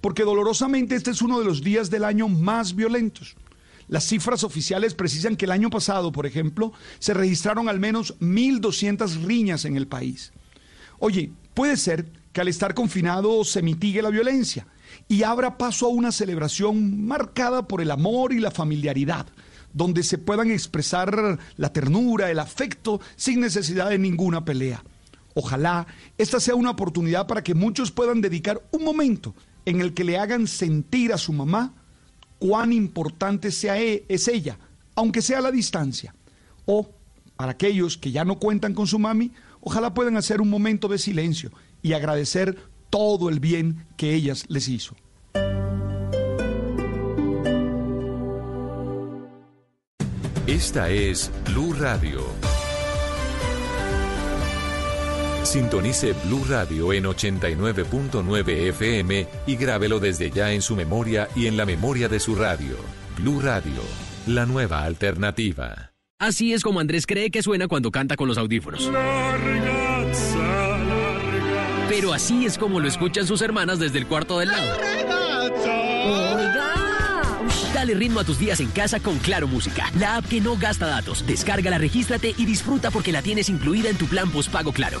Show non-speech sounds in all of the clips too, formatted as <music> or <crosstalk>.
porque dolorosamente este es uno de los días del año más violentos. Las cifras oficiales precisan que el año pasado, por ejemplo, se registraron al menos 1.200 riñas en el país. Oye, puede ser que al estar confinado se mitigue la violencia y abra paso a una celebración marcada por el amor y la familiaridad, donde se puedan expresar la ternura, el afecto, sin necesidad de ninguna pelea. Ojalá esta sea una oportunidad para que muchos puedan dedicar un momento en el que le hagan sentir a su mamá cuán importante sea e, es ella, aunque sea a la distancia. O, para aquellos que ya no cuentan con su mami, ojalá puedan hacer un momento de silencio y agradecer todo el bien que ellas les hizo. Esta es Blue Radio. Sintonice Blue Radio en 89.9 FM y grábelo desde ya en su memoria y en la memoria de su radio. Blue Radio, la nueva alternativa. Así es como Andrés cree que suena cuando canta con los audífonos. Pero así es como lo escuchan sus hermanas desde el cuarto del lado. Dale ritmo a tus días en casa con Claro Música, la app que no gasta datos. Descárgala, regístrate y disfruta porque la tienes incluida en tu plan postpago Claro.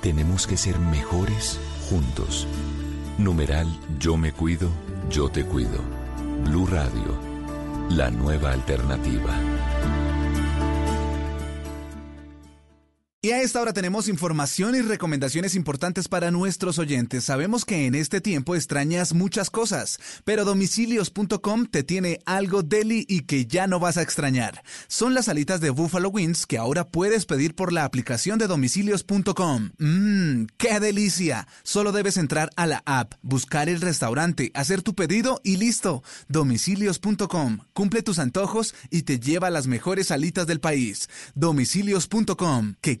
tenemos que ser mejores juntos. Numeral Yo me cuido, yo te cuido. Blue Radio, la nueva alternativa. Y a esta hora tenemos información y recomendaciones importantes para nuestros oyentes. Sabemos que en este tiempo extrañas muchas cosas, pero domicilios.com te tiene algo deli y que ya no vas a extrañar. Son las alitas de Buffalo Wings que ahora puedes pedir por la aplicación de domicilios.com. Mmm, qué delicia. Solo debes entrar a la app, buscar el restaurante, hacer tu pedido y listo. Domicilios.com. Cumple tus antojos y te lleva las mejores alitas del país. Domicilios.com. ¿Qué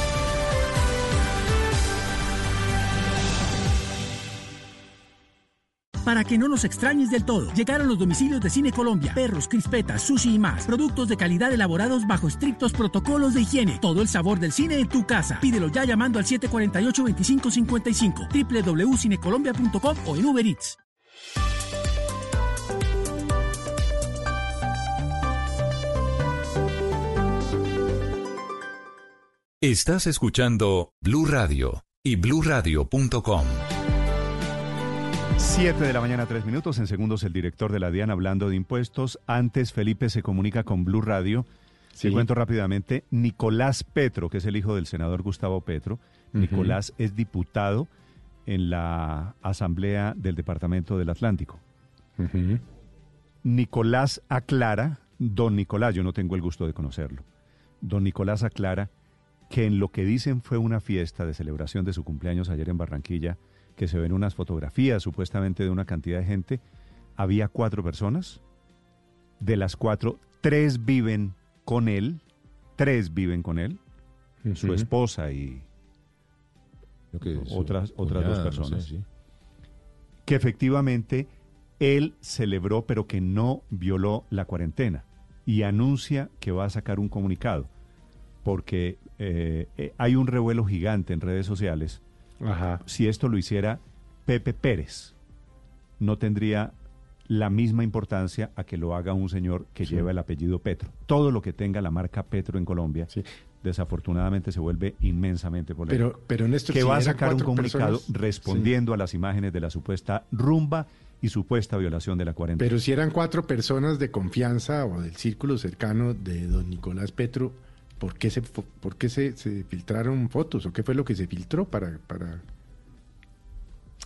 Para que no nos extrañes del todo, llegaron los domicilios de Cine Colombia, perros, crispetas, sushi y más. Productos de calidad elaborados bajo estrictos protocolos de higiene. Todo el sabor del cine en tu casa. Pídelo ya llamando al 748-2555, www.cinecolombia.com o en Uber Eats. Estás escuchando Blue Radio y bluradio.com. 7 de la mañana, 3 minutos. En segundos, el director de la DIAN hablando de impuestos. Antes, Felipe se comunica con Blue Radio. Sí. Te cuento rápidamente. Nicolás Petro, que es el hijo del senador Gustavo Petro. Nicolás es diputado en la Asamblea del Departamento del Atlántico. Nicolás aclara, don Nicolás, yo no tengo el gusto de conocerlo. Don Nicolás aclara que en lo que dicen fue una fiesta de celebración de su cumpleaños ayer en Barranquilla, que se ven unas fotografías supuestamente de una cantidad de gente, había cuatro personas, de las cuatro, tres viven con él, tres viven con él, su esposa y que otras, otras dos no personas, sé, sí. que efectivamente él celebró pero que no violó la cuarentena y anuncia que va a sacar un comunicado porque eh, eh, hay un revuelo gigante en redes sociales. Ajá. Si esto lo hiciera Pepe Pérez, no tendría la misma importancia a que lo haga un señor que Sí. lleva el apellido Petro. Todo lo que tenga la marca Petro en Colombia, Sí. desafortunadamente se vuelve inmensamente polémico Pero, pero Néstor, que si va a sacar un comunicado personas- respondiendo a las imágenes de la supuesta rumba y supuesta violación de la cuarentena. Pero si eran cuatro personas de confianza o del círculo cercano de don Nicolás Petro, ¿por qué se, por qué se, se filtraron fotos? ¿O qué fue lo que se filtró para, para,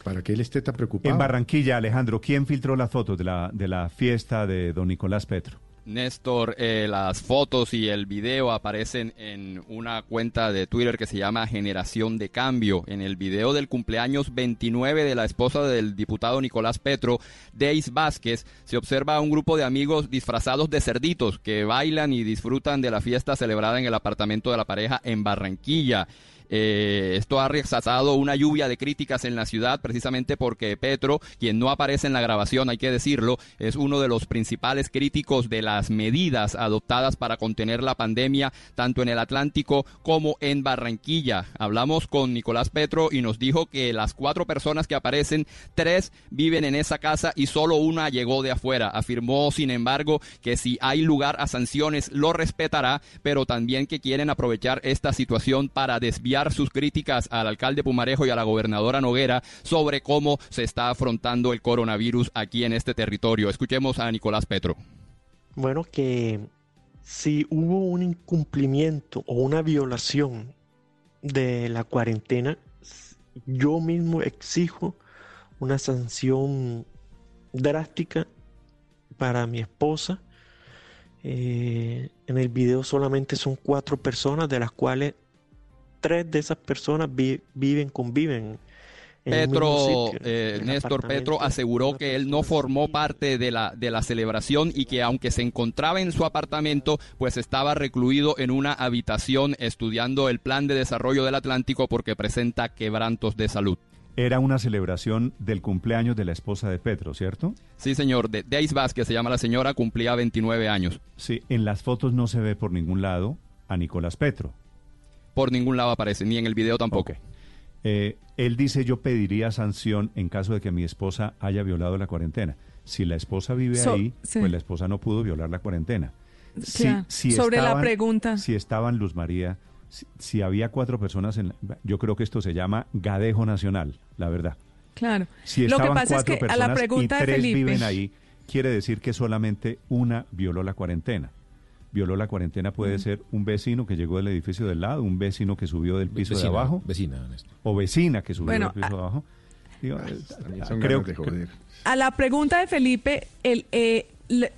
para que él esté tan preocupado? En Barranquilla, Alejandro, ¿quién filtró las fotos de la, de la fiesta de don Nicolás Petro? Néstor, eh, las fotos y el video aparecen en una cuenta de Twitter que se llama Generación de Cambio. En el video del cumpleaños 29 de la esposa del diputado Nicolás Petro, Deis Vázquez, se observa a un grupo de amigos disfrazados de cerditos que bailan y disfrutan de la fiesta celebrada en el apartamento de la pareja en Barranquilla. Eh, esto ha rechazado una lluvia de críticas en la ciudad precisamente porque Petro, quien no aparece en la grabación, hay que decirlo, es uno de los principales críticos de las medidas adoptadas para contener la pandemia tanto en el Atlántico como en Barranquilla. Hablamos con Nicolás Petro y nos dijo que las cuatro personas que aparecen, tres viven en esa casa y solo una llegó de afuera. Afirmó, sin embargo, que si hay lugar a sanciones lo respetará, pero también que quieren aprovechar esta situación para desviar sus críticas al alcalde Pumarejo y a la gobernadora Noguera sobre cómo se está afrontando el coronavirus aquí en este territorio. Escuchemos a Nicolás Petro. Bueno, que si hubo un incumplimiento o una violación de la cuarentena, yo mismo exijo una sanción drástica para mi esposa. Eh, en el video solamente son cuatro personas, de las cuales tres de esas personas viven, conviven. Petro, eh, Néstor Petro aseguró que él no formó parte de la, de la celebración y que aunque se encontraba en su apartamento, pues estaba recluido en una habitación estudiando el plan de desarrollo del Atlántico porque presenta quebrantos de salud. Era una celebración del cumpleaños de la esposa de Petro, ¿cierto? Sí, señor. De Deis Vázquez se llama la señora, cumplía 29 años. Sí, en las fotos no se ve por ningún lado a Nicolás Petro por ningún lado aparece, ni en el video tampoco. Eh, él dice yo pediría sanción en caso de que mi esposa haya violado la cuarentena. Si la esposa vive ahí, pues la esposa no pudo violar la cuarentena. Sobre la pregunta. Si estaban Luz María, si, había cuatro personas en... yo creo que esto se llama gadejo nacional, la verdad. Claro. Si estaban cuatro personas a la pregunta y tres viven ahí, quiere decir que solamente una violó la cuarentena violó la cuarentena puede ser un vecino que llegó del edificio del lado, un vecino que subió del piso de abajo. Vecina, O vecina que subió del piso de abajo. creo que, a la pregunta de Felipe, el, eh,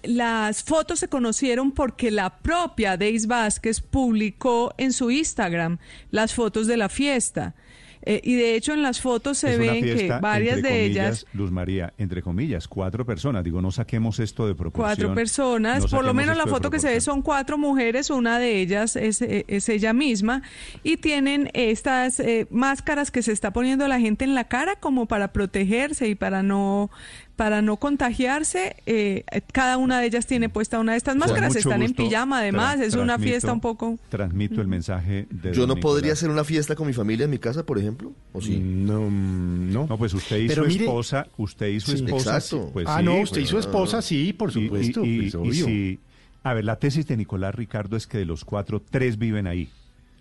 las fotos se conocieron porque la propia Deis Vázquez publicó en su Instagram las fotos de la fiesta. Eh, y de hecho en las fotos se ven que varias de ellas... Luz María, entre comillas, cuatro personas. Digo, no saquemos esto de proporción. Cuatro personas. por lo menos la foto que se ve son cuatro mujeres. Una de ellas es, eh, es ella misma. Y tienen estas eh, máscaras que se está poniendo la gente en la cara como para protegerse y para no para no contagiarse, eh, cada una de ellas tiene puesta una de estas máscaras, están en pijama además, es una fiesta un poco... Transmito el mensaje de... Yo no podría hacer una fiesta con mi familia en mi casa, por ejemplo, ¿o sí? No, no. No, pues usted y su esposa, usted y su esposa... Pues ah, no, usted y su esposa, sí, por supuesto, y, pues, a ver, la tesis de Nicolás Ricardo es que de los cuatro, tres viven ahí,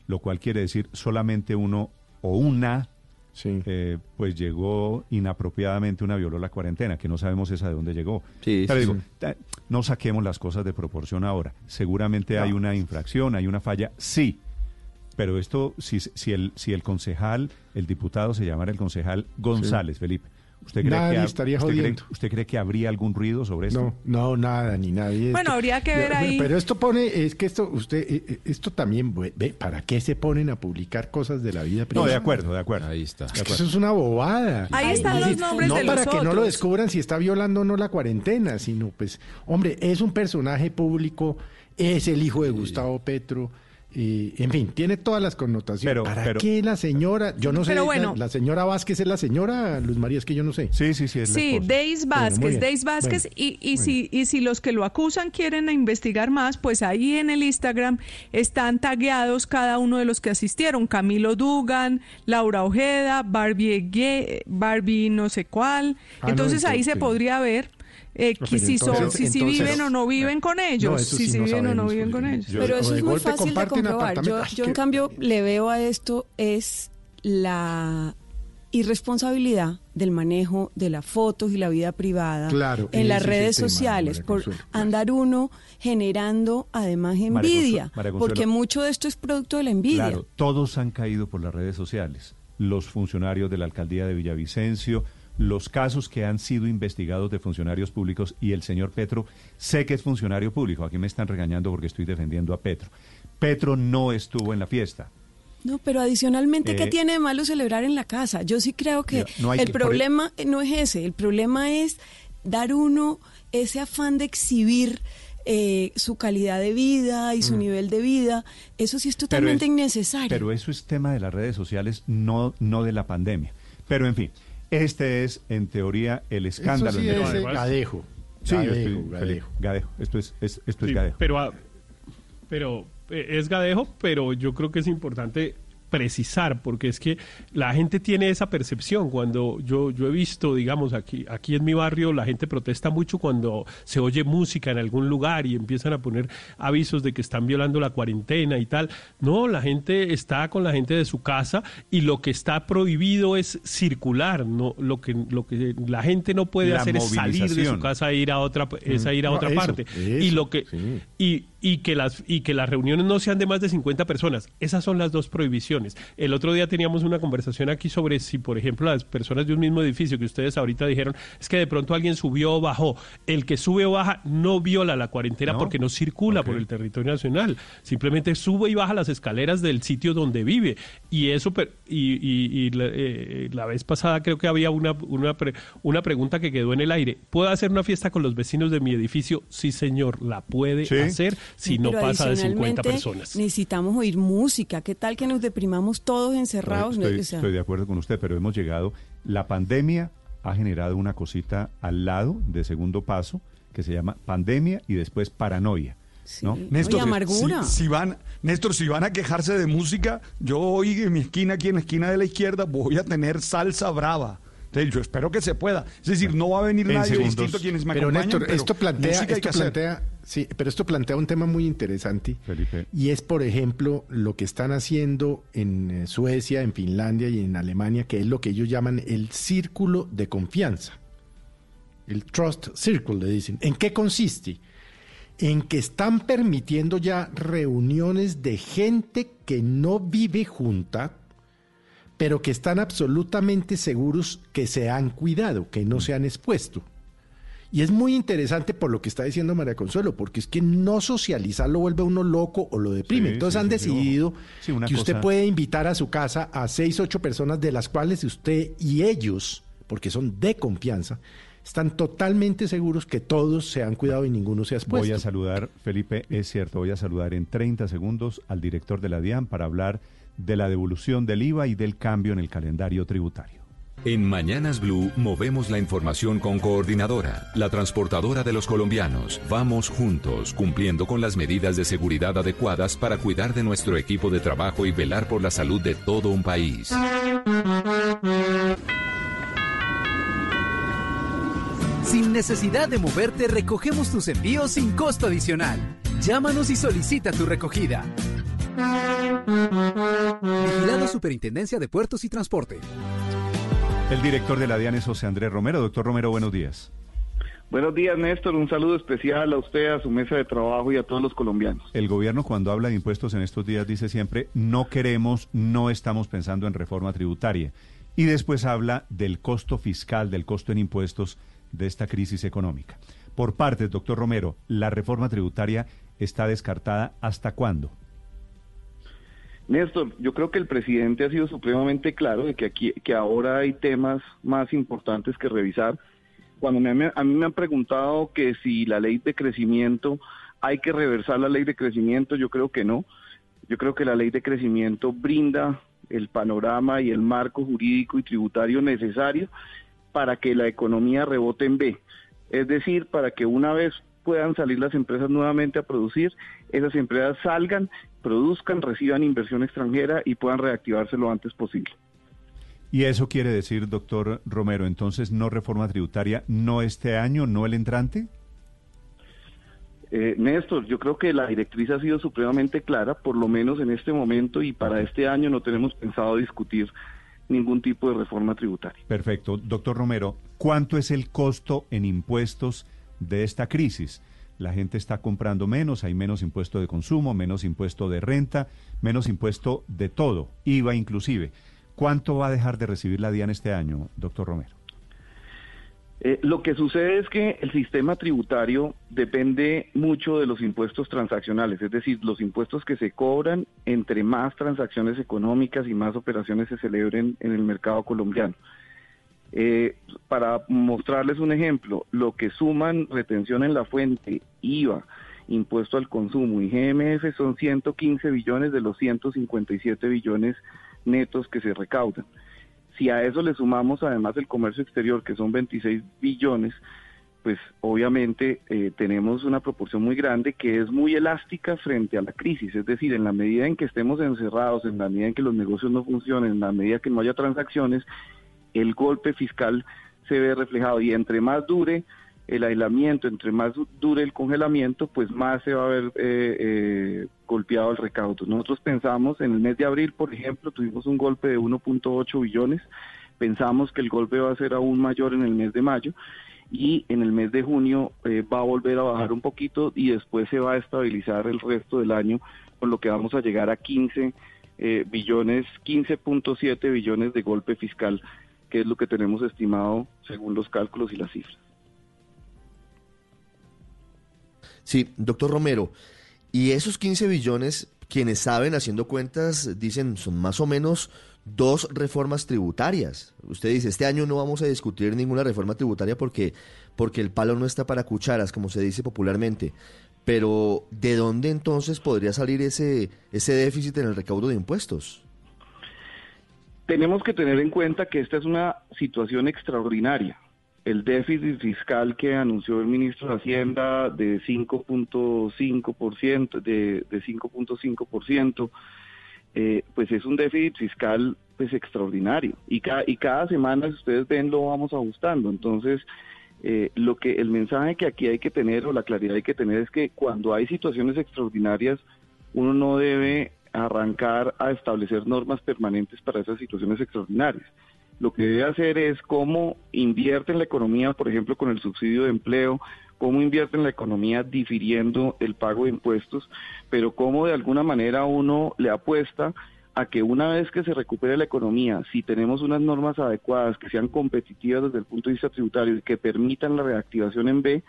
lo cual quiere decir solamente uno o una eh, pues llegó inapropiadamente una violó la cuarentena, que no sabemos esa de dónde llegó. Pero digo, no saquemos las cosas de proporción ahora. Seguramente hay una infracción, hay una falla, sí. Pero esto, si, si, el, si el concejal, el diputado se llamara el concejal González, Felipe, ¿Usted cree, que, estaría usted cree, que habría algún ruido sobre esto? No, no, nada, ni nadie. Bueno, habría que ver ahí. Pero esto pone, es que esto, usted, eh, eh, esto también, ve, ¿para qué se ponen a publicar cosas de la vida privada? No, de acuerdo, de acuerdo. Ahí está. eso es una bobada. Ahí están los nombres no de los No para que no lo descubran si está violando o no la cuarentena, sino pues, hombre, es un personaje público, es el hijo de Gustavo Petro en fin, tiene todas las connotaciones. Pero, ¿Para qué la señora? Yo no sé. la, señora Vázquez es la señora Luz María, es que yo no sé. Sí, sí, sí. Es sí, Deis Vázquez, Deis Vázquez. y, y, si, y si los que lo acusan quieren investigar más, pues ahí en el Instagram están tagueados cada uno de los que asistieron: Camilo Dugan, Laura Ojeda, Barbie, Barbie no sé cuál. Ah, entonces ahí se podría ver eh, si, son, si, viven o no viven con ellos, si, viven o no viven con ellos. Pero eso es muy fácil de comprobar. Yo, yo en cambio le veo a esto es la irresponsabilidad del manejo de las fotos y la vida privada en las redes sociales, por andar uno generando además envidia, porque mucho de esto es producto de la envidia. Claro, todos han caído por las redes sociales, los funcionarios de la alcaldía de Villavicencio, los casos que han sido investigados de funcionarios públicos y el señor Petro, sé que es funcionario público, aquí me están regañando porque estoy defendiendo a Petro. Petro no estuvo en la fiesta. No, pero adicionalmente, ¿qué eh, tiene de malo celebrar en la casa? Yo sí creo que el problema no es ese, el problema es dar uno ese afán de exhibir eh, su calidad de vida y su mm. nivel de vida, eso sí es totalmente innecesario. Pero eso es tema de las redes sociales, no, no de la pandemia. Pero en fin, este es en teoría el escándalo. Eso sí es gadejo. Sí, gadejo, gadejo. Esto es, esto es gadejo. Pero, ah, pero eh, es gadejo, pero yo creo que es importante precisar, porque es que la gente tiene esa percepción. Cuando yo, yo he visto, digamos, aquí, aquí en mi barrio, la gente protesta mucho cuando se oye música en algún lugar y empiezan a poner avisos de que están violando la cuarentena y tal. No, la gente está con la gente de su casa y lo que está prohibido es circular. No, lo que, lo que la gente no puede hacer es salir de su casa e ir a otra, es a ir a otra parte. y lo que, y, y que las y que las reuniones no sean de más de 50 personas. Esas son las dos prohibiciones. El otro día teníamos una conversación aquí sobre si, por ejemplo, las personas de un mismo edificio que ustedes ahorita dijeron es que de pronto alguien subió o bajó. El que sube o baja no viola la cuarentena porque no circula por el territorio nacional. Simplemente sube y baja las escaleras del sitio donde vive. Y eso y, eh, la, vez pasada creo que había una una, una pregunta que quedó en el aire. ¿Puedo hacer una fiesta con los vecinos de mi edificio? Sí, señor, la puede hacer si no pasa de 50 personas. Necesitamos oír música. ¿Qué tal que nos deprimamos todos encerrados? Estoy, de acuerdo con usted, pero hemos llegado. La pandemia ha generado una cosita al lado de segundo paso que se llama pandemia y después paranoia. ¿no? Néstor, amargura. Si, van, Néstor, si van a quejarse de música, yo hoy en mi esquina, aquí en la esquina de la izquierda, voy a tener salsa brava yo espero que se pueda. Es decir, no va a venir nadie distinto quienes me pero acompañan. Néstor, esto plantea, esto plantea, sí, pero esto plantea un tema muy interesante. Felipe. Y es, por ejemplo, lo que están haciendo en eh, Suecia, en Finlandia y en Alemania, que es lo que ellos llaman el círculo de confianza. El trust circle, le dicen. ¿En qué consiste? En que están permitiendo ya reuniones de gente que no vive junta, pero que están absolutamente seguros que se han cuidado, que no se han expuesto. Y es muy interesante por lo que está diciendo María Consuelo, porque es que no socializar lo vuelve a uno loco o lo deprime. Entonces han decidido que usted puede invitar a su casa a seis, ocho personas, de las cuales usted y ellos, porque son de confianza, están totalmente seguros que todos se han cuidado y ninguno se ha expuesto. Voy a saludar, Felipe, es cierto, voy a saludar en 30 segundos al director de la DIAN para hablar de la devolución del IVA y del cambio en el calendario tributario. En Mañanas Blue movemos la información con Coordinadora, la transportadora de los colombianos. Vamos juntos, cumpliendo con las medidas de seguridad adecuadas para cuidar de nuestro equipo de trabajo y velar por la salud de todo un país. Sin necesidad de moverte, recogemos tus envíos sin costo adicional. Llámanos y solicita tu recogida. Vigilado Superintendencia de Puertos y Transporte. El director de la DIAN es José Andrés Romero. Doctor Romero, buenos días. Buenos días, Néstor. Un saludo especial a usted, a su mesa de trabajo y a todos los colombianos. El gobierno cuando habla de impuestos en estos días dice siempre, no queremos, no estamos pensando en reforma tributaria. Y después habla del costo fiscal, del costo en impuestos de esta crisis económica. Por parte, doctor Romero, ¿la reforma tributaria está descartada hasta cuándo? Néstor, yo creo que el presidente ha sido supremamente claro de que aquí, que ahora hay temas más importantes que revisar. Cuando a mí me han preguntado que si la ley de crecimiento hay que reversar la ley de crecimiento, yo creo que no. Yo creo que la ley de crecimiento brinda el panorama y el marco jurídico y tributario necesario para que la economía rebote en B. Es decir, para que una vez puedan salir las empresas nuevamente a producir, esas empresas salgan produzcan, reciban inversión extranjera y puedan reactivarse lo antes posible. Y eso quiere decir, doctor Romero, entonces no reforma tributaria, no este año, no el entrante. Eh, Néstor, yo creo que la directriz ha sido supremamente clara, por lo menos en este momento y para este año no tenemos pensado discutir ningún tipo de reforma tributaria. Perfecto. Doctor Romero, ¿cuánto es el costo en impuestos de esta crisis? La gente está comprando menos, hay menos impuesto de consumo, menos impuesto de renta, menos impuesto de todo, IVA inclusive. ¿Cuánto va a dejar de recibir la DIAN este año, doctor Romero? Eh, lo que sucede es que el sistema tributario depende mucho de los impuestos transaccionales, es decir, los impuestos que se cobran entre más transacciones económicas y más operaciones se celebren en el mercado colombiano. Eh, para mostrarles un ejemplo, lo que suman retención en la fuente, IVA, impuesto al consumo y GMF son 115 billones de los 157 billones netos que se recaudan. Si a eso le sumamos además el comercio exterior, que son 26 billones, pues obviamente eh, tenemos una proporción muy grande que es muy elástica frente a la crisis. Es decir, en la medida en que estemos encerrados, en la medida en que los negocios no funcionen, en la medida que no haya transacciones, el golpe fiscal se ve reflejado y entre más dure el aislamiento, entre más dure el congelamiento, pues más se va a ver eh, eh, golpeado el recaudo. Nosotros pensamos en el mes de abril, por ejemplo, tuvimos un golpe de 1.8 billones, pensamos que el golpe va a ser aún mayor en el mes de mayo y en el mes de junio eh, va a volver a bajar un poquito y después se va a estabilizar el resto del año, con lo que vamos a llegar a 15 billones, 15.7 billones de golpe fiscal, que es lo que tenemos estimado según los cálculos y las cifras. Sí, doctor Romero, y esos 15 billones, quienes saben haciendo cuentas, dicen son más o menos dos reformas tributarias. Usted dice, este año no vamos a discutir ninguna reforma tributaria porque, porque el palo no está para cucharas, como se dice popularmente. Pero, ¿de dónde entonces podría salir ese, ese déficit en el recaudo de impuestos? Tenemos que tener en cuenta que esta es una situación extraordinaria el déficit fiscal que anunció el ministro de Hacienda de 5.5%, de, de 5.5%, eh, pues es un déficit fiscal pues extraordinario. Y cada, y cada semana si ustedes ven lo vamos ajustando. Entonces eh, lo que el mensaje que aquí hay que tener o la claridad hay que tener es que cuando hay situaciones extraordinarias uno no debe arrancar a establecer normas permanentes para esas situaciones extraordinarias lo que debe hacer es cómo invierte en la economía, por ejemplo, con el subsidio de empleo, cómo invierte en la economía difiriendo el pago de impuestos, pero cómo de alguna manera uno le apuesta a que una vez que se recupere la economía, si tenemos unas normas adecuadas que sean competitivas desde el punto de vista tributario y que permitan la reactivación en B,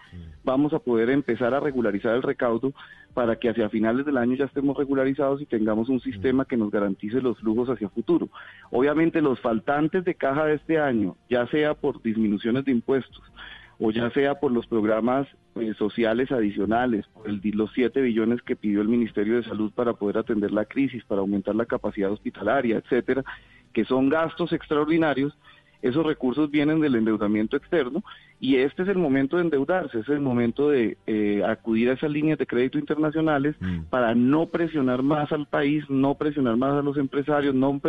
vamos a poder empezar a regularizar el recaudo para que hacia finales del año ya estemos regularizados y tengamos un sistema que nos garantice los flujos hacia futuro. Obviamente los faltantes de caja de este año, ya sea por disminuciones de impuestos, o ya sea por los programas eh, sociales adicionales, por el, los 7 billones que pidió el Ministerio de Salud para poder atender la crisis, para aumentar la capacidad hospitalaria, etcétera, que son gastos extraordinarios, esos recursos vienen del endeudamiento externo y este es el momento de endeudarse, es el momento de eh, acudir a esas líneas de crédito internacionales mm. para no presionar más al país, no presionar más a los empresarios, no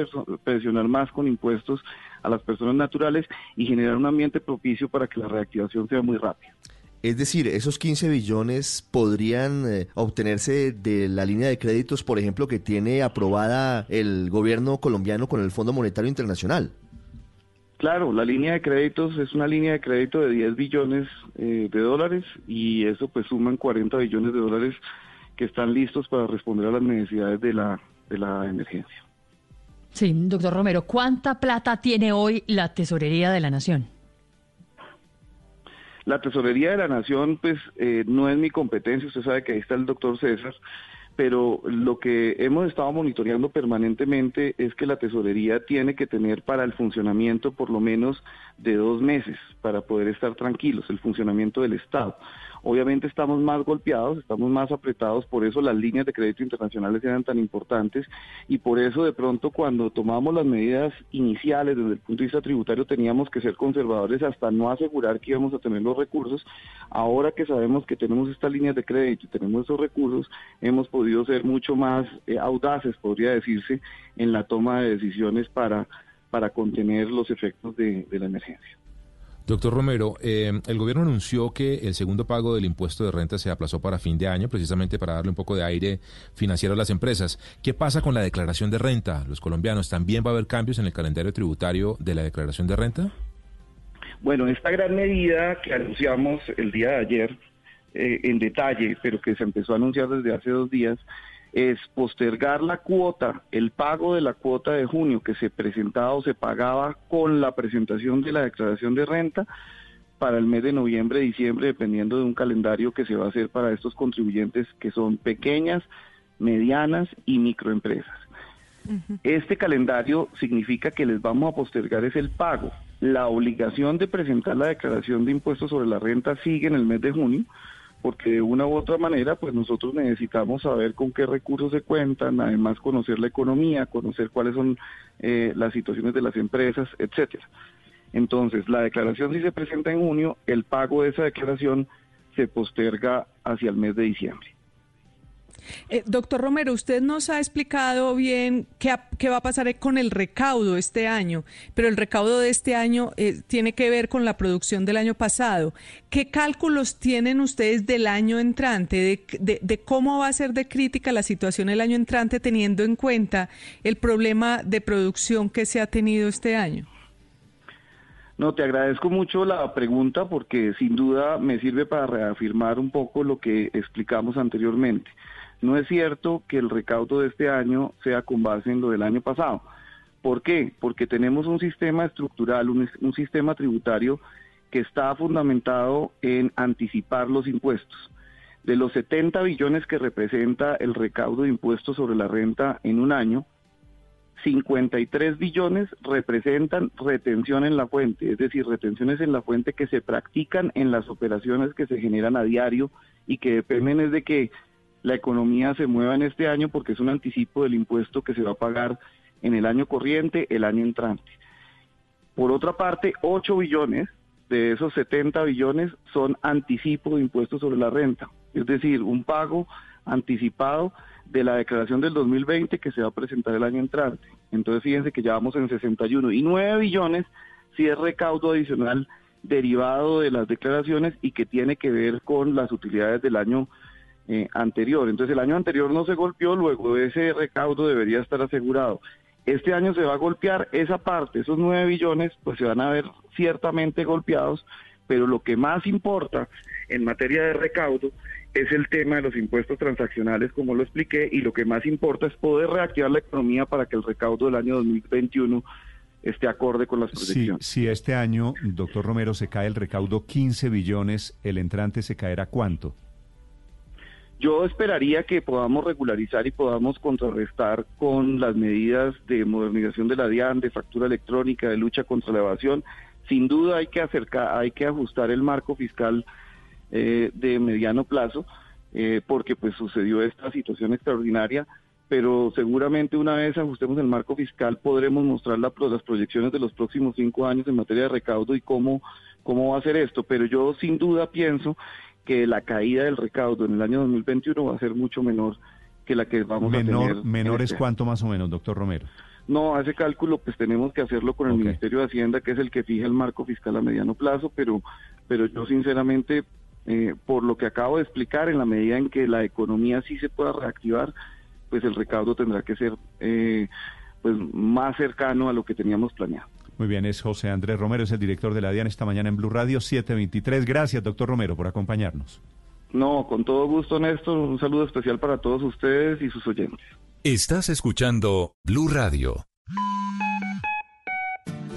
presionar más con impuestos a las personas naturales y generar un ambiente propicio para que la reactivación sea muy rápida. Es decir, esos 15 billones podrían eh, obtenerse de la línea de créditos, por ejemplo, que tiene aprobada el gobierno colombiano con el Fondo Monetario Internacional. Claro, la línea de créditos es una línea de crédito de 10 billones eh, de dólares y eso pues suman 40 billones de dólares que están listos para responder a las necesidades de la, de la emergencia. Sí, doctor Romero, ¿cuánta plata tiene hoy la Tesorería de la Nación? La Tesorería de la Nación, pues eh, no es mi competencia, usted sabe que ahí está el doctor César, pero lo que hemos estado monitoreando permanentemente es que la tesorería tiene que tener para el funcionamiento por lo menos de dos meses para poder estar tranquilos, el funcionamiento del Estado. Obviamente estamos más golpeados, estamos más apretados, por eso las líneas de crédito internacionales eran tan importantes y por eso de pronto cuando tomamos las medidas iniciales desde el punto de vista tributario teníamos que ser conservadores hasta no asegurar que íbamos a tener los recursos. Ahora que sabemos que tenemos estas líneas de crédito y tenemos esos recursos, hemos podido ser mucho más eh, audaces, podría decirse, en la toma de decisiones para, para contener los efectos de la emergencia. Doctor Romero, eh, el gobierno anunció que el segundo pago del impuesto de renta se aplazó para fin de año, precisamente para darle un poco de aire financiero a las empresas. ¿Qué pasa con la declaración de renta? ¿Los colombianos también va a haber cambios en el calendario tributario de la declaración de renta? Bueno, esta gran medida que anunciamos el día de ayer eh, en detalle, pero que se empezó a anunciar desde hace dos días, es postergar la cuota, el pago de la cuota de junio que se presentaba o se pagaba con la presentación de la declaración de renta para el mes de noviembre, diciembre, dependiendo de un calendario que se va a hacer para estos contribuyentes que son pequeñas, medianas y microempresas. Este calendario significa que les vamos a postergar es el pago. La obligación de presentar la declaración de impuestos sobre la renta sigue en el mes de junio, porque de una u otra manera, pues nosotros necesitamos saber con qué recursos se cuentan, además conocer la economía, conocer cuáles son eh, las situaciones de las empresas, etcétera. Entonces, la declaración si se presenta en junio, el pago de esa declaración se posterga hacia el mes de diciembre. Eh, doctor Romero, usted nos ha explicado bien qué, qué, va a pasar con el recaudo este año, pero el recaudo de este año eh, tiene que ver con la producción del año pasado. ¿Qué cálculos tienen ustedes del año entrante, de, de cómo va a ser de crítica la situación el año entrante teniendo en cuenta el problema de producción que se ha tenido este año? No, te agradezco mucho la pregunta porque sin duda me sirve para reafirmar un poco lo que explicamos anteriormente. No es cierto que el recaudo de este año sea con base en lo del año pasado. ¿Por qué? Porque tenemos un sistema estructural, un, sistema tributario que está fundamentado en anticipar los impuestos. De los 70 billones que representa el recaudo de impuestos sobre la renta en un año, 53 billones representan retención en la fuente, es decir, retenciones en la fuente que se practican en las operaciones que se generan a diario y que dependen es de que la economía se mueva en este año porque es un anticipo del impuesto que se va a pagar en el año corriente, el año entrante. Por otra parte, 8 billones de esos 70 billones son anticipo de impuestos sobre la renta, es decir, un pago anticipado de la declaración del 2020 que se va a presentar el año entrante. Entonces fíjense que ya vamos en 61 y 9 billones si es recaudo adicional derivado de las declaraciones y que tiene que ver con las utilidades del año eh, anterior. Entonces el año anterior no se golpeó, luego ese recaudo debería estar asegurado. Este año se va a golpear esa parte, esos nueve billones, pues se van a ver ciertamente golpeados, pero lo que más importa en materia de recaudo es el tema de los impuestos transaccionales, como lo expliqué, y lo que más importa es poder reactivar la economía para que el recaudo del año 2021 esté acorde con las proyecciones. Si, si este año, doctor Romero, se cae el recaudo 15 billones, ¿el entrante se caerá cuánto? Yo esperaría que podamos regularizar y podamos contrarrestar con las medidas de modernización de la DIAN, de factura electrónica, de lucha contra la evasión. Sin duda hay que acercar, hay que ajustar el marco fiscal eh, de mediano plazo, eh, porque pues sucedió esta situación extraordinaria, pero seguramente una vez ajustemos el marco fiscal podremos mostrar las proyecciones de los próximos cinco años en materia de recaudo y cómo, cómo va a ser esto. Pero yo sin duda pienso que la caída del recaudo en el año 2021 va a ser mucho menor que la que vamos a tener. ¿Menor es este cuánto más o menos, doctor Romero? No, ese cálculo pues tenemos que hacerlo con el Ministerio de Hacienda, que es el que fija el marco fiscal a mediano plazo, pero, pero yo sinceramente, eh, por lo que acabo de explicar, en la medida en que la economía sí se pueda reactivar, pues el recaudo tendrá que ser eh, pues más cercano a lo que teníamos planeado. Muy bien, es José Andrés Romero, es el director de la DIAN esta mañana en Blue Radio 723. Gracias, doctor Romero, por acompañarnos. No, con todo gusto, Néstor. Un saludo especial para todos ustedes y sus oyentes. Estás escuchando Blue Radio.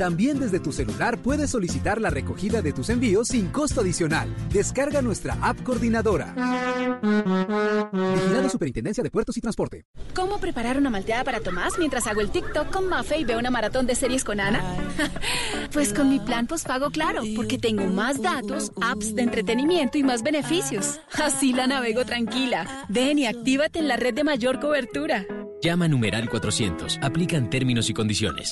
También desde tu celular puedes solicitar la recogida de tus envíos sin costo adicional. Descarga nuestra app coordinadora. Vigilado Superintendencia de Puertos y Transporte. ¿Cómo preparar una malteada para Tomás mientras hago el TikTok con Mafe y veo una maratón de series con Ana? <laughs> pues con mi plan postpago claro, porque tengo más datos, apps de entretenimiento y más beneficios. <laughs> Así la navego tranquila. Ven y actívate en la red de mayor cobertura. Llama numeral 400. Aplican términos y condiciones.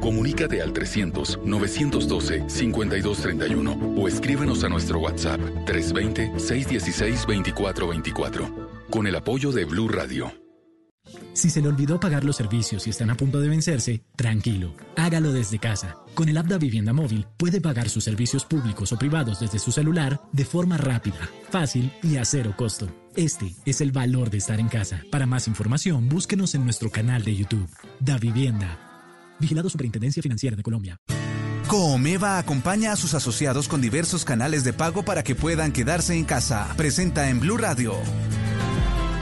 Comunícate al 300-912-5231 o escríbenos a nuestro WhatsApp 320-616-2424 con el apoyo de Blue Radio. Si se le olvidó pagar los servicios y están a punto de vencerse, tranquilo, hágalo desde casa. Con el app de Vivienda Móvil puede pagar sus servicios públicos o privados desde su celular de forma rápida, fácil y a cero costo. Este es el valor de estar en casa. Para más información, búsquenos en nuestro canal de YouTube. Da Vivienda. Vigilado Superintendencia Financiera de Colombia. Coomeva acompaña a sus asociados con diversos canales de pago para que puedan quedarse en casa. Presenta en Blue Radio.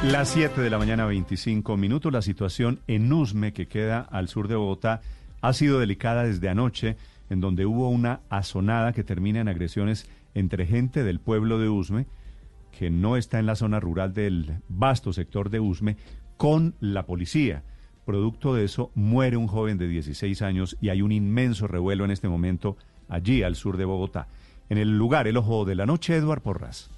Las 7 de la mañana, 25 minutos. La situación en Usme, que queda al sur de Bogotá, ha sido delicada desde anoche, en donde hubo una azonada que termina en agresiones entre gente del pueblo de Usme, que no está en la zona rural del vasto sector de Usme, con la policía. Producto de eso, muere un joven de 16 años y hay un inmenso revuelo en este momento allí al sur de Bogotá. En el lugar, el ojo de la noche, Eduard Porras.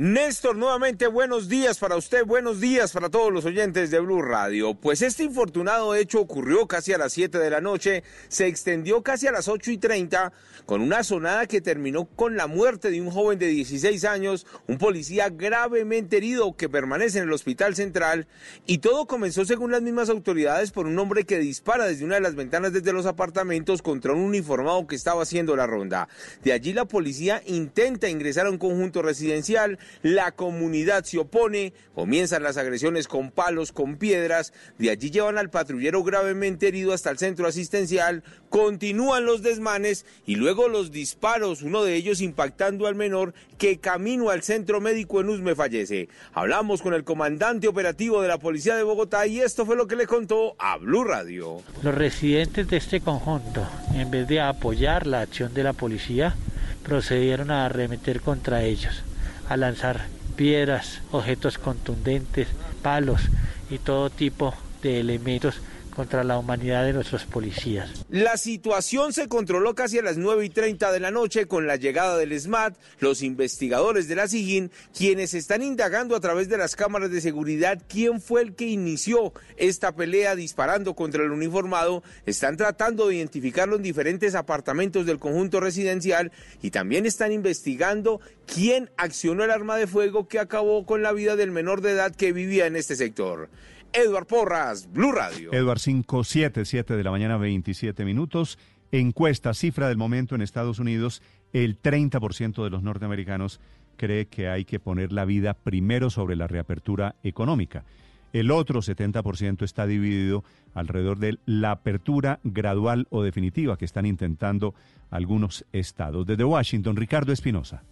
Néstor, nuevamente buenos días para usted, buenos días para todos los oyentes de Blue Radio. Pues este infortunado hecho ocurrió casi a las 7 de la noche, se extendió casi a las 8 y 30 con una sonada que terminó con la muerte de un joven de 16 años, un policía gravemente herido que permanece en el hospital central y todo comenzó según las mismas autoridades por un hombre que dispara desde una de las ventanas desde los apartamentos contra un uniformado que estaba haciendo la ronda. De allí la policía intenta ingresar a un conjunto residencial la comunidad se opone, comienzan las agresiones con palos, con piedras, de allí llevan al patrullero gravemente herido hasta el centro asistencial, continúan los desmanes y luego los disparos, uno de ellos impactando al menor que camino al centro médico en Usme fallece. Hablamos con el comandante operativo de la Policía de Bogotá y esto fue lo que le contó a Blue Radio. Los residentes de este conjunto, en vez de apoyar la acción de la policía, procedieron a arremeter contra ellos a lanzar piedras, objetos contundentes, palos y todo tipo de elementos contra la humanidad de nuestros policías. La situación se controló casi a las 9 y 30 de la noche con la llegada del SMAT, los investigadores de la SIGIN, quienes están indagando a través de las cámaras de seguridad quién fue el que inició esta pelea disparando contra el uniformado, están tratando de identificarlo en diferentes apartamentos del conjunto residencial y también están investigando quién accionó el arma de fuego que acabó con la vida del menor de edad que vivía en este sector. Edward Porras, Blue Radio. Edward 577 de la mañana, 27 minutos. Encuesta, cifra del momento en Estados Unidos, el 30% de los norteamericanos cree que hay que poner la vida primero sobre la reapertura económica. El otro 70% está dividido alrededor de la apertura gradual o definitiva que están intentando algunos estados. Desde Washington, Ricardo Espinosa.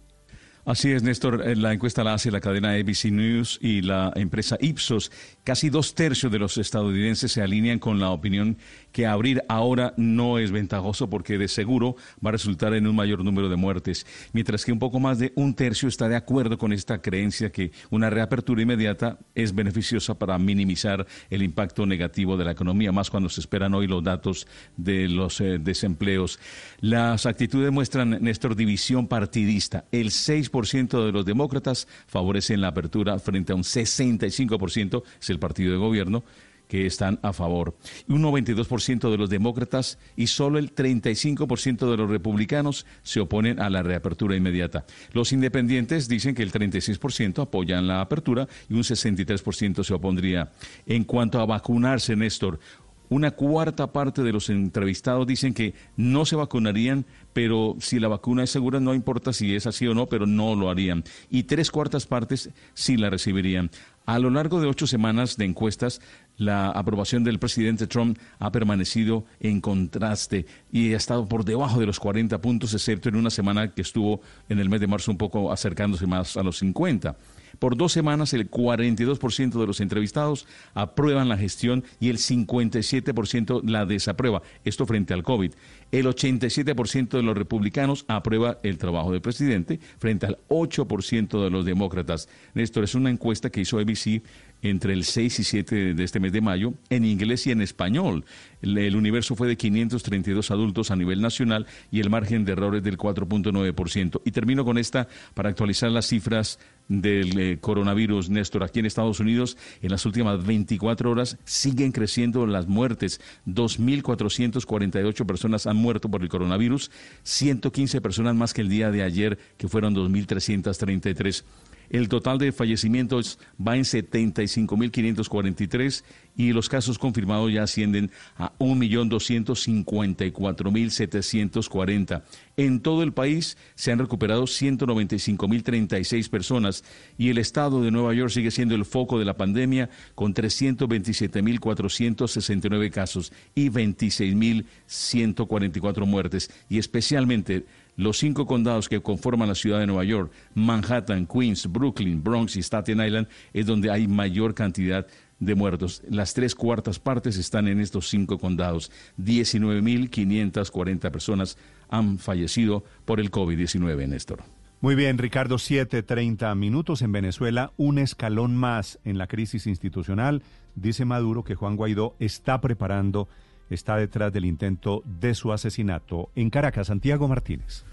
Así es, Néstor. Eh, la encuesta la hace la cadena ABC News y la empresa Ipsos. Casi dos tercios de los estadounidenses se alinean con la opinión que abrir ahora no es ventajoso porque de seguro va a resultar en un mayor número de muertes, mientras que un poco más de un tercio está de acuerdo con esta creencia que una reapertura inmediata es beneficiosa para minimizar el impacto negativo de la economía, más cuando se esperan hoy los datos de los eh, desempleos. Las actitudes muestran, Néstor, división partidista. El 6% de los demócratas favorecen la apertura frente a un 65% es el partido de gobierno que están a favor. Un 92% de los demócratas y solo el 35% de los republicanos se oponen a la reapertura inmediata. Los independientes dicen que el 36% apoyan la apertura y un 63% se opondría. En cuanto a vacunarse, Néstor, una cuarta parte de los entrevistados dicen que no se vacunarían, pero si la vacuna es segura, no importa si es así o no, pero no lo harían. Y tres cuartas partes sí la recibirían. A lo largo de ocho semanas de encuestas, la aprobación del presidente Trump ha permanecido en contraste y ha estado por debajo de los 40 puntos, excepto en una semana que estuvo en el mes de marzo un poco acercándose más a los 50. Por dos semanas el 42% de los entrevistados aprueban la gestión y el 57% la desaprueba. Esto frente al COVID. El 87% de los republicanos aprueba el trabajo del presidente frente al 8% de los demócratas. Néstor, es una encuesta que hizo ABC entre el 6 y 7 de este mes de mayo en inglés y en español. El, universo fue de 532 adultos a nivel nacional y el margen de error es del 4.9%. Y termino con esta para actualizar las cifras del eh, coronavirus, Néstor. Aquí en Estados Unidos, en las últimas 24 horas siguen creciendo las muertes. 2.448 personas han muerto por el coronavirus, 115 personas más que el día de ayer, que fueron 2.333. El total de fallecimientos va en 75.543 y los casos confirmados ya ascienden a 1.254.740. En todo el país se han recuperado 195.036 personas y el estado de Nueva York sigue siendo el foco de la pandemia con 327.469 casos y 26.144 muertes y especialmente los cinco condados que conforman la ciudad de Nueva York, Manhattan, Queens, Brooklyn, Bronx y Staten Island, es donde hay mayor cantidad de muertos. Las tres cuartas partes están en estos cinco condados. 19.540 personas han fallecido por el COVID-19, Néstor. Muy bien, Ricardo, 7.30 minutos en Venezuela, un escalón más en la crisis institucional. Dice Maduro que Juan Guaidó está preparando está detrás del intento de su asesinato en Caracas. Santiago Martínez.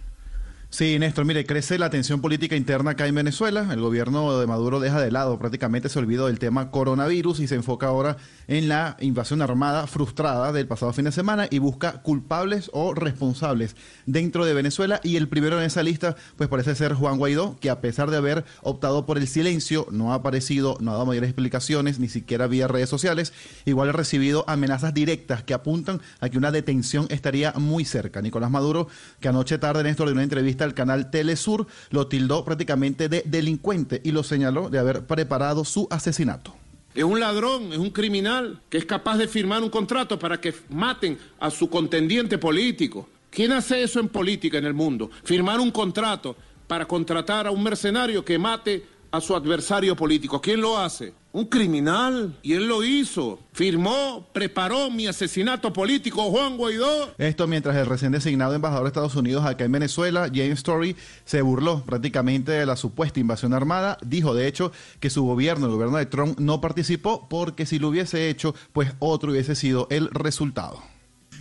Sí, Néstor, mire, crece la tensión política interna acá en Venezuela. El gobierno de Maduro deja de lado, prácticamente se olvidó del tema coronavirus y se enfoca ahora en la invasión armada frustrada del pasado fin de semana y busca culpables o responsables dentro de Venezuela. Y el primero en esa lista, pues parece ser Juan Guaidó, que a pesar de haber optado por el silencio, no ha aparecido, no ha dado mayores explicaciones, ni siquiera vía redes sociales. Igual ha recibido amenazas directas que apuntan a que una detención estaría muy cerca. Nicolás Maduro, que anoche tarde, Néstor, de una entrevista el canal Telesur, lo tildó prácticamente de delincuente y lo señaló de haber preparado su asesinato. Es un ladrón, es un criminal que es capaz de firmar un contrato para que maten a su contendiente político. ¿Quién hace eso en política en el mundo? Firmar un contrato para contratar a un mercenario que mate a su adversario político. ¿Quién lo hace? Un criminal. Y él lo hizo. Firmó, preparó mi asesinato político, Juan Guaidó. Esto mientras el recién designado embajador de Estados Unidos acá en Venezuela, James Story, se burló prácticamente de la supuesta invasión armada. Dijo, de hecho, que su gobierno, el gobierno de Trump, no participó porque si lo hubiese hecho, pues otro hubiese sido el resultado.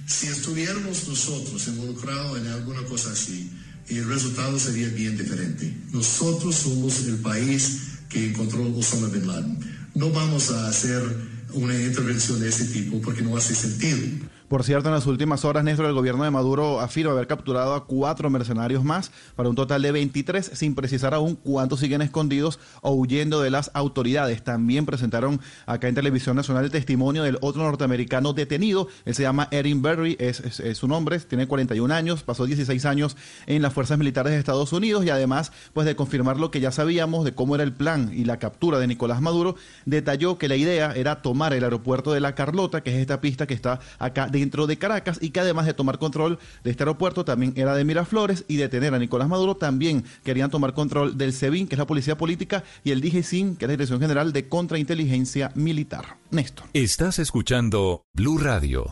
Si estuviéramos nosotros involucrados en alguna cosa así, el resultado sería bien diferente. Nosotros somos el país que encontró Osama Bin Laden. No vamos a hacer una intervención de ese tipo porque no hace sentido. Por cierto, en las últimas horas, Néstor, el gobierno de Maduro afirma haber capturado a cuatro mercenarios más para un total de 23, sin precisar aún cuántos siguen escondidos o huyendo de las autoridades. También presentaron acá en Televisión Nacional el testimonio del otro norteamericano detenido. Él se llama Erin Berry, es, su nombre, tiene 41 años, pasó 16 años en las fuerzas militares de Estados Unidos y además, pues de confirmar lo que ya sabíamos de cómo era el plan y la captura de Nicolás Maduro, detalló que la idea era tomar el aeropuerto de La Carlota, que es esta pista que está acá de dentro de Caracas y que además de tomar control de este aeropuerto también era de Miraflores y detener a Nicolás Maduro también querían tomar control del SEBIN, que es la Policía Política, y el DGCIN, que es la Dirección General de Contrainteligencia Militar. Néstor. Estás escuchando Blue Radio.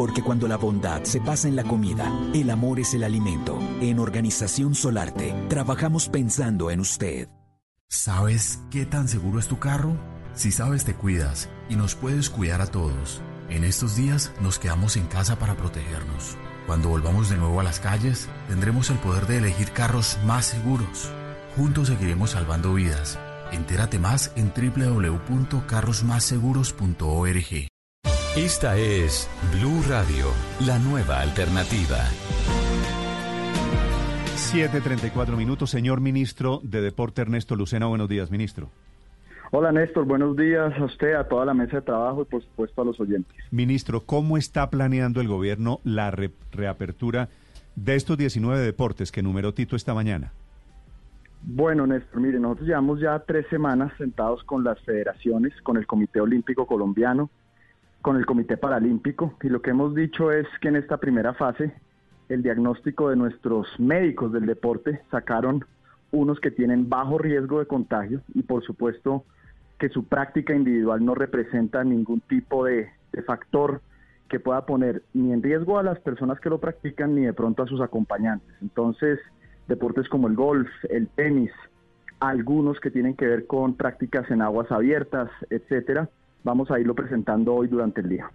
Porque cuando la bondad se pasa en la comida, el amor es el alimento. En Organización Solarte, trabajamos pensando en usted. ¿Sabes qué tan seguro es tu carro? Si sabes, te cuidas y nos puedes cuidar a todos. En estos días nos quedamos en casa para protegernos. Cuando volvamos de nuevo a las calles, tendremos el poder de elegir carros más seguros. Juntos seguiremos salvando vidas. Entérate más en www.carrosmásseguros.org. Esta es Blue Radio, la nueva alternativa. 7.34 minutos. Señor ministro de Deporte Ernesto Lucena, buenos días, ministro. Hola Néstor, buenos días a usted, a toda la mesa de trabajo y por supuesto a los oyentes. Ministro, ¿cómo está planeando el gobierno la reapertura de estos 19 deportes que enumeró Tito esta mañana? Bueno, Néstor, mire, nosotros llevamos ya tres semanas sentados con las federaciones, con el Comité Olímpico Colombiano, con el Comité Paralímpico, y lo que hemos dicho es que en esta primera fase el diagnóstico de nuestros médicos del deporte sacaron unos que tienen bajo riesgo de contagio y por supuesto que su práctica individual no representa ningún tipo de, factor que pueda poner ni en riesgo a las personas que lo practican ni de pronto a sus acompañantes. Entonces, deportes como el golf, el tenis, algunos que tienen que ver con prácticas en aguas abiertas, etcétera, vamos a irlo presentando hoy durante el día.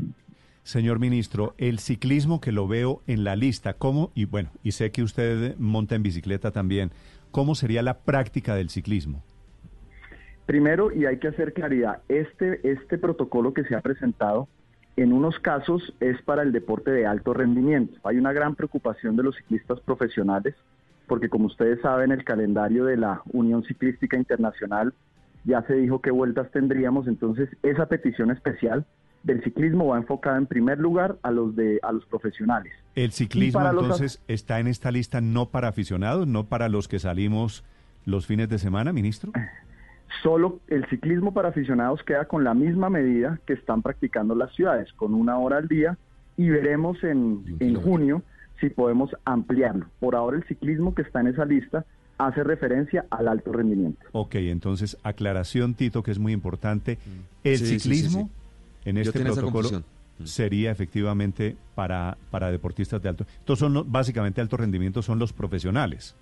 Señor ministro, el ciclismo que lo veo en la lista, ¿cómo? Y bueno, y sé que usted monta en bicicleta también, ¿cómo sería la práctica del ciclismo? Primero, y hay que hacer claridad, este, este protocolo que se ha presentado en unos casos es para el deporte de alto rendimiento. Hay una gran preocupación de los ciclistas profesionales porque como ustedes saben el calendario de la Unión Ciclística Internacional ya se dijo qué vueltas tendríamos, entonces esa petición especial del ciclismo va enfocada en primer lugar a los de a los profesionales. El ciclismo entonces está en esta lista no para aficionados, no para los que salimos los fines de semana, ministro. <laughs> Solo el ciclismo para aficionados queda con la misma medida que están practicando las ciudades, con una hora al día, y veremos en, en junio si podemos ampliarlo. Por ahora el ciclismo que está en esa lista hace referencia al alto rendimiento. Ok, entonces aclaración, Tito, que es muy importante. Mm. El ciclismo en este protocolo mm. sería efectivamente para, para deportistas de alto. Entonces son básicamente alto rendimiento son los profesionales.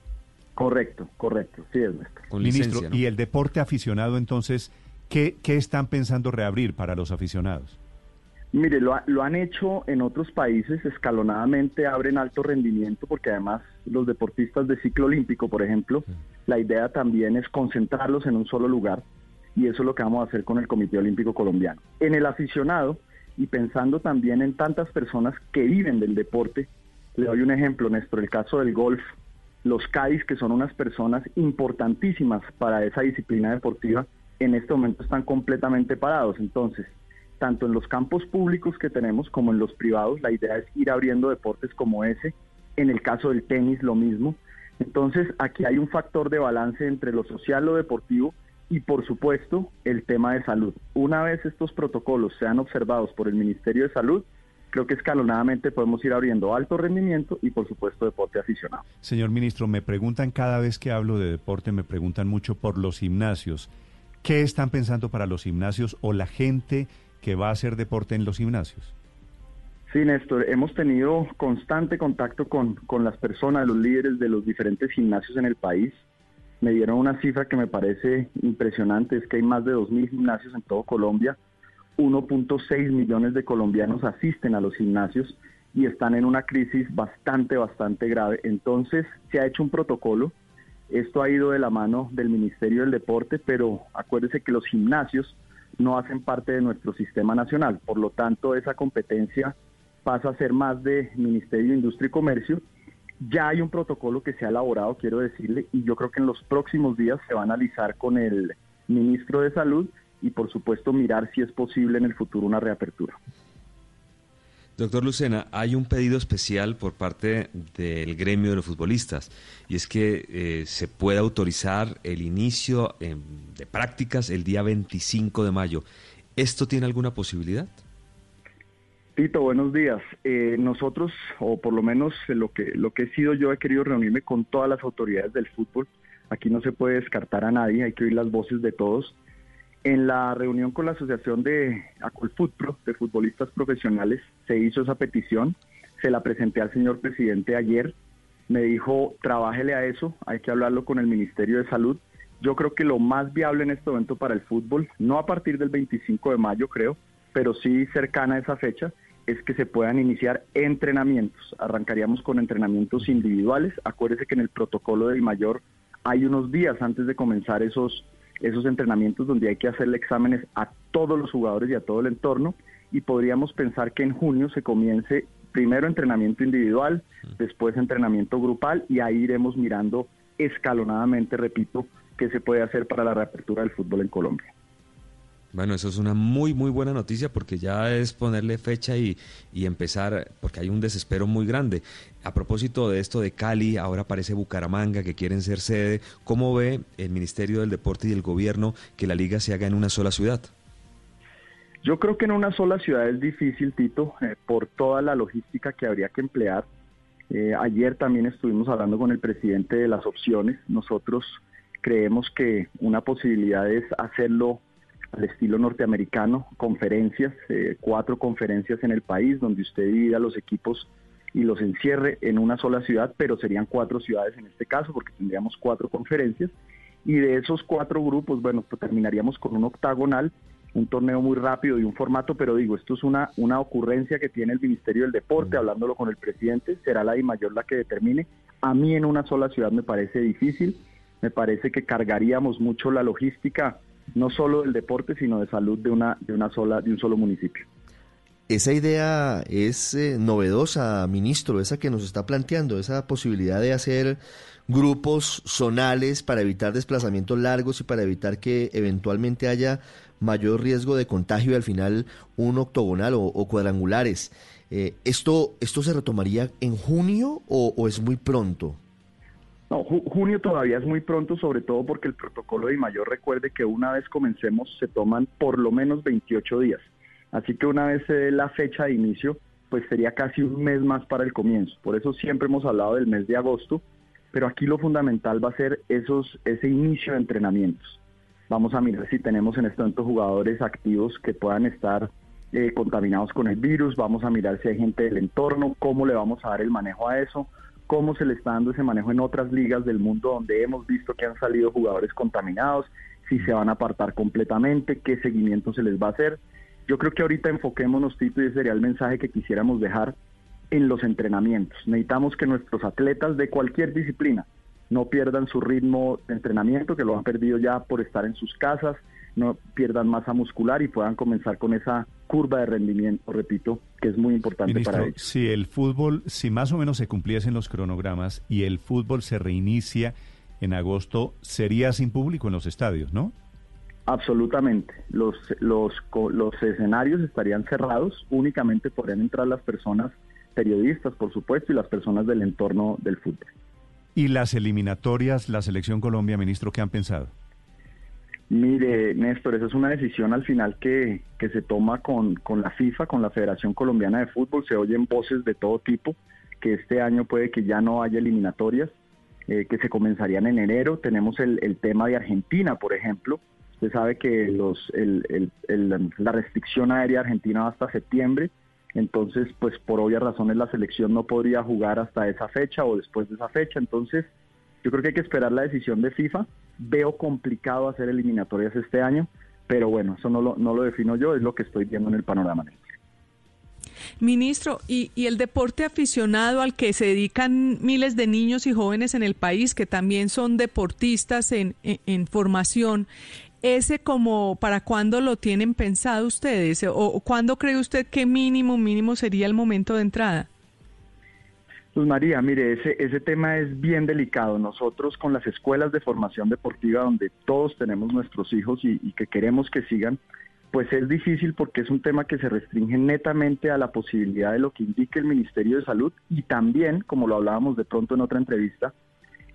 Correcto, correcto, sí es nuestro. Ministro, y el deporte aficionado entonces, ¿qué, ¿qué están pensando reabrir para los aficionados? Mire, lo, lo, han hecho en otros países, escalonadamente abren alto rendimiento, porque además los deportistas de ciclo olímpico, por ejemplo, la idea también es concentrarlos en un solo lugar, y eso es lo que vamos a hacer con el Comité Olímpico Colombiano. En el aficionado, y pensando también en tantas personas que viven del deporte, le doy un ejemplo, Néstor, el caso del golf, los CAIS, que son unas personas importantísimas para esa disciplina deportiva, en este momento están completamente parados. Entonces, tanto en los campos públicos que tenemos como en los privados, la idea es ir abriendo deportes como ese. En el caso del tenis, lo mismo. Entonces, aquí hay un factor de balance entre lo social, lo deportivo y, por supuesto, el tema de salud. Una vez estos protocolos sean observados por el Ministerio de Salud, creo que escalonadamente podemos ir abriendo alto rendimiento y por supuesto deporte aficionado. Señor ministro, me preguntan cada vez que hablo de deporte, me preguntan mucho por los gimnasios. ¿Qué están pensando para los gimnasios o la gente que va a hacer deporte en los gimnasios? Sí, Néstor, hemos tenido constante contacto con, con las personas, los líderes de los diferentes gimnasios en el país. Me dieron una cifra que me parece impresionante, es que hay más de 2.000 gimnasios en todo Colombia 1.6 millones de colombianos asisten a los gimnasios y están en una crisis bastante, bastante grave. Entonces se ha hecho un protocolo. Esto ha ido de la mano del Ministerio del Deporte, pero acuérdese que los gimnasios no hacen parte de nuestro sistema nacional. Por lo tanto, esa competencia pasa a ser más de Ministerio de Industria y Comercio. Ya hay un protocolo que se ha elaborado, quiero decirle, y yo creo que en los próximos días se va a analizar con el ministro de Salud y por supuesto mirar si es posible en el futuro una reapertura. Doctor Lucena, hay un pedido especial por parte del gremio de los futbolistas y es que eh, se pueda autorizar el inicio em, de prácticas el día 25 de mayo. ¿Esto tiene alguna posibilidad? Tito, buenos días. Eh, nosotros, o por lo menos lo que, lo que he sido yo, he querido reunirme con todas las autoridades del fútbol. Aquí no se puede descartar a nadie, hay que oír las voces de todos En la reunión con la Asociación de Acolfutpro, de futbolistas profesionales, se hizo esa petición, se la presenté al señor presidente ayer, me dijo, trabájele a eso, hay que hablarlo con el Ministerio de Salud. Yo creo que lo más viable en este momento para el fútbol, no a partir del 25 de mayo creo, pero sí cercana a esa fecha, es que se puedan iniciar entrenamientos. Arrancaríamos con entrenamientos individuales. Acuérdese que en el protocolo del mayor hay unos días antes de comenzar esos, esos entrenamientos donde hay que hacerle exámenes a todos los jugadores y a todo el entorno. Y podríamos pensar que en junio se comience primero entrenamiento individual, después entrenamiento grupal y ahí iremos mirando escalonadamente, repito, qué se puede hacer para la reapertura del fútbol en Colombia. Bueno, eso es una muy, muy buena noticia porque ya es ponerle fecha y, y, empezar, porque hay un desespero muy grande. A propósito de esto de Cali, ahora aparece Bucaramanga, que quieren ser sede. ¿Cómo ve el Ministerio del Deporte y el Gobierno que la liga se haga en una sola ciudad? Yo creo que en una sola ciudad es difícil, Tito, eh, por toda la logística que habría que emplear. Eh, ayer también estuvimos hablando con el presidente de las opciones. Nosotros creemos que una posibilidad es hacerlo al estilo norteamericano, conferencias, eh, cuatro conferencias en el país donde usted divida los equipos y los encierre en una sola ciudad, pero serían cuatro ciudades en este caso porque tendríamos cuatro conferencias y de esos cuatro grupos, bueno, pues terminaríamos con un octagonal, un torneo muy rápido y un formato, pero digo, esto es una, una ocurrencia que tiene el Ministerio del Deporte, hablándolo con el presidente, será la mayor la que determine. A mí en una sola ciudad me parece difícil, me parece que cargaríamos mucho la logística no solo del deporte, sino de salud de una, de una sola, de un solo municipio. Esa idea es eh, novedosa, ministro, esa que nos está planteando, esa posibilidad de hacer grupos zonales para evitar desplazamientos largos y para evitar que eventualmente haya mayor riesgo de contagio y al final un octogonal o, cuadrangulares. Eh, ¿esto, ¿Esto se retomaría en junio o es muy pronto? No, junio todavía es muy pronto, sobre todo porque el protocolo de mayor recuerde que una vez comencemos se toman por lo menos 28 días. Así que una vez se dé la fecha de inicio, pues sería casi un mes más para el comienzo. Por eso siempre hemos hablado del mes de agosto, pero aquí lo fundamental va a ser esos, ese inicio de entrenamientos. Vamos a mirar si tenemos en este momento jugadores activos que puedan estar eh, contaminados con el virus, vamos a mirar si hay gente del entorno, cómo le vamos a dar el manejo a eso, cómo se le está dando ese manejo en otras ligas del mundo donde hemos visto que han salido jugadores contaminados, si se van a apartar completamente, qué seguimiento se les va a hacer. Yo creo que ahorita enfoquémonos, Tito, y ese sería el mensaje que quisiéramos dejar en los entrenamientos. Necesitamos que nuestros atletas de cualquier disciplina no pierdan su ritmo de entrenamiento, que lo han perdido ya por estar en sus casas, no pierdan masa muscular y puedan comenzar con esa curva de rendimiento, repito, que es muy importante para ellos. Si el fútbol, si más o menos se cumpliesen los cronogramas y el fútbol se reinicia en agosto, sería sin público en los estadios, ¿no? Absolutamente. Los, los, los escenarios estarían cerrados, únicamente podrían entrar las personas periodistas, por supuesto, y las personas del entorno del fútbol. ¿Y las eliminatorias, la selección Colombia, ministro, qué han pensado? Mire, Néstor, esa es una decisión al final que, que se toma con, con, la FIFA, con la Federación Colombiana de Fútbol. Se oyen voces de todo tipo, que este año puede que ya no haya eliminatorias, eh, que se comenzarían en enero. Tenemos el, el, tema de Argentina, por ejemplo. Usted sabe que los, el, la restricción aérea argentina va hasta septiembre. Entonces, pues por obvias razones la selección no podría jugar hasta esa fecha o después de esa fecha. Entonces, yo creo que hay que esperar la decisión de FIFA. Veo complicado hacer eliminatorias este año, pero bueno, eso no lo, no lo defino yo, es lo que estoy viendo en el panorama. Ministro, y, y, el deporte aficionado al que se dedican miles de niños y jóvenes en el país, que también son deportistas en, en, en formación, ¿ese como para cuándo lo tienen pensado ustedes? ¿O, o cuándo cree usted que mínimo, mínimo sería el momento de entrada? Pues María, mire, ese, ese tema es bien delicado. Nosotros con las escuelas de formación deportiva donde todos tenemos nuestros hijos y, que queremos que sigan, pues es difícil porque es un tema que se restringe netamente a la posibilidad de lo que indique el Ministerio de Salud y también, como lo hablábamos de pronto en otra entrevista,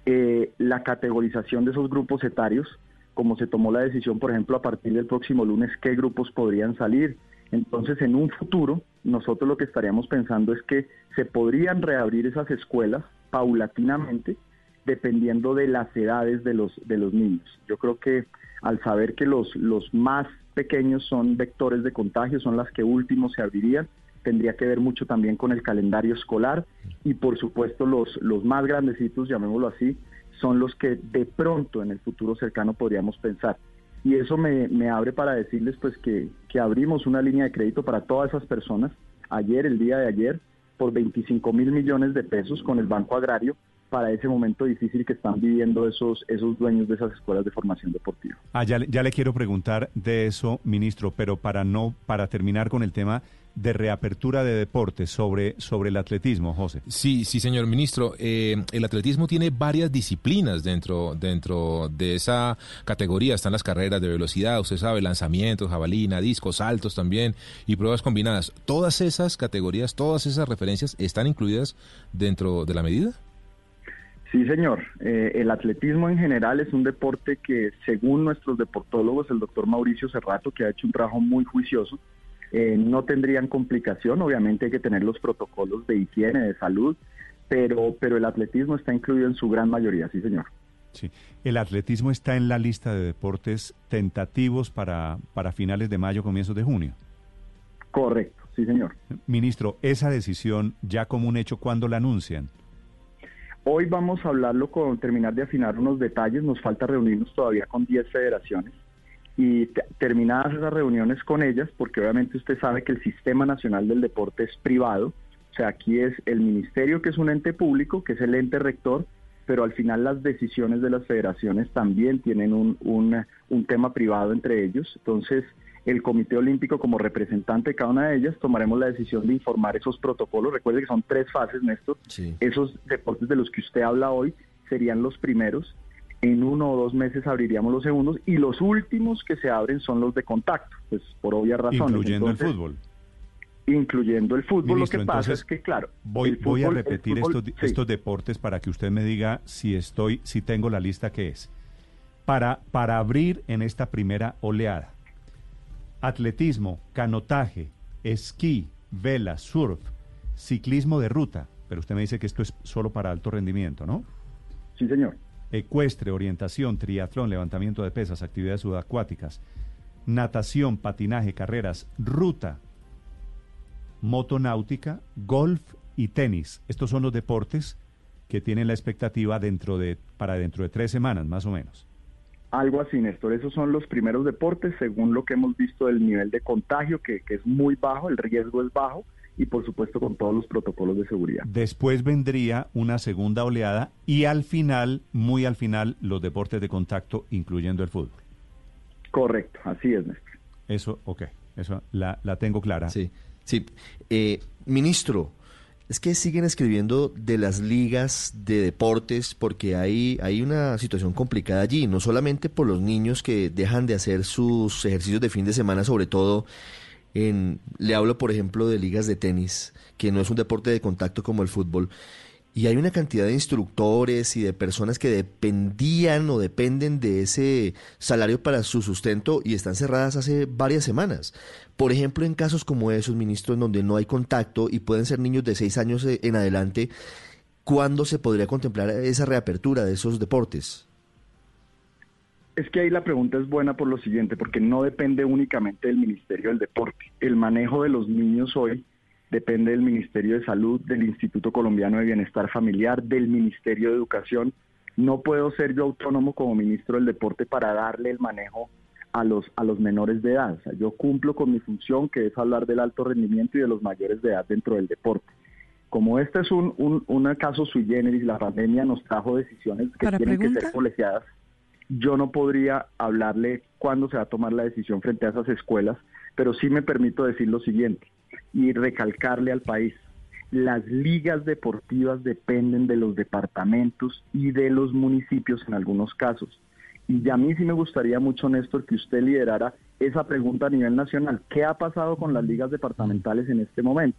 eh, la categorización de esos grupos etarios, como se tomó la decisión, por ejemplo, a partir del próximo lunes, qué grupos podrían salir. Entonces, en un futuro, nosotros lo que estaríamos pensando es que se podrían reabrir esas escuelas paulatinamente, dependiendo de las edades de los, de los niños. Yo creo que al saber que los, los más pequeños son vectores de contagio, son las que últimos se abrirían, tendría que ver mucho también con el calendario escolar y por supuesto los, los más grandecitos, llamémoslo así, son los que de pronto en el futuro cercano podríamos pensar. Y eso me, me abre para decirles pues que, que abrimos una línea de crédito para todas esas personas ayer, el día de ayer, por 25 mil millones de pesos con el Banco Agrario para ese momento difícil que están viviendo esos, esos dueños de esas escuelas de formación deportiva. Ah, ya, ya le quiero preguntar de eso, ministro, pero para no, para terminar con el tema de reapertura de deportes sobre, sobre el atletismo, José. Sí, sí, señor ministro. Eh, el atletismo tiene varias disciplinas dentro, dentro de esa categoría. Están las carreras de velocidad, usted sabe, lanzamientos, jabalina, discos, saltos también y pruebas combinadas. ¿Todas esas categorías, todas esas referencias están incluidas dentro de la medida? Sí, señor. Eh, el atletismo en general es un deporte que, según nuestros deportólogos, el doctor Mauricio Cerrato, que ha hecho un trabajo muy juicioso, eh, no tendrían complicación. Obviamente hay que tener los protocolos de higiene, de salud, pero, pero el atletismo está incluido en su gran mayoría, sí, señor. Sí. ¿El atletismo está en la lista de deportes tentativos para, para finales de mayo, comienzos de junio? Correcto, sí, señor. Ministro, esa decisión ya como un hecho, ¿cuándo la anuncian? Hoy vamos a hablarlo con terminar de afinar unos detalles, nos falta reunirnos todavía con 10 federaciones y terminadas esas reuniones con ellas, porque obviamente usted sabe que el Sistema Nacional del Deporte es privado, o sea, aquí es el ministerio que es un ente público, que es el ente rector, pero al final las decisiones de las federaciones también tienen un, un, un tema privado entre ellos, entonces el Comité Olímpico como representante de cada una de ellas tomaremos la decisión de informar esos protocolos. Recuerde que son tres fases, Néstor. Esos deportes de los que usted habla hoy serían los primeros. En uno o dos meses abriríamos los segundos y los últimos que se abren son los de contacto, pues por obvias razones. Incluyendo el fútbol. Incluyendo el fútbol. lo que pasa es que, claro. Voy, voy a repetir estos, estos deportes para que usted me diga si estoy, si tengo la lista que es. Para, para abrir en esta primera oleada atletismo, canotaje, esquí, vela, surf, ciclismo de ruta, pero usted me dice que esto es solo para alto rendimiento, ¿no? Sí, señor. Ecuestre, orientación, triatlón, levantamiento de pesas, actividades subacuáticas, natación, patinaje, carreras, ruta, motonáutica, golf y tenis. Estos son los deportes que tienen la expectativa dentro de, para dentro de tres semanas, más o menos. Algo así, Néstor. Esos son los primeros deportes, según lo que hemos visto del nivel de contagio, que, es muy bajo, el riesgo es bajo, y por supuesto con todos los protocolos de seguridad. Después vendría una segunda oleada y al final, muy al final, los deportes de contacto, incluyendo el fútbol. Correcto, así es, Néstor. Eso, ok, eso la, la tengo clara. Sí, sí. Eh, ministro, es que siguen escribiendo de las ligas de deportes porque hay, hay una situación complicada allí, no solamente por los niños que dejan de hacer sus ejercicios de fin de semana, sobre todo en, le hablo por ejemplo de ligas de tenis, que no es un deporte de contacto como el fútbol, y hay una cantidad de instructores y de personas que dependían o dependen de ese salario para su sustento y están cerradas hace varias semanas. Por ejemplo, en casos como esos, ministro, en donde no hay contacto y pueden ser niños de seis años eh, en adelante, ¿cuándo se podría contemplar esa reapertura de esos deportes? Es que ahí la pregunta es buena por lo siguiente, porque no depende únicamente del Ministerio del Deporte. El manejo de los niños hoy depende del Ministerio de Salud, del Instituto Colombiano de Bienestar Familiar, del Ministerio de Educación. No puedo ser yo autónomo como ministro del Deporte para darle el manejo a los, a los menores de edad. yo cumplo con mi función, que es hablar del alto rendimiento y de los mayores de edad dentro del deporte. Como este es un, un, caso sui generis, la pandemia nos trajo decisiones que tienen que ser colegiadas. Yo no podría hablarle cuándo se va a tomar la decisión frente a esas escuelas, pero sí me permito decir lo siguiente y recalcarle al país. Las ligas deportivas dependen de los departamentos y de los municipios en algunos casos. Y a mí sí me gustaría mucho, Néstor, que usted liderara esa pregunta a nivel nacional. ¿Qué ha pasado con las ligas departamentales en este momento?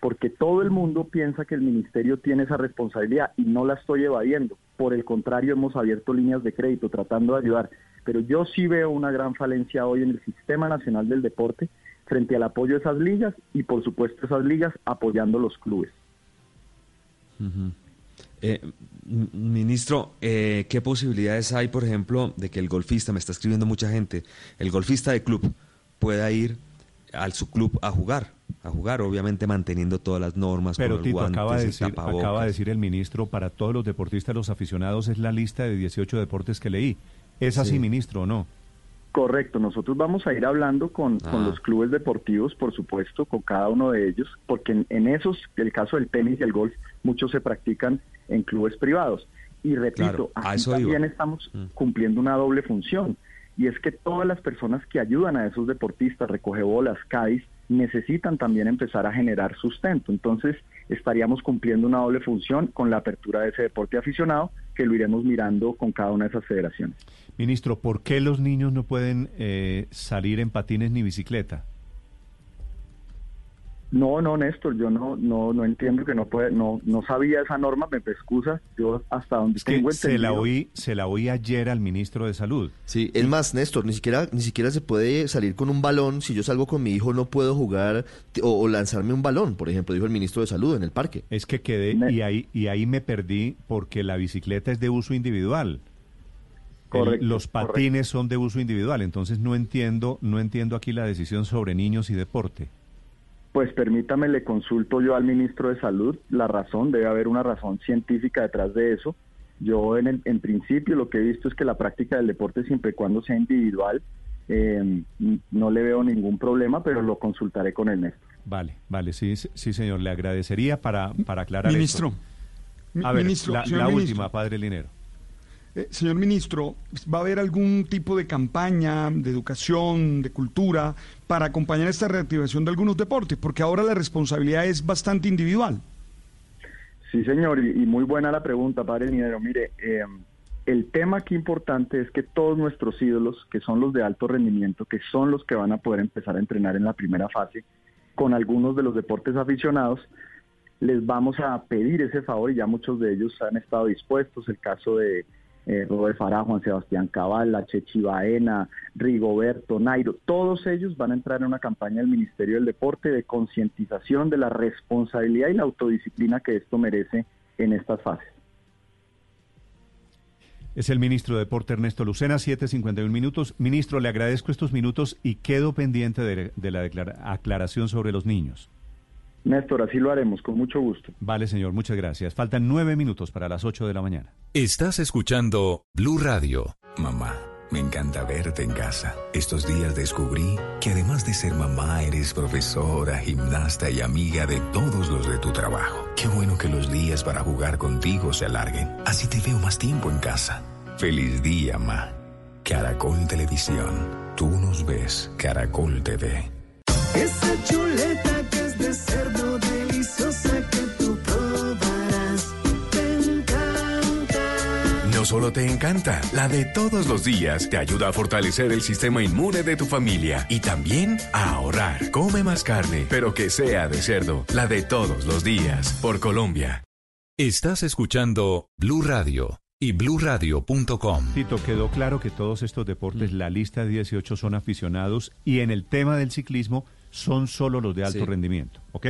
Porque todo el mundo piensa que el ministerio tiene esa responsabilidad y no la estoy evadiendo. Por el contrario, hemos abierto líneas de crédito tratando de ayudar. Pero yo sí veo una gran falencia hoy en el Sistema Nacional del Deporte frente al apoyo de esas ligas y por supuesto esas ligas apoyando los clubes. Eh, ministro, eh, ¿qué posibilidades hay, por ejemplo, de que el golfista, me está escribiendo mucha gente, el golfista de club pueda ir al su club a jugar? A jugar, obviamente manteniendo todas las normas. Pero con Tito, guantes, acaba, de decir, acaba de decir el ministro, para todos los deportistas, los aficionados, es la lista de 18 deportes que leí. ¿Es así, Sí. ministro, o no? Correcto, nosotros vamos a ir hablando con, con Ah. los clubes deportivos, por supuesto, con cada uno de ellos, porque en, en esos, el caso del tenis y el golf, muchos se practican en clubes privados. Y repito, Claro, aquí eso también iba. estamos Mm. cumpliendo una doble función, y es que todas las personas que ayudan a esos deportistas, recogebolas, Cádiz, necesitan también empezar a generar sustento. Entonces, estaríamos cumpliendo una doble función con la apertura de ese deporte aficionado, que lo iremos mirando con cada una de esas federaciones. Ministro, ¿por qué los niños no pueden eh, salir en patines ni bicicleta? No, no, Néstor, yo no, no, no entiendo que no puede, no, no sabía esa norma, me excusa, yo hasta donde Es que tengo se la entendido- oí, se la oí ayer al ministro de Salud. Sí, es más, Néstor, ni siquiera, ni siquiera se puede salir con un balón. Si yo salgo con mi hijo, no puedo jugar o, o lanzarme un balón, por ejemplo, dijo el ministro de Salud en el parque. Es que quedé y ahí, y ahí me perdí porque la bicicleta es de uso individual. El- Correcto, los patines son de uso individual, entonces no entiendo, no entiendo aquí la decisión sobre niños y deporte. Pues permítame, le consulto yo al ministro de Salud la razón, debe haber una razón científica detrás de eso. Yo en, el- en principio lo que he visto es que la práctica del deporte siempre y cuando sea individual, eh, no le veo ningún problema, pero lo consultaré con el Néstor. Vale, vale, sí, sí, señor, le agradecería para, para aclarar Ministro, esto. A ver, ministro, la, señor la ministro. última, padre Linero. Eh, señor ministro, ¿va a haber algún tipo de campaña de educación, de cultura, para acompañar esta reactivación de algunos deportes? Porque ahora la responsabilidad es bastante individual. Sí, señor, y, muy buena la pregunta, padre Linero. Mire, eh, el tema aquí importante es que todos nuestros ídolos, que son los de alto rendimiento, que son los que van a poder empezar a entrenar en la primera fase, con algunos de los deportes aficionados, les vamos a pedir ese favor y ya muchos de ellos han estado dispuestos. El caso de eh, Robert Farah, Juan Sebastián Cabal, Chechi Baena, Rigoberto, Nairo, todos ellos van a entrar en una campaña del Ministerio del Deporte de concientización de la responsabilidad y la autodisciplina que esto merece en estas fases. Es el ministro de Deporte Ernesto Lucena, 7.51 minutos. Ministro, le agradezco estos minutos y quedo pendiente de, de la aclaración sobre los niños. Néstor, así lo haremos, con mucho gusto. Vale, señor, muchas gracias. Faltan nueve minutos para las 8 de la mañana. Estás escuchando Blue Radio. Mamá, me encanta verte en casa. Estos días descubrí que además de ser mamá, eres profesora, gimnasta y amiga de todos los de tu trabajo. Qué bueno que los días para jugar contigo se alarguen. Así te veo más tiempo en casa. Feliz día, ma. Caracol Televisión. Tú nos ves. Caracol TV. Esa chuleta No solo te encanta, la de todos los días te ayuda a fortalecer el sistema inmune de tu familia y también a ahorrar. Come más carne, pero que sea de cerdo, la de todos los días, por Colombia. Estás escuchando Blue Radio y bluradio.com. Tito, quedó claro que todos estos deportes, la lista de 18 son aficionados y en el tema del ciclismo son solo los de alto Sí. rendimiento, ¿ok?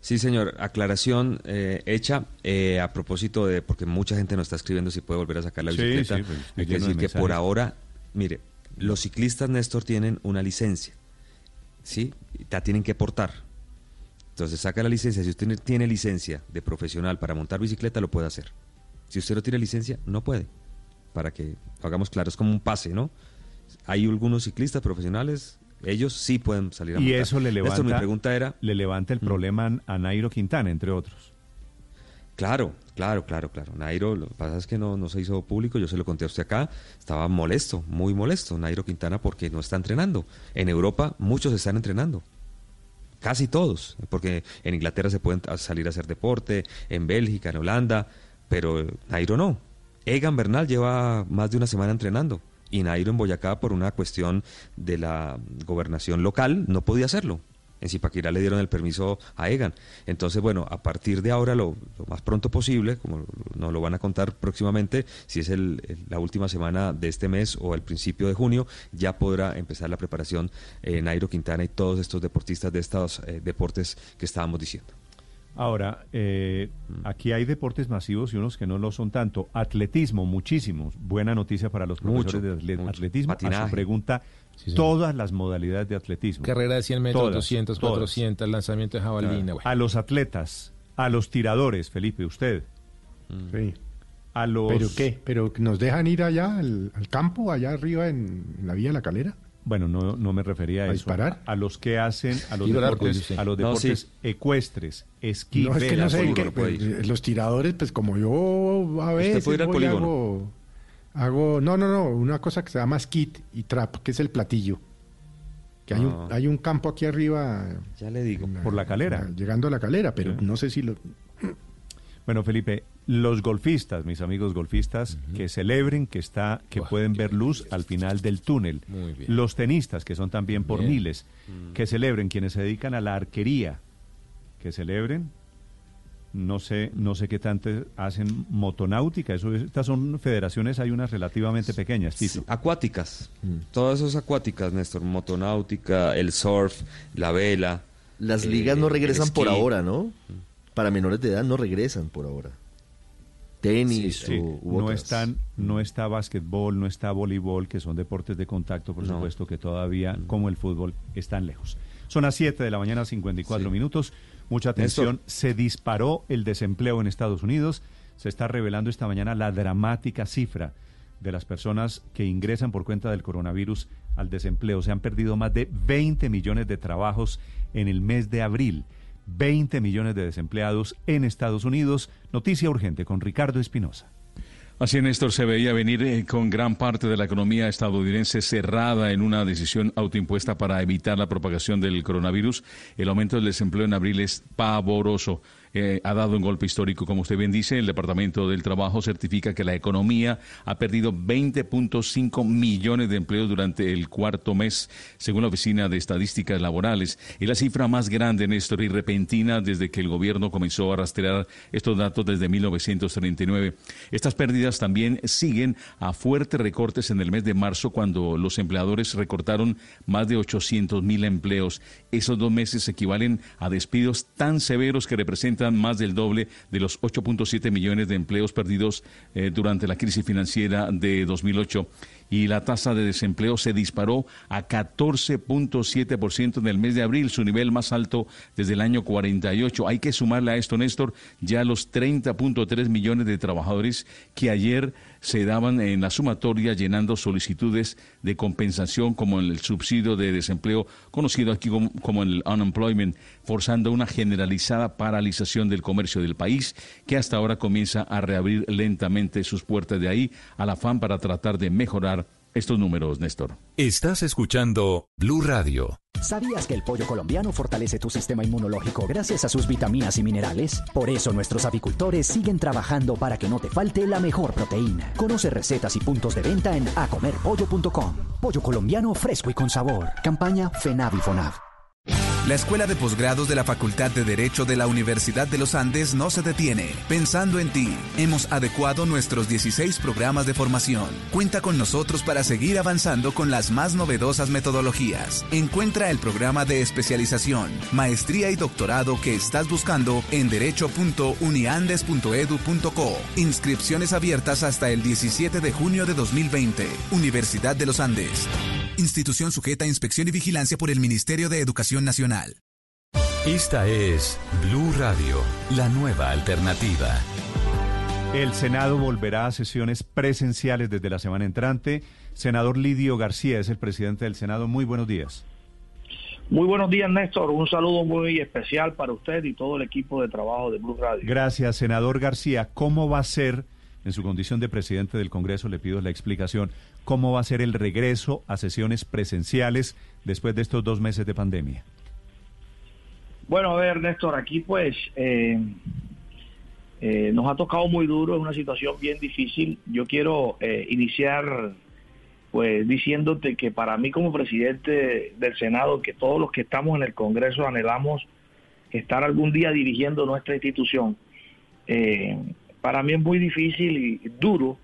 Sí, señor. Aclaración eh, hecha eh, a propósito de, porque mucha gente nos está escribiendo si puede volver a sacar la bicicleta. sí, pues, Hay que de decir que por ahora, mire, los ciclistas, Néstor, tienen una licencia, ¿sí? La tienen que portar. Entonces saca la licencia. Si usted tiene- tiene licencia de profesional para montar bicicleta, lo puede hacer. Si usted no tiene licencia, no puede. Para que lo hagamos claro, es como un pase, ¿no? Hay algunos ciclistas profesionales, ellos sí pueden salir a Y montar. eso le Néstor, levanta, mi pregunta era... le levanta el problema a Nairo Quintana, entre otros. Claro, claro, claro, claro. Nairo, lo que pasa es que no, no se hizo público, yo se lo conté a usted acá, estaba molesto, muy molesto, Nairo Quintana, porque no está entrenando. En Europa muchos están entrenando, casi todos, porque en Inglaterra se pueden salir a hacer deporte, en Bélgica, en Holanda, pero Nairo no. Egan Bernal lleva más de una semana entrenando y Nairo en Boyacá por una cuestión de la gobernación local no podía hacerlo. En Zipaquirá le dieron el permiso a Egan. Entonces, bueno, a partir de ahora, lo, más pronto posible, como nos lo van a contar próximamente, si es el- la última semana de este mes o el principio de junio, ya podrá empezar la preparación eh, Nairo Quintana y todos estos deportistas de estos eh, deportes que estábamos diciendo. Ahora, eh, aquí hay deportes masivos y unos que no lo son tanto. Atletismo, muchísimos. Buena noticia para los profesores Mucho, de atletismo. A Patinaje. su pregunta, todas las modalidades de atletismo. Carrera de 100 metros, Todas, 200, todas. 400, lanzamiento de jabalina. bueno. A los atletas, a los tiradores, Felipe, usted. Sí. A los... ¿Pero qué? ¿Pero nos dejan ir allá al, al campo, allá arriba en, en la Vía de la Calera? Bueno, no, no me refería a, ¿A eso. disparar? A los que hacen, a los Tiro arco, deportes, dice usted. a los No, deportes sí. ecuestres, esquí, no, es que no sé, que, pues, los tiradores, pues como yo a veces puede ir al voy, polígono. hago, hago, no, no, no, una cosa que se llama skit y trap, que es el platillo. Que hay, Ah. un, hay un campo aquí arriba. Ya le digo. Por la calera. Llegando a la calera, pero no sé si lo... Bueno, Felipe, los golfistas, mis amigos golfistas, que celebren que está, que pueden ver luz al final del túnel. Muy bien. Los tenistas, que son también por Bien. miles, que celebren quienes se dedican a la arquería, que celebren. No sé, no sé qué tanto hacen motonáutica. Eso, es- estas son federaciones, hay unas relativamente pequeñas, Tito. Acuáticas. Todas esas acuáticas, Néstor. Motonáutica, el surf, la vela. Las eh, ligas no regresan por ahora, ¿no? Para menores de edad no regresan por ahora. Tenis Sí, u no otras. están, no está básquetbol, no está voleibol, que son deportes de contacto, por No. supuesto, que todavía, como el fútbol, están lejos. Son las 7 de la mañana, 54 minutos. Mucha atención. Néstor. Se disparó el desempleo en Estados Unidos. Se está revelando esta mañana la dramática cifra de las personas que ingresan por cuenta del coronavirus al desempleo. Se han perdido más de 20 millones de trabajos en el mes de abril. 20 millones de desempleados en Estados Unidos. Noticia urgente con Ricardo Espinosa. Así, Néstor, se veía venir eh, con gran parte de la economía estadounidense cerrada en una decisión autoimpuesta para evitar la propagación del coronavirus. El aumento del desempleo en abril es pavoroso. Eh, ha dado un golpe histórico, como usted bien dice. El Departamento del Trabajo certifica que la economía ha perdido 20.5 millones de empleos durante el cuarto mes, según la Oficina de Estadísticas Laborales. Es la cifra más grande, Néstor, y repentina desde que el gobierno comenzó a rastrear estos datos desde 1939. Estas pérdidas también siguen a fuertes recortes en el mes de marzo, cuando los empleadores recortaron más de 800 mil empleos. Esos dos meses equivalen a despidos tan severos que representan más del doble de los 8.7 millones de empleos perdidos eh, durante la crisis financiera de 2008 y la tasa de desempleo se disparó a 14.7% en el mes de abril, su nivel más alto desde el año 48. Hay que sumarle a esto, Néstor, ya los 30.3 millones de trabajadores que ayer se daban en la sumatoria llenando solicitudes de compensación como el subsidio de desempleo, conocido aquí como, el unemployment, forzando una generalizada paralización del comercio del país que hasta ahora comienza a reabrir lentamente sus puertas. De ahí al afán para tratar de mejorar estos números, Néstor. Estás escuchando Blue Radio. ¿Sabías que el pollo colombiano fortalece tu sistema inmunológico gracias a sus vitaminas y minerales? Por eso nuestros avicultores siguen trabajando para que no te falte la mejor proteína. Conoce recetas y puntos de venta en acomerpollo.com. Pollo colombiano fresco y con sabor. Campaña FENAVIFONAV. La Escuela de Posgrados de la Facultad de Derecho de la Universidad de los Andes no se detiene. Pensando en ti, hemos adecuado nuestros 16 programas de formación. Cuenta con nosotros para seguir avanzando con las más novedosas metodologías. Encuentra el programa de especialización, maestría y doctorado que estás buscando en derecho.uniandes.edu.co. Inscripciones abiertas hasta el 17 de junio de 2020. Universidad de los Andes. Institución sujeta a inspección y vigilancia por el Ministerio de Educación Nacional. Esta es Blue Radio, la nueva alternativa. El Senado volverá a sesiones presenciales desde la semana entrante. Senador Lidio García es el presidente del Senado. Muy buenos días. Muy buenos días, Néstor. Un saludo muy especial para usted y todo el equipo de trabajo de Blue Radio. Gracias, senador García. ¿Cómo va a ser, en su condición de presidente del Congreso, le pido la explicación, cómo va a ser el regreso a sesiones presenciales después de estos dos meses de pandemia? Bueno, a ver, Néstor, aquí pues eh, eh, nos ha tocado muy duro, es una situación bien difícil. Yo quiero eh, iniciar pues diciéndote que para mí como presidente del Senado, que todos los que estamos en el Congreso anhelamos estar algún día dirigiendo nuestra institución, para mí es muy difícil y duro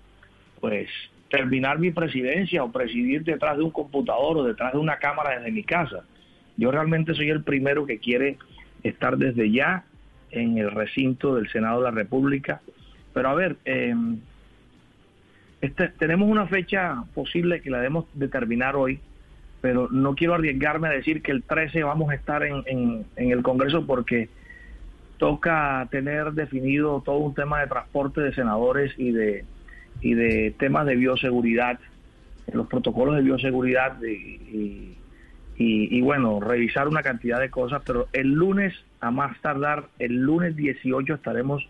pues terminar mi presidencia o presidir detrás de un computador o detrás de una cámara desde mi casa. Yo realmente soy el primero que quiere estar desde ya en el recinto del Senado de la República. Pero a ver, eh, este, tenemos una fecha posible que la debemos determinar hoy, pero no quiero arriesgarme a decir que el 13 vamos a estar en, en- en el Congreso porque toca tener definido todo un tema de transporte de senadores y de, y de temas de bioseguridad, los protocolos de bioseguridad y, y- y- y, bueno, revisar una cantidad de cosas, pero el lunes, a más tardar, el lunes 18 estaremos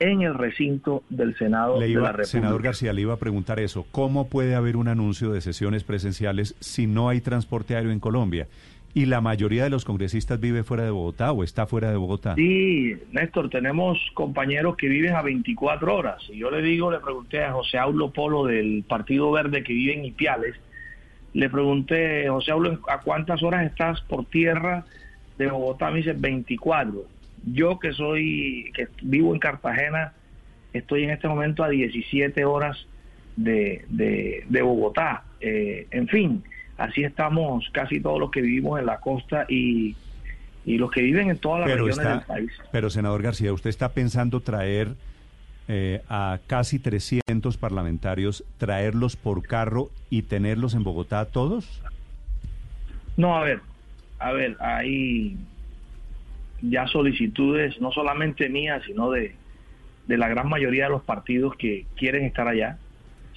en el recinto del Senado Le de la República. senador García, le iba a preguntar eso. ¿Cómo puede haber un anuncio de sesiones presenciales si no hay transporte aéreo en Colombia? Y la mayoría de los congresistas vive fuera de Bogotá o está fuera de Bogotá. Sí, Néstor, tenemos compañeros que viven a 24 horas. Y yo le digo, le pregunté a José Aulo Polo del Partido Verde que vive en Ipiales, le pregunté, José Aulo, ¿a cuántas horas estás por tierra de Bogotá? Me dice 24. Yo que soy, que vivo en Cartagena, estoy en este momento a 17 horas de, de, de Bogotá. Eh, en fin, así estamos casi todos los que vivimos en la costa y, y los que viven en todas las Pero, regiones está, del país. pero senador García, ¿usted está pensando traer eh, a casi 300 parlamentarios, traerlos por carro y tenerlos en Bogotá todos? No, a ver, a ver, hay ya solicitudes, no solamente mías, sino de, de la gran mayoría de los partidos que quieren estar allá.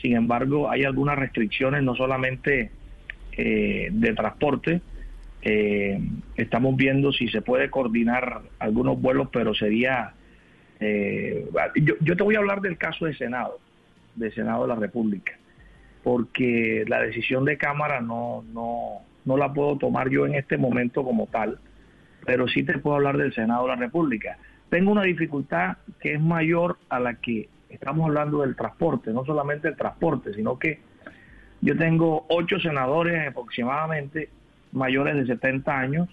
Sin embargo, hay algunas restricciones, no solamente eh, de transporte. Eh, estamos viendo si se puede coordinar algunos vuelos, pero sería... eh, yo, yo te voy a hablar del caso de Senado, de Senado de la República, porque la decisión de Cámara no, no, no la puedo tomar yo en este momento como tal, pero sí te puedo hablar del Senado de la República. Tengo una dificultad que es mayor a la que estamos hablando del transporte, no solamente el transporte, sino que yo tengo ocho senadores aproximadamente mayores de 70 años,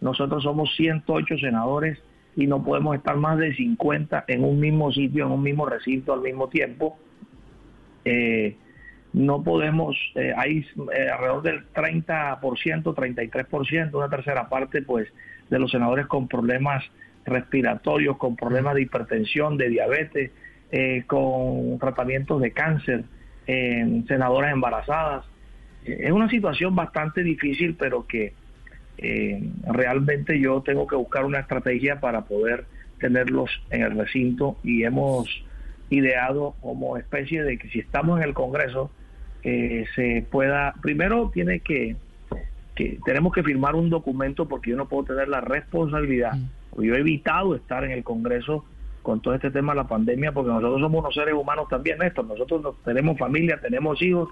nosotros somos 108 senadores y no podemos estar más de 50 en un mismo sitio, en un mismo recinto al mismo tiempo. Eh, no podemos, eh, hay eh, alrededor del 30%, 33%, una tercera parte, pues, de los senadores con problemas respiratorios, con problemas de hipertensión, de diabetes, con tratamientos de cáncer, eh, senadoras embarazadas. Eh, es una situación bastante difícil, pero que eh, realmente yo tengo que buscar una estrategia para poder tenerlos en el recinto y hemos ideado como especie de que si estamos en el Congreso eh, se pueda, primero tiene que, que, tenemos que firmar un documento porque yo no puedo tener la responsabilidad, porque yo he evitado estar en el Congreso con todo este tema de la pandemia, porque nosotros somos unos seres humanos también, Néstor, nosotros nos- tenemos familia, tenemos hijos,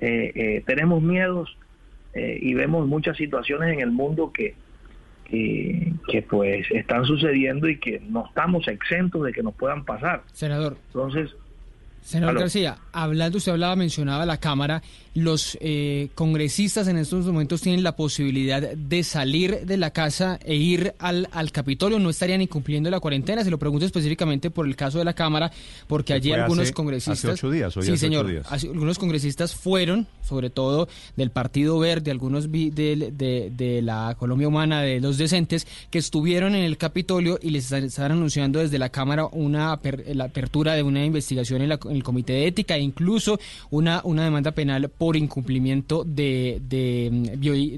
eh, eh, tenemos miedos eh, y vemos muchas situaciones en el mundo que, que, que, pues están sucediendo y que no estamos exentos de que nos puedan pasar. Senador. Entonces, Senador Aló. García, hablando, usted hablaba, mencionaba la Cámara, los eh, congresistas en estos momentos tienen la posibilidad de salir de la casa e ir al, al Capitolio, no estarían incumpliendo la cuarentena, se lo pregunto específicamente por el caso de la Cámara, porque Que allí algunos hace- congresistas... hace ocho días, hoy sí, hace ocho señor, días. hace- algunos congresistas fueron, sobre todo del Partido Verde, algunos vi- del- de, de la Colombia Humana, de los decentes, que estuvieron en el Capitolio y les están, anunciando desde la Cámara una la apertura de una investigación en, la- en el Comité de Ética e incluso una, una demanda penal por incumplimiento de, de,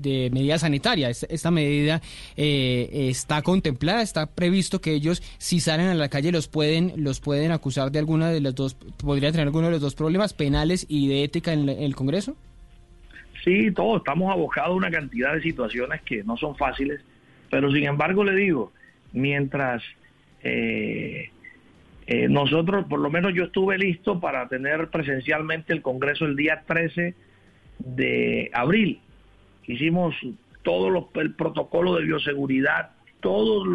de medidas sanitarias. Esta, esta medida eh, está contemplada, está previsto que ellos, si salen a la calle, los pueden, los pueden acusar de alguna de las dos, podría tener alguno de los dos problemas penales y de ética en, en el Congreso. Sí, todos estamos abocados a una cantidad de situaciones que no son fáciles, pero sin embargo le digo, mientras eh, eh, nosotros, por lo menos yo estuve listo para tener presencialmente el Congreso el día 13 de abril. Hicimos todo los, el protocolo de bioseguridad, todas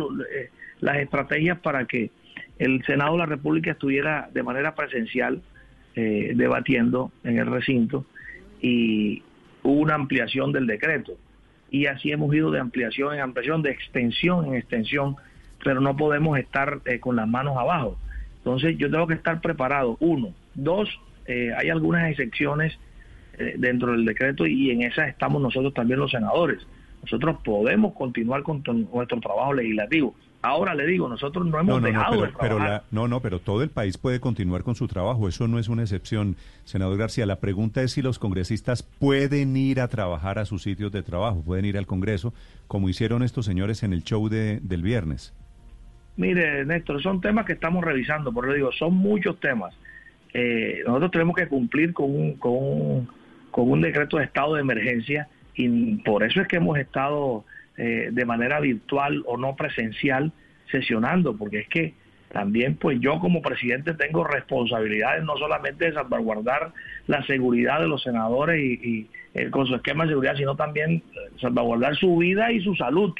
las estrategias para que el Senado de la República estuviera de manera presencial eh, debatiendo en el recinto y hubo una ampliación del decreto. Y así hemos ido de ampliación en ampliación, de extensión en extensión, pero no podemos estar eh, con las manos abajo. Entonces yo tengo que estar preparado, uno. Dos, eh, hay algunas excepciones eh, dentro del decreto y en esas estamos nosotros también los senadores. Nosotros podemos continuar con nuestro trabajo legislativo, Ahora le digo, nosotros no hemos No, no, no, dejado pero, de trabajar. pero la- no, no, pero todo el país puede continuar con su trabajo. Eso no es una excepción, senador García. La pregunta es si los congresistas pueden ir a trabajar a sus sitios de trabajo, pueden ir al Congreso, como hicieron estos señores en el show de, del viernes. Mire, Néstor, son temas que estamos revisando, por eso digo, son muchos temas. Eh, nosotros tenemos que cumplir con un, con, un, con un decreto de estado de emergencia y por eso es que hemos estado eh, de manera virtual o no presencial sesionando, porque es que también pues yo como presidente tengo responsabilidades no solamente de salvaguardar la seguridad de los senadores y, y, eh, con su esquema de seguridad, sino también eh, salvaguardar su vida y su salud.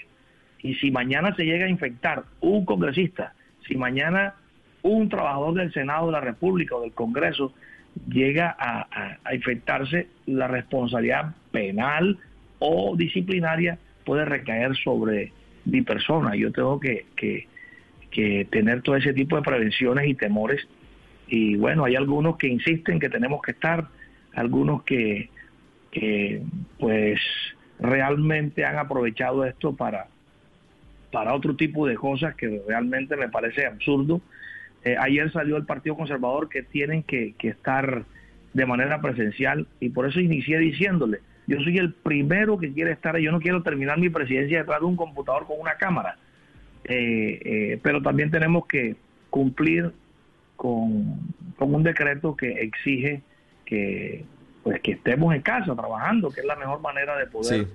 Y si mañana se llega a infectar un congresista, si mañana un trabajador del Senado de la República o del Congreso llega a, infectarse, la responsabilidad penal o disciplinaria puede recaer sobre mi persona. Yo tengo que, que, que tener todo ese tipo de prevenciones y temores. Y bueno, hay algunos que insisten que tenemos que estar, algunos que, que pues realmente han aprovechado esto para, para otro tipo de cosas que realmente me parece absurdo. Eh, ayer salió el Partido Conservador que tienen que, estar de manera presencial y por eso inicié diciéndole, yo soy el primero que quiere estar, yo no quiero terminar mi presidencia detrás de un computador con una cámara, Eh, eh, pero también tenemos que cumplir con, con un decreto que exige que pues que estemos en casa trabajando, que es la mejor manera de poder.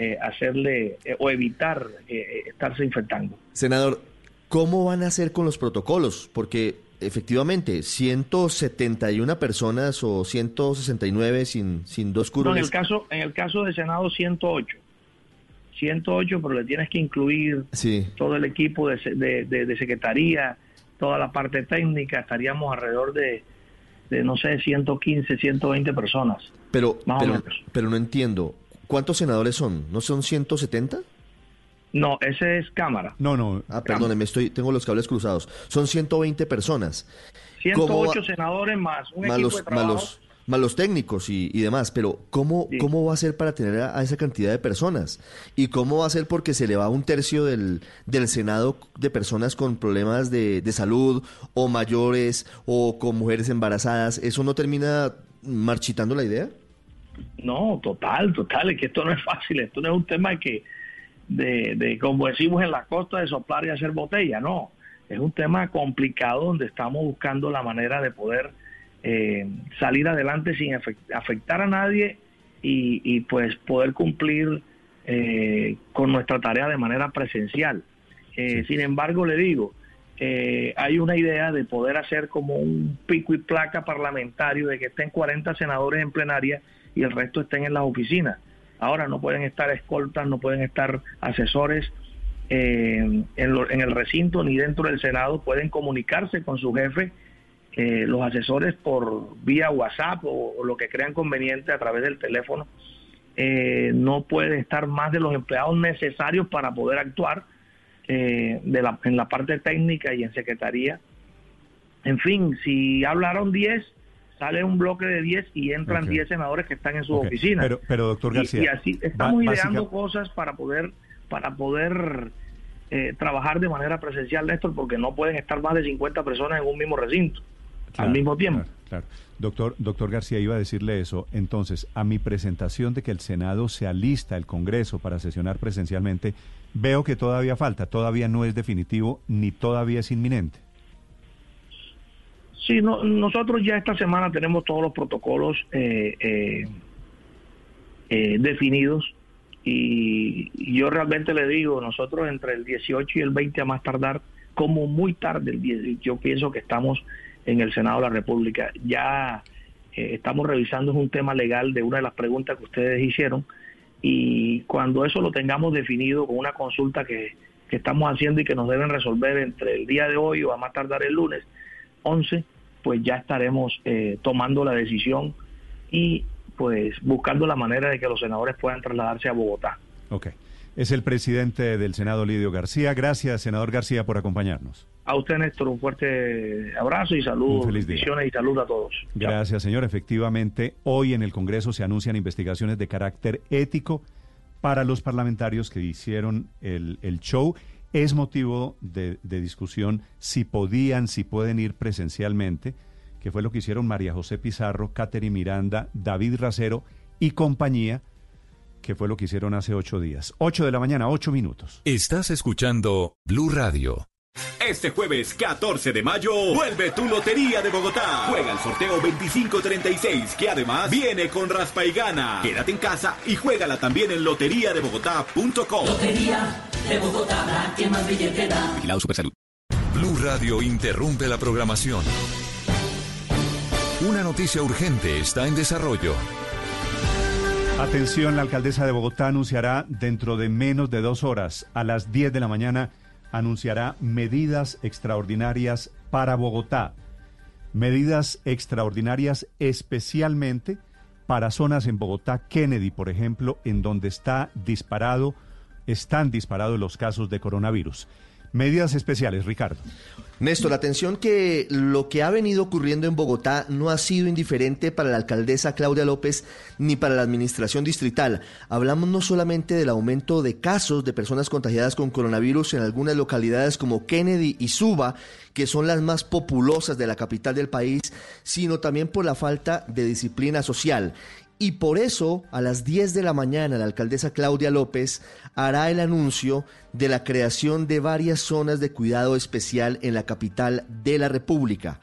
Eh, hacerle eh, o evitar eh, eh, estarse infectando. Senador, ¿cómo van a hacer con los protocolos? Porque efectivamente, 171 personas o 169 sin, sin dos No, en el caso en el caso de Senado 108. 108, pero le tienes que incluir Sí. todo el equipo de, de, de- de secretaría, toda la parte técnica, estaríamos alrededor de, de no sé, 115, 120 personas. Pero, Más o menos. pero no entiendo. ¿Cuántos senadores son? ¿No son 170? No, ese es Cámara. No, no. Ah, perdóneme, estoy, tengo los cables cruzados. Son 120 personas. ¿Cómo va- 108 senadores más un más equipo los, de más trabajo. los- más los técnicos y, y demás, pero ¿cómo, ¿cómo va a ser para tener a, a esa cantidad de personas? ¿Y cómo va a ser porque se le va un tercio del, del Senado de personas con problemas de, de salud o mayores o con mujeres embarazadas? ¿Eso no termina marchitando la idea? No, total, total, es que esto no es fácil, esto no es un tema que, de, de, como decimos en la costa, de soplar y hacer botella, no, es un tema complicado donde estamos buscando la manera de poder eh, salir adelante sin afect- afectar a nadie y, y, pues poder cumplir eh, con nuestra tarea de manera presencial. Eh, Sin embargo, le digo, eh, hay una idea de poder hacer como un pico y placa parlamentario de que estén 40 senadores en plenaria y el resto estén en las oficinas. Ahora no pueden estar escoltas, no pueden estar asesores eh, en, lo- en el recinto ni dentro del Senado, pueden comunicarse con su jefe, eh, los asesores por vía WhatsApp o, lo que crean conveniente a través del teléfono. Eh, no pueden estar más de los empleados necesarios para poder actuar eh, de la, en la parte técnica y en secretaría. En fin, si hablaron 10, sale un bloque de 10 y entran Ok. 10 senadores que están en su Ok, oficina. Pero, pero doctor García. Y, así estamos ideando básica- cosas para poder para poder eh, trabajar de manera presencial, Néstor, porque no pueden estar más de 50 personas en un mismo recinto al mismo tiempo. Claro, claro. Doctor, doctor García, iba a decirle eso. Entonces, a mi presentación de que el Senado se alista, el Congreso, para sesionar presencialmente, veo que todavía falta, todavía no es definitivo ni todavía es inminente. Sí, no, nosotros ya esta semana tenemos todos los protocolos eh, eh, eh, definidos y yo realmente le digo, nosotros entre el 18 y el 20 a más tardar, como muy tarde el 10, yo pienso que estamos en el Senado de la República. Ya eh, estamos revisando un tema legal de una de las preguntas que ustedes hicieron y cuando eso lo tengamos definido con una consulta que, que estamos haciendo y que nos deben resolver entre el día de hoy o a más tardar el lunes 11, pues ya estaremos eh, tomando la decisión y pues buscando la manera de que los senadores puedan trasladarse a Bogotá. Ok. Es el presidente del Senado, Lidio García. Gracias, senador García, por acompañarnos. A usted, Néstor, un fuerte abrazo y salud, Un feliz día. bendiciones y salud a todos. Gracias, señor. Efectivamente, hoy en el Congreso se anuncian investigaciones de carácter ético para los parlamentarios que hicieron el, el show Es motivo de, de discusión si podían, si pueden ir presencialmente, que fue lo que hicieron María José Pizarro, Catherine Miranda, David Racero y compañía, que fue lo que hicieron hace ocho días. Ocho de la mañana, ocho minutos. Estás escuchando Blue Radio. Este jueves 14 de mayo vuelve tu Lotería de Bogotá. Juega el sorteo 2536 que además viene con raspa y gana. Quédate en casa y juégala también en loteriadebogotá.com. Lotería de Bogotá, la que más billete da. Vigilado Supersalud. Blue Radio interrumpe la programación. Una noticia urgente está en desarrollo. Atención, la alcaldesa de Bogotá anunciará dentro de menos de dos horas, a las 10 de la mañana, anunciará medidas extraordinarias para Bogotá. Medidas extraordinarias especialmente para zonas en Bogotá, Kennedy, por ejemplo, en donde está disparado, están disparados los casos de coronavirus. Medidas especiales, Ricardo. Néstor, atención que lo que ha venido ocurriendo en Bogotá no ha sido indiferente para la alcaldesa Claudia López ni para la administración distrital. Hablamos no solamente del aumento de casos de personas contagiadas con coronavirus en algunas localidades como Kennedy y Suba, que son las más populosas de la capital del país, sino también por la falta de disciplina social. Y por eso, a las 10 de la mañana, la alcaldesa Claudia López hará el anuncio de la creación de varias zonas de cuidado especial en la capital de la República.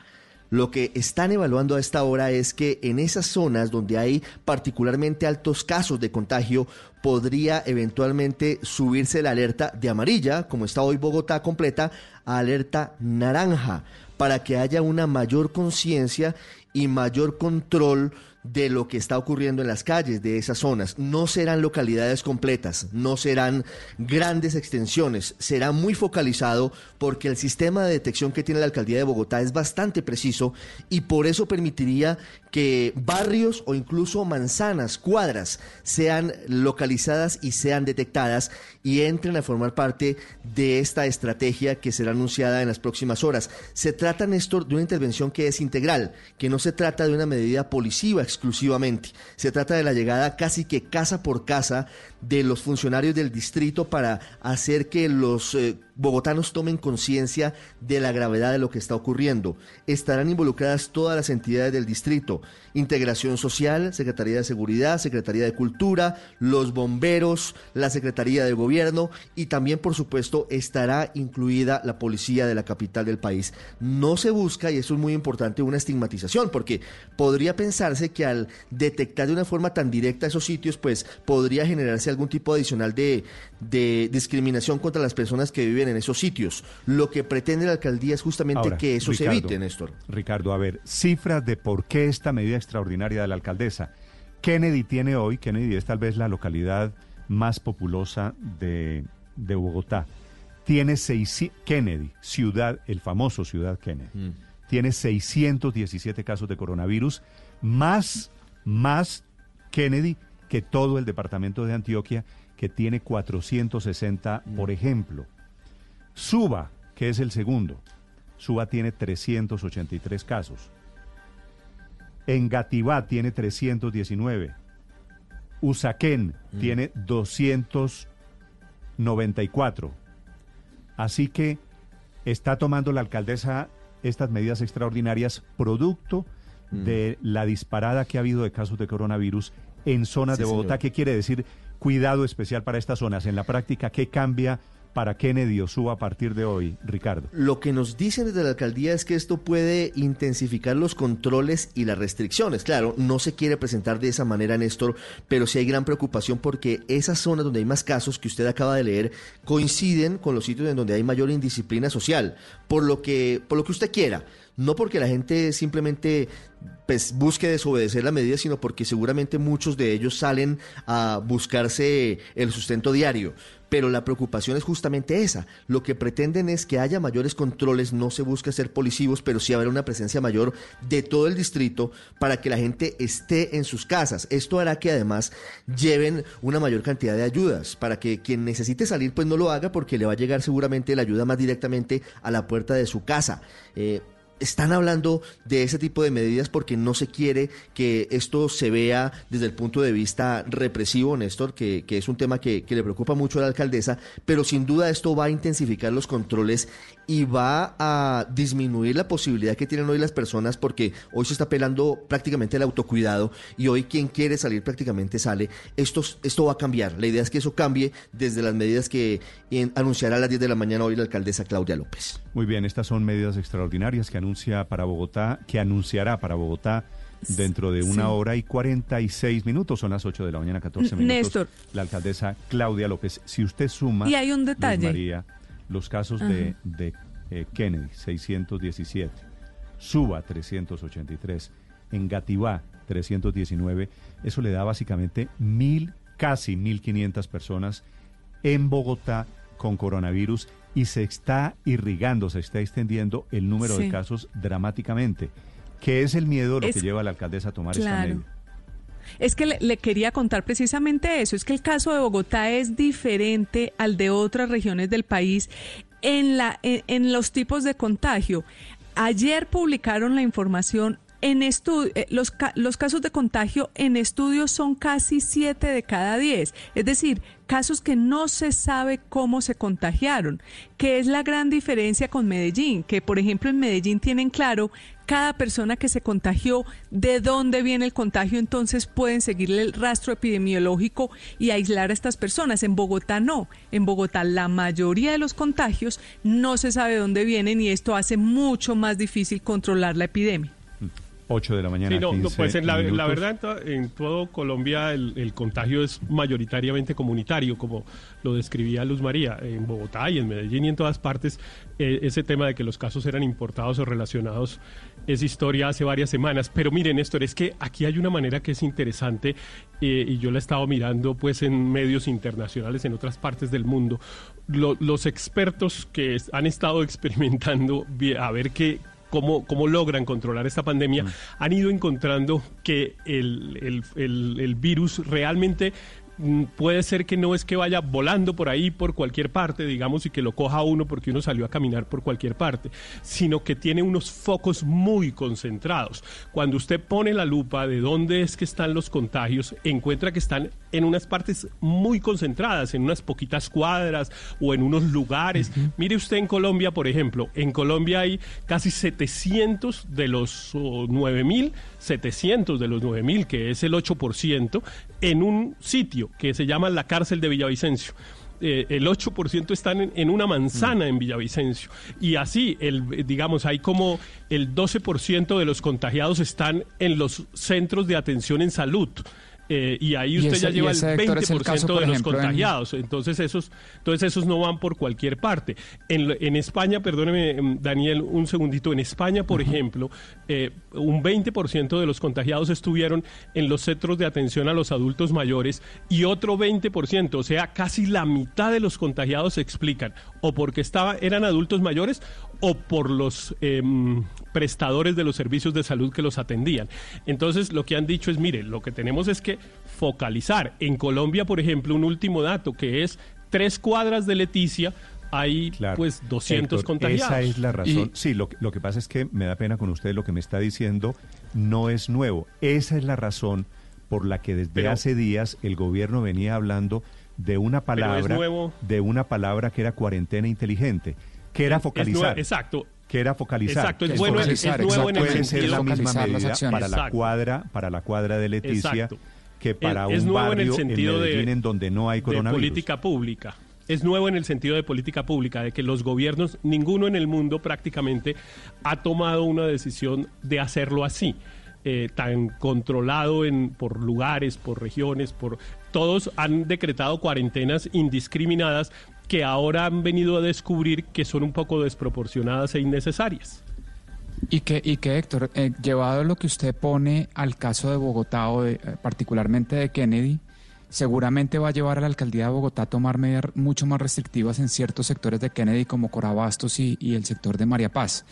Lo que están evaluando a esta hora es que en esas zonas donde hay particularmente altos casos de contagio, podría eventualmente subirse la alerta de amarilla, como está hoy Bogotá completa, a alerta naranja, para que haya una mayor conciencia y mayor control de lo que está ocurriendo en las calles de esas zonas. No serán localidades completas, no serán grandes extensiones, será muy focalizado porque el sistema de detección que tiene la alcaldía de Bogotá es bastante preciso y por eso permitiría que barrios o incluso manzanas, cuadras, sean localizadas y sean detectadas y entren a formar parte de esta estrategia que será anunciada en las próximas horas. Se trata, Néstor, de una intervención que es integral, que no se trata de una medida policiva exclusivamente. Se trata de la llegada casi que casa por casa de los funcionarios del distrito para hacer que los eh, bogotanos tomen conciencia de la gravedad de lo que está ocurriendo. Estarán involucradas todas las entidades del distrito, Integración Social, Secretaría de Seguridad, Secretaría de Cultura, los bomberos, la Secretaría de Gobierno y también, por supuesto, estará incluida la policía de la capital del país. No se busca, y eso es muy importante, una estigmatización, porque podría pensarse que al detectar de una forma tan directa esos sitios, pues podría generarse algún tipo adicional de, de discriminación contra las personas que viven en esos sitios. Lo que pretende la alcaldía es justamente Ahora, que eso se evite, Néstor. Ricardo, a ver, cifras de por qué esta medida extraordinaria de la alcaldesa. Kennedy tiene hoy, Kennedy es tal vez la localidad más populosa de, de Bogotá. Tiene seis, Kennedy, ciudad, el famoso ciudad Kennedy, tiene 617 casos de coronavirus, más, más Kennedy que todo el departamento de Antioquia, que tiene 460, por ejemplo. Suba, que es el segundo, Suba tiene 383 casos. Engativá tiene 319. Usaquén tiene 294. Así que está tomando la alcaldesa estas medidas extraordinarias producto de la disparada que ha habido de casos de coronavirus en zonas Sí, de Bogotá. señor. ¿Qué quiere decir cuidado especial para estas zonas? En la práctica, ¿qué cambia para Kennedy o Suba a partir de hoy, Ricardo? Lo que nos dicen desde la alcaldía es que esto puede intensificar los controles y las restricciones. Claro, no se quiere presentar de esa manera, Néstor, pero sí hay gran preocupación porque esas zonas donde hay más casos que usted acaba de leer coinciden con los sitios en donde hay mayor indisciplina social, por lo que, por lo que usted quiera. No porque la gente simplemente pues, busque desobedecer la medida, sino porque seguramente muchos de ellos salen a buscarse el sustento diario. Pero la preocupación es justamente esa. Lo que pretenden es que haya mayores controles, no se busca ser policivos, pero sí haber una presencia mayor de todo el distrito para que la gente esté en sus casas. Esto hará que además lleven una mayor cantidad de ayudas, para que quien necesite salir pues no lo haga porque le va a llegar seguramente la ayuda más directamente a la puerta de su casa. Eh, están hablando de ese tipo de medidas porque no se quiere que esto se vea desde el punto de vista represivo, Néstor, que, que es un tema que, que, le preocupa mucho a la alcaldesa, pero sin duda esto va a intensificar los controles y va a disminuir la posibilidad que tienen hoy las personas porque hoy se está apelando prácticamente al autocuidado y hoy quien quiere salir prácticamente sale. Esto, esto va a cambiar. La idea es que eso cambie desde las medidas que anunciará a las 10 de la mañana hoy la alcaldesa Claudia López. Muy bien, estas son medidas extraordinarias que anuncia para Bogotá, que anunciará para Bogotá dentro de una sí. hora y 46 minutos, son las 8 de la mañana, 14 minutos. Néstor. La alcaldesa Claudia López, si usted suma... Y hay un detalle. María, los casos Ajá. de, de eh, Kennedy, 617, Suba, 383, en Gativá, 319, eso le da básicamente mil, casi 1.500 personas en Bogotá con coronavirus y se está irrigando, se está extendiendo el número sí. de casos dramáticamente. ¿Qué es el miedo lo es, que lleva a la alcaldesa a tomar claro. esta medida? Es que le, quería contar precisamente eso, es que el caso de Bogotá es diferente al de otras regiones del país en, la, en los tipos de contagio. Ayer publicaron la información en estudio, eh, los, los casos de contagio en estudios son casi 7 de cada 10, es decir, casos que no se sabe cómo se contagiaron, que es la gran diferencia con Medellín, que por ejemplo en Medellín tienen claro cada persona que se contagió, de dónde viene el contagio, entonces pueden seguirle el rastro epidemiológico y aislar a estas personas. En Bogotá no. En Bogotá la mayoría de los contagios no se sabe dónde vienen y esto hace mucho más difícil controlar la epidemia. 8 de la mañana. Sí, no, 15 no, pues en la, la verdad en, todo Colombia el, el, contagio es mayoritariamente comunitario, como lo describía Luz María, en Bogotá y en Medellín y en todas partes. Eh, ese tema de que los casos eran importados o relacionados es historia hace varias semanas. Pero miren, Néstor, es que aquí hay una manera que es interesante eh, y yo la he estado mirando pues en medios internacionales en otras partes del mundo. Lo, los expertos que han estado <laughs> experimentando a ver qué Cómo, cómo, logran controlar esta pandemia, mm. han ido encontrando que el, el, el, el, virus realmente puede ser que no es que vaya volando por ahí, por cualquier parte, digamos, y que lo coja uno porque uno salió a caminar por cualquier parte, sino que tiene unos focos muy concentrados. Cuando usted pone la lupa de dónde es que están los contagios, encuentra que están en unas partes muy concentradas, en unas poquitas cuadras o en unos lugares. Uh -huh. Mire usted en Colombia, por ejemplo, en Colombia hay casi 700 de los oh, 9000, 700 de los 9000, que es el 8%, en un sitio que se llama la cárcel de Villavicencio. Eh, el 8% están en, en, una manzana mm. en Villavicencio. Y así, el, digamos, hay como el 12% de los contagiados están en los centros de atención en salud. Eh, y ahí usted y ese, ya lleva el 20% es el caso, de ejemplo, los contagiados. En... Entonces, esos, entonces esos no van por cualquier parte. En, en España, perdóneme, mm, Daniel, un segundito. En España, por uh -huh. ejemplo, eh, un 20% de los contagiados estuvieron en los centros de atención a los adultos mayores y otro 20%, o sea, casi la mitad de los contagiados se explican o porque estaba, eran adultos mayores o por los eh, prestadores de los servicios de salud que los atendían. Entonces, lo que han dicho es, mire, lo que tenemos es que focalizar. En Colombia, por ejemplo, un último dato que es tres cuadras de Leticia hay claro. pues 200 Héctor, contagiados. Esa es la razón. Y... Sí, lo, lo, que pasa es que me da pena con usted lo que me está diciendo no es nuevo. Esa es la razón por la que desde Pero... hace días el gobierno venía hablando de una palabra de una palabra que era cuarentena inteligente, que era focalizar. exacto. Que era focalizar. Exacto, es, bueno, es nuevo en el puede ser la misma medida para exacto. la cuadra, para la cuadra de Leticia, exacto. que para es, un nuevo barrio en, el sentido en, Medellín, de, en donde no hay coronavirus. De política pública es nuevo en el sentido de política pública, de que los gobiernos, ninguno en el mundo prácticamente ha tomado una decisión de hacerlo así. Eh, tan controlado en, por lugares, por regiones, por todos han decretado cuarentenas indiscriminadas que ahora han venido a descubrir que son un poco desproporcionadas e innecesarias. Y que, y que Héctor, eh, llevado lo que usted pone al caso de Bogotá o de, eh, particularmente de Kennedy, seguramente va a llevar a la alcaldía de Bogotá a tomar medidas mucho más restrictivas en ciertos sectores de Kennedy como Corabastos y, y el sector de María Paz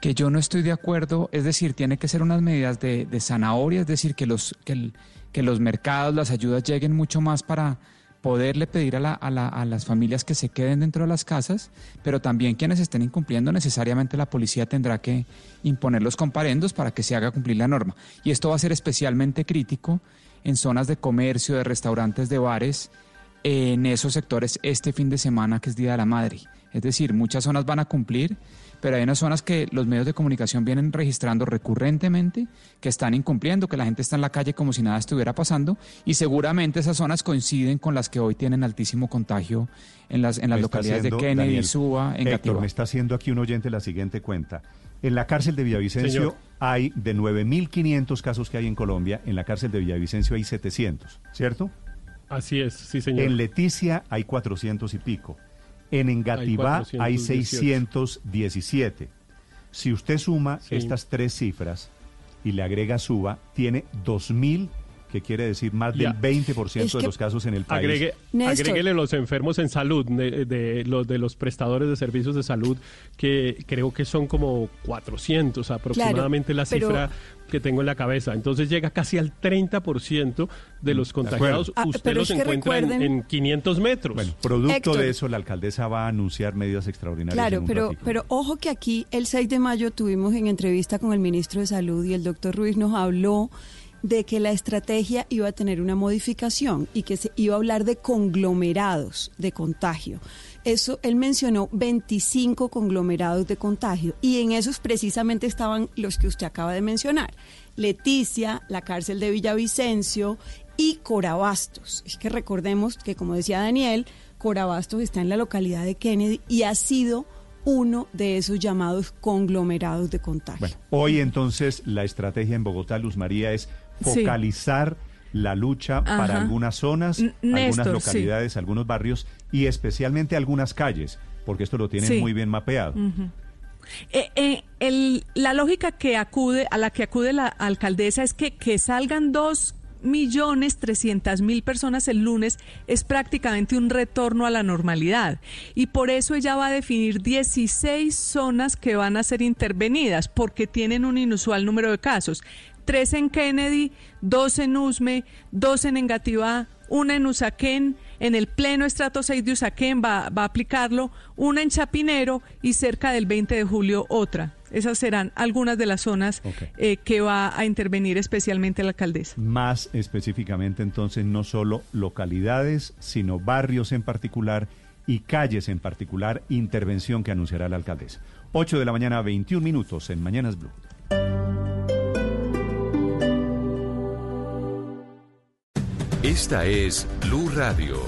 que yo no estoy de acuerdo, es decir, tiene que ser unas medidas de, de zanahoria, es decir, que los, que, el, que los mercados, las ayudas lleguen mucho más para, poderle pedir a, la- a la- a las familias que se queden dentro de las casas, pero también quienes estén incumpliendo, necesariamente la policía tendrá que imponer los comparendos para que se haga cumplir la norma. Y esto va a ser especialmente crítico en zonas de comercio, de restaurantes, de bares, en esos sectores este fin de semana que es Día de la Madre. Es decir, muchas zonas van a cumplir, pero hay unas zonas que los medios de comunicación vienen registrando recurrentemente que están incumpliendo, que la gente está en la calle como si nada estuviera pasando y seguramente esas zonas coinciden con las que hoy tienen altísimo contagio en las, en las Me localidades de Kennedy, Daniel, Suba, en Héctor, me está haciendo aquí un oyente la siguiente cuenta. En la cárcel de Villavicencio Señor. hay de 9.500 casos que hay en Colombia, en la cárcel de Villavicencio hay 700, ¿cierto? Así es, sí, señor. En Leticia hay 400 y pico. En Engativá hay, 418. 617. Si usted suma Sí. estas tres cifras y le agrega Suba, tiene 2.000, que quiere decir más Ya. del 20% Es de que- los casos en el país. Agregue, agréguele los enfermos en salud, de, de los de los prestadores de servicios de salud, que creo que son como 400 aproximadamente la pero- cifra que tengo en la cabeza. Entonces llega casi al 30% de los contagiados. Ah, Usted pero los encuentra en- recuerden- en, 500 metros. Bueno, producto Héctor. de eso, la alcaldesa va a anunciar medidas extraordinarias. en Claro, un pero, ratico. pero ojo que aquí el 6 de mayo tuvimos en entrevista con el ministro de Salud y el doctor Ruiz nos habló de que la estrategia iba a tener una modificación y que se iba a hablar de conglomerados de contagio. Eso, él mencionó 25 conglomerados de contagio y en esos precisamente estaban los que usted acaba de mencionar. Leticia, la cárcel de Villavicencio y Corabastos. Es que recordemos que, como decía Daniel, Corabastos está en la localidad de Kennedy y ha sido uno de esos llamados conglomerados de contagio. Bueno, hoy entonces la estrategia en Bogotá, Luz María, es Sí. focalizar la lucha Ajá. para algunas zonas, N- algunas localidades, algunos barrios y especialmente algunas calles, porque esto lo tienen Sí. muy bien mapeado. Eh, eh, el- la lógica que acude a la que acude la alcaldesa es que que salgan dos millones trescientas mil personas el lunes es prácticamente un retorno a la normalidad y por eso ella va a definir 16 zonas que van a ser intervenidas porque tienen un inusual número de casos tres en Kennedy, dos en Usme, dos en Engativá, una en Usaquén, en el pleno estrato 6 de Usaquén va, va a aplicarlo, una en Chapinero y cerca del 20 de julio otra. Esas serán algunas de las zonas eh, que va a intervenir especialmente la alcaldesa. Más específicamente entonces no solo localidades, sino barrios en particular y calles en particular, intervención que anunciará la alcaldesa. 8 de la mañana, 21 minutos en Mañanas Blue. Esta es Blue Radio.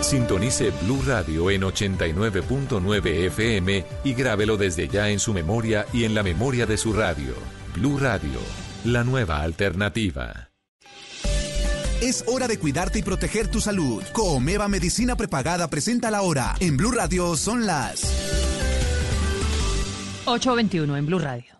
Sintonice Blue Radio en 89.9 FM y grábelo desde ya en su memoria y en la memoria de su radio. Blue Radio, la nueva alternativa. Es hora de cuidarte y proteger tu salud. Comeva Medicina Prepagada presenta la hora. En Blue Radio son las 821 en Blue Radio.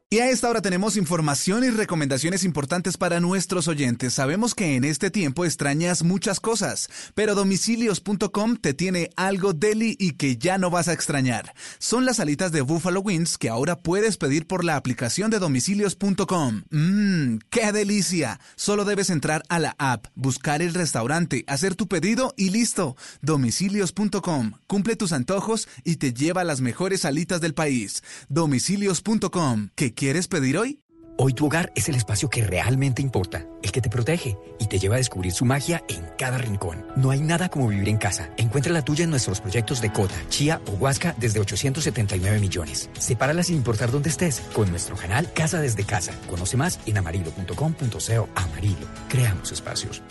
Y a esta hora tenemos información y recomendaciones importantes para nuestros oyentes. Sabemos que en este tiempo extrañas muchas cosas, pero domicilios.com te tiene algo deli y que ya no vas a extrañar. Son las alitas de Buffalo Wings que ahora puedes pedir por la aplicación de domicilios.com. Mmm, qué delicia. Solo debes entrar a la app, buscar el restaurante, hacer tu pedido y listo. Domicilios.com. Cumple tus antojos y te lleva las mejores alitas del país. Domicilios.com. ¿Qué quieres pedir hoy? Hoy tu hogar es el espacio que realmente importa, el que te protege y te lleva a descubrir su magia en cada rincón. No hay nada como vivir en casa. Encuentra la tuya en nuestros proyectos de Cota, Chía o Huasca desde 879 millones. Sepárala sin importar dónde estés con nuestro canal Casa desde Casa. Conoce más en amarillo.com.co. Amarillo. Creamos espacios.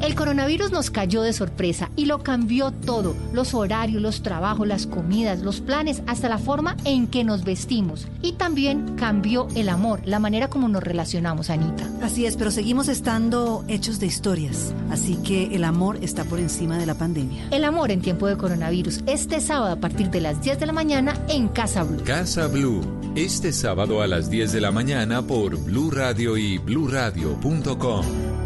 El coronavirus nos cayó de sorpresa y lo cambió todo, los horarios, los trabajos, las comidas, los planes, hasta la forma en que nos vestimos. Y también cambió el amor, la manera como nos relacionamos, Anita. Así es, pero seguimos estando hechos de historias, así que el amor está por encima de la pandemia. El amor en tiempo de coronavirus, este sábado a partir de las 10 de la mañana en Casa Blue. Casa Blue, este sábado a las 10 de la mañana por Blue Radio y bluradio.com.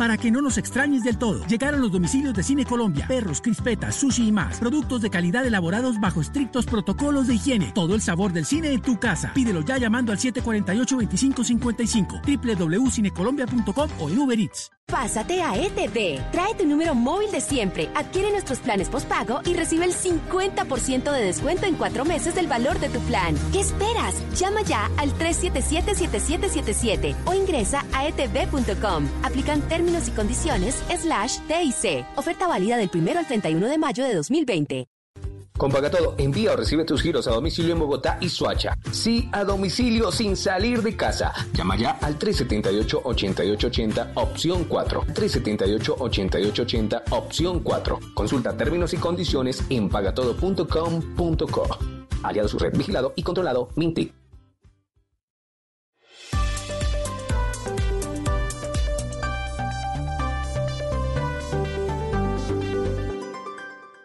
Para que no nos extrañes del todo, llegaron los domicilios de Cine Colombia, perros, crispetas, sushi y más. Productos de calidad elaborados bajo estrictos protocolos de higiene. Todo el sabor del cine en tu casa. Pídelo ya llamando al 748-2555, www.cinecolombia.com o en Uber Eats. Pásate a ETV. Trae tu número móvil de siempre, adquiere nuestros planes postpago y recibe el 50% de descuento en cuatro meses del valor de tu plan. ¿Qué esperas? Llama ya al 377-7777 o ingresa a etv.com. Aplican términos y condiciones slash TIC. Oferta válida del 1 al 31 de mayo de 2020. Con Pagatodo, envía o recibe tus giros a domicilio en Bogotá y Suacha. Sí, a domicilio sin salir de casa. Llama ya al 378-8880, opción 4. 378-8880, opción 4. Consulta términos y condiciones en pagatodo.com.co. Aliado su red vigilado y controlado Mintic.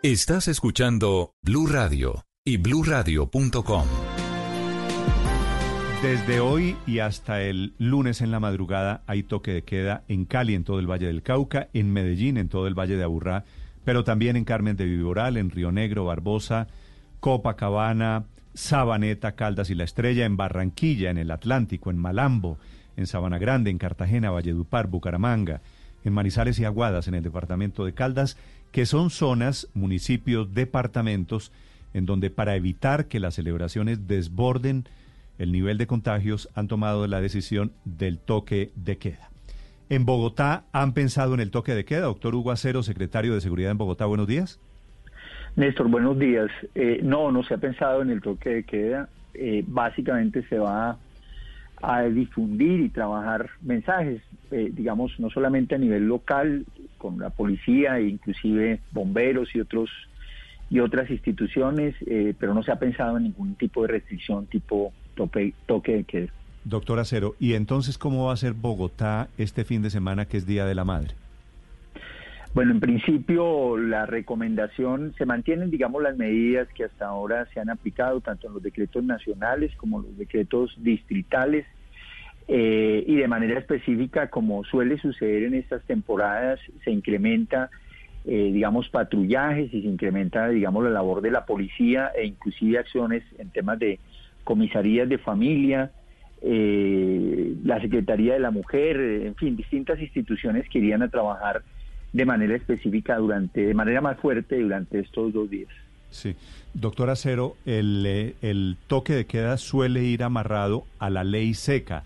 Estás escuchando Blue Radio y bluradio.com. Desde hoy y hasta el lunes en la madrugada hay toque de queda en Cali, en todo el Valle del Cauca, en Medellín, en todo el Valle de Aburrá, pero también en Carmen de Viboral, en Río Negro, Barbosa, Copacabana, Sabaneta, Caldas y La Estrella, en Barranquilla, en el Atlántico, en Malambo, en Sabana Grande, en Cartagena, Valledupar, Bucaramanga, en Manizales y Aguadas, en el departamento de Caldas, que son zonas, municipios, departamentos, en donde para evitar que las celebraciones desborden el nivel de contagios, han tomado la decisión del toque de queda. En Bogotá, ¿han pensado en el toque de queda? Doctor Hugo Acero, secretario de Seguridad en Bogotá, buenos días. Néstor, buenos días. Eh, no, no se ha pensado en el toque de queda. Eh, básicamente se va a difundir y trabajar mensajes, eh, digamos, no solamente a nivel local, con la policía e inclusive bomberos y otros y otras instituciones, eh, pero no se ha pensado en ningún tipo de restricción tipo tope, toque de queda. Doctor Acero, ¿y entonces cómo va a ser Bogotá este fin de semana que es Día de la Madre? Bueno, en principio la recomendación, se mantienen, digamos, las medidas que hasta ahora se han aplicado, tanto en los decretos nacionales como los decretos distritales, eh, y de manera específica, como suele suceder en estas temporadas, se incrementa, eh, digamos, patrullajes y se incrementa, digamos, la labor de la policía e inclusive acciones en temas de comisarías de familia, eh, la Secretaría de la Mujer, en fin, distintas instituciones que irían a trabajar de manera específica durante, de manera más fuerte durante estos dos días. Sí. Doctor Acero, el, el toque de queda suele ir amarrado a la ley seca.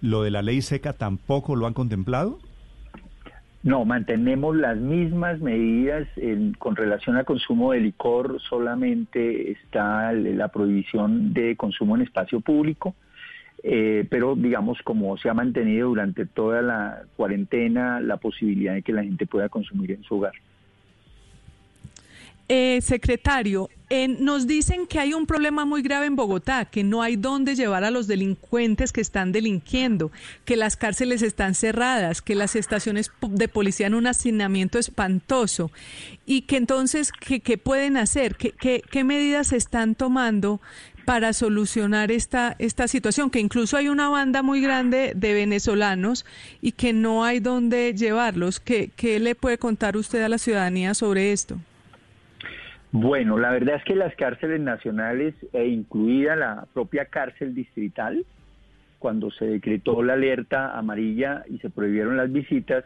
¿Lo de la ley seca tampoco lo han contemplado? No, mantenemos las mismas medidas con relación al consumo de licor, solamente está la prohibición de consumo en espacio público, eh, pero digamos como se ha mantenido durante toda la cuarentena la posibilidad de que la gente pueda consumir en su hogar. Eh, secretario, nos dicen que hay un problema muy grave en Bogotá, que no hay dónde llevar a los delincuentes que están delinquiendo, que las cárceles están cerradas, que las estaciones de policía en un hacinamiento espantoso y que entonces, ¿qué, pueden hacer? ¿Qué, qué, medidas se están tomando para solucionar esta, esta situación? Que incluso hay una banda muy grande de venezolanos y que no hay dónde llevarlos. ¿Qué, qué le puede contar usted a la ciudadanía sobre esto? Bueno, la verdad es que las cárceles nacionales, e incluida la propia cárcel distrital, cuando se decretó la alerta amarilla y se prohibieron las visitas,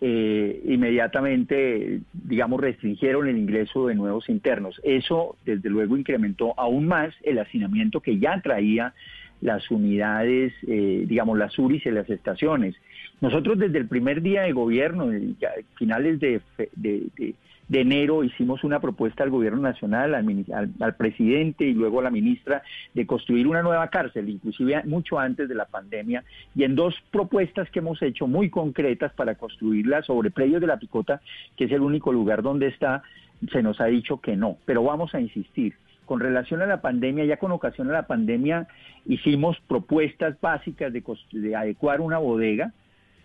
eh, inmediatamente, digamos, restringieron el ingreso de nuevos internos. Eso, desde luego, incrementó aún más el hacinamiento que ya traía las unidades, eh, digamos, las URIs en las estaciones. Nosotros desde el primer día de gobierno, ya, finales de, de de enero hicimos una propuesta al gobierno nacional, al, presidente y luego a la ministra de construir una nueva cárcel, inclusive mucho antes de la pandemia, y en dos propuestas que hemos hecho muy concretas para construirla sobre predios de la Picota, que es el único lugar donde está, se nos ha dicho que no, pero vamos a insistir. Con relación a la pandemia, ya con ocasión a la pandemia, hicimos propuestas básicas de, de adecuar una bodega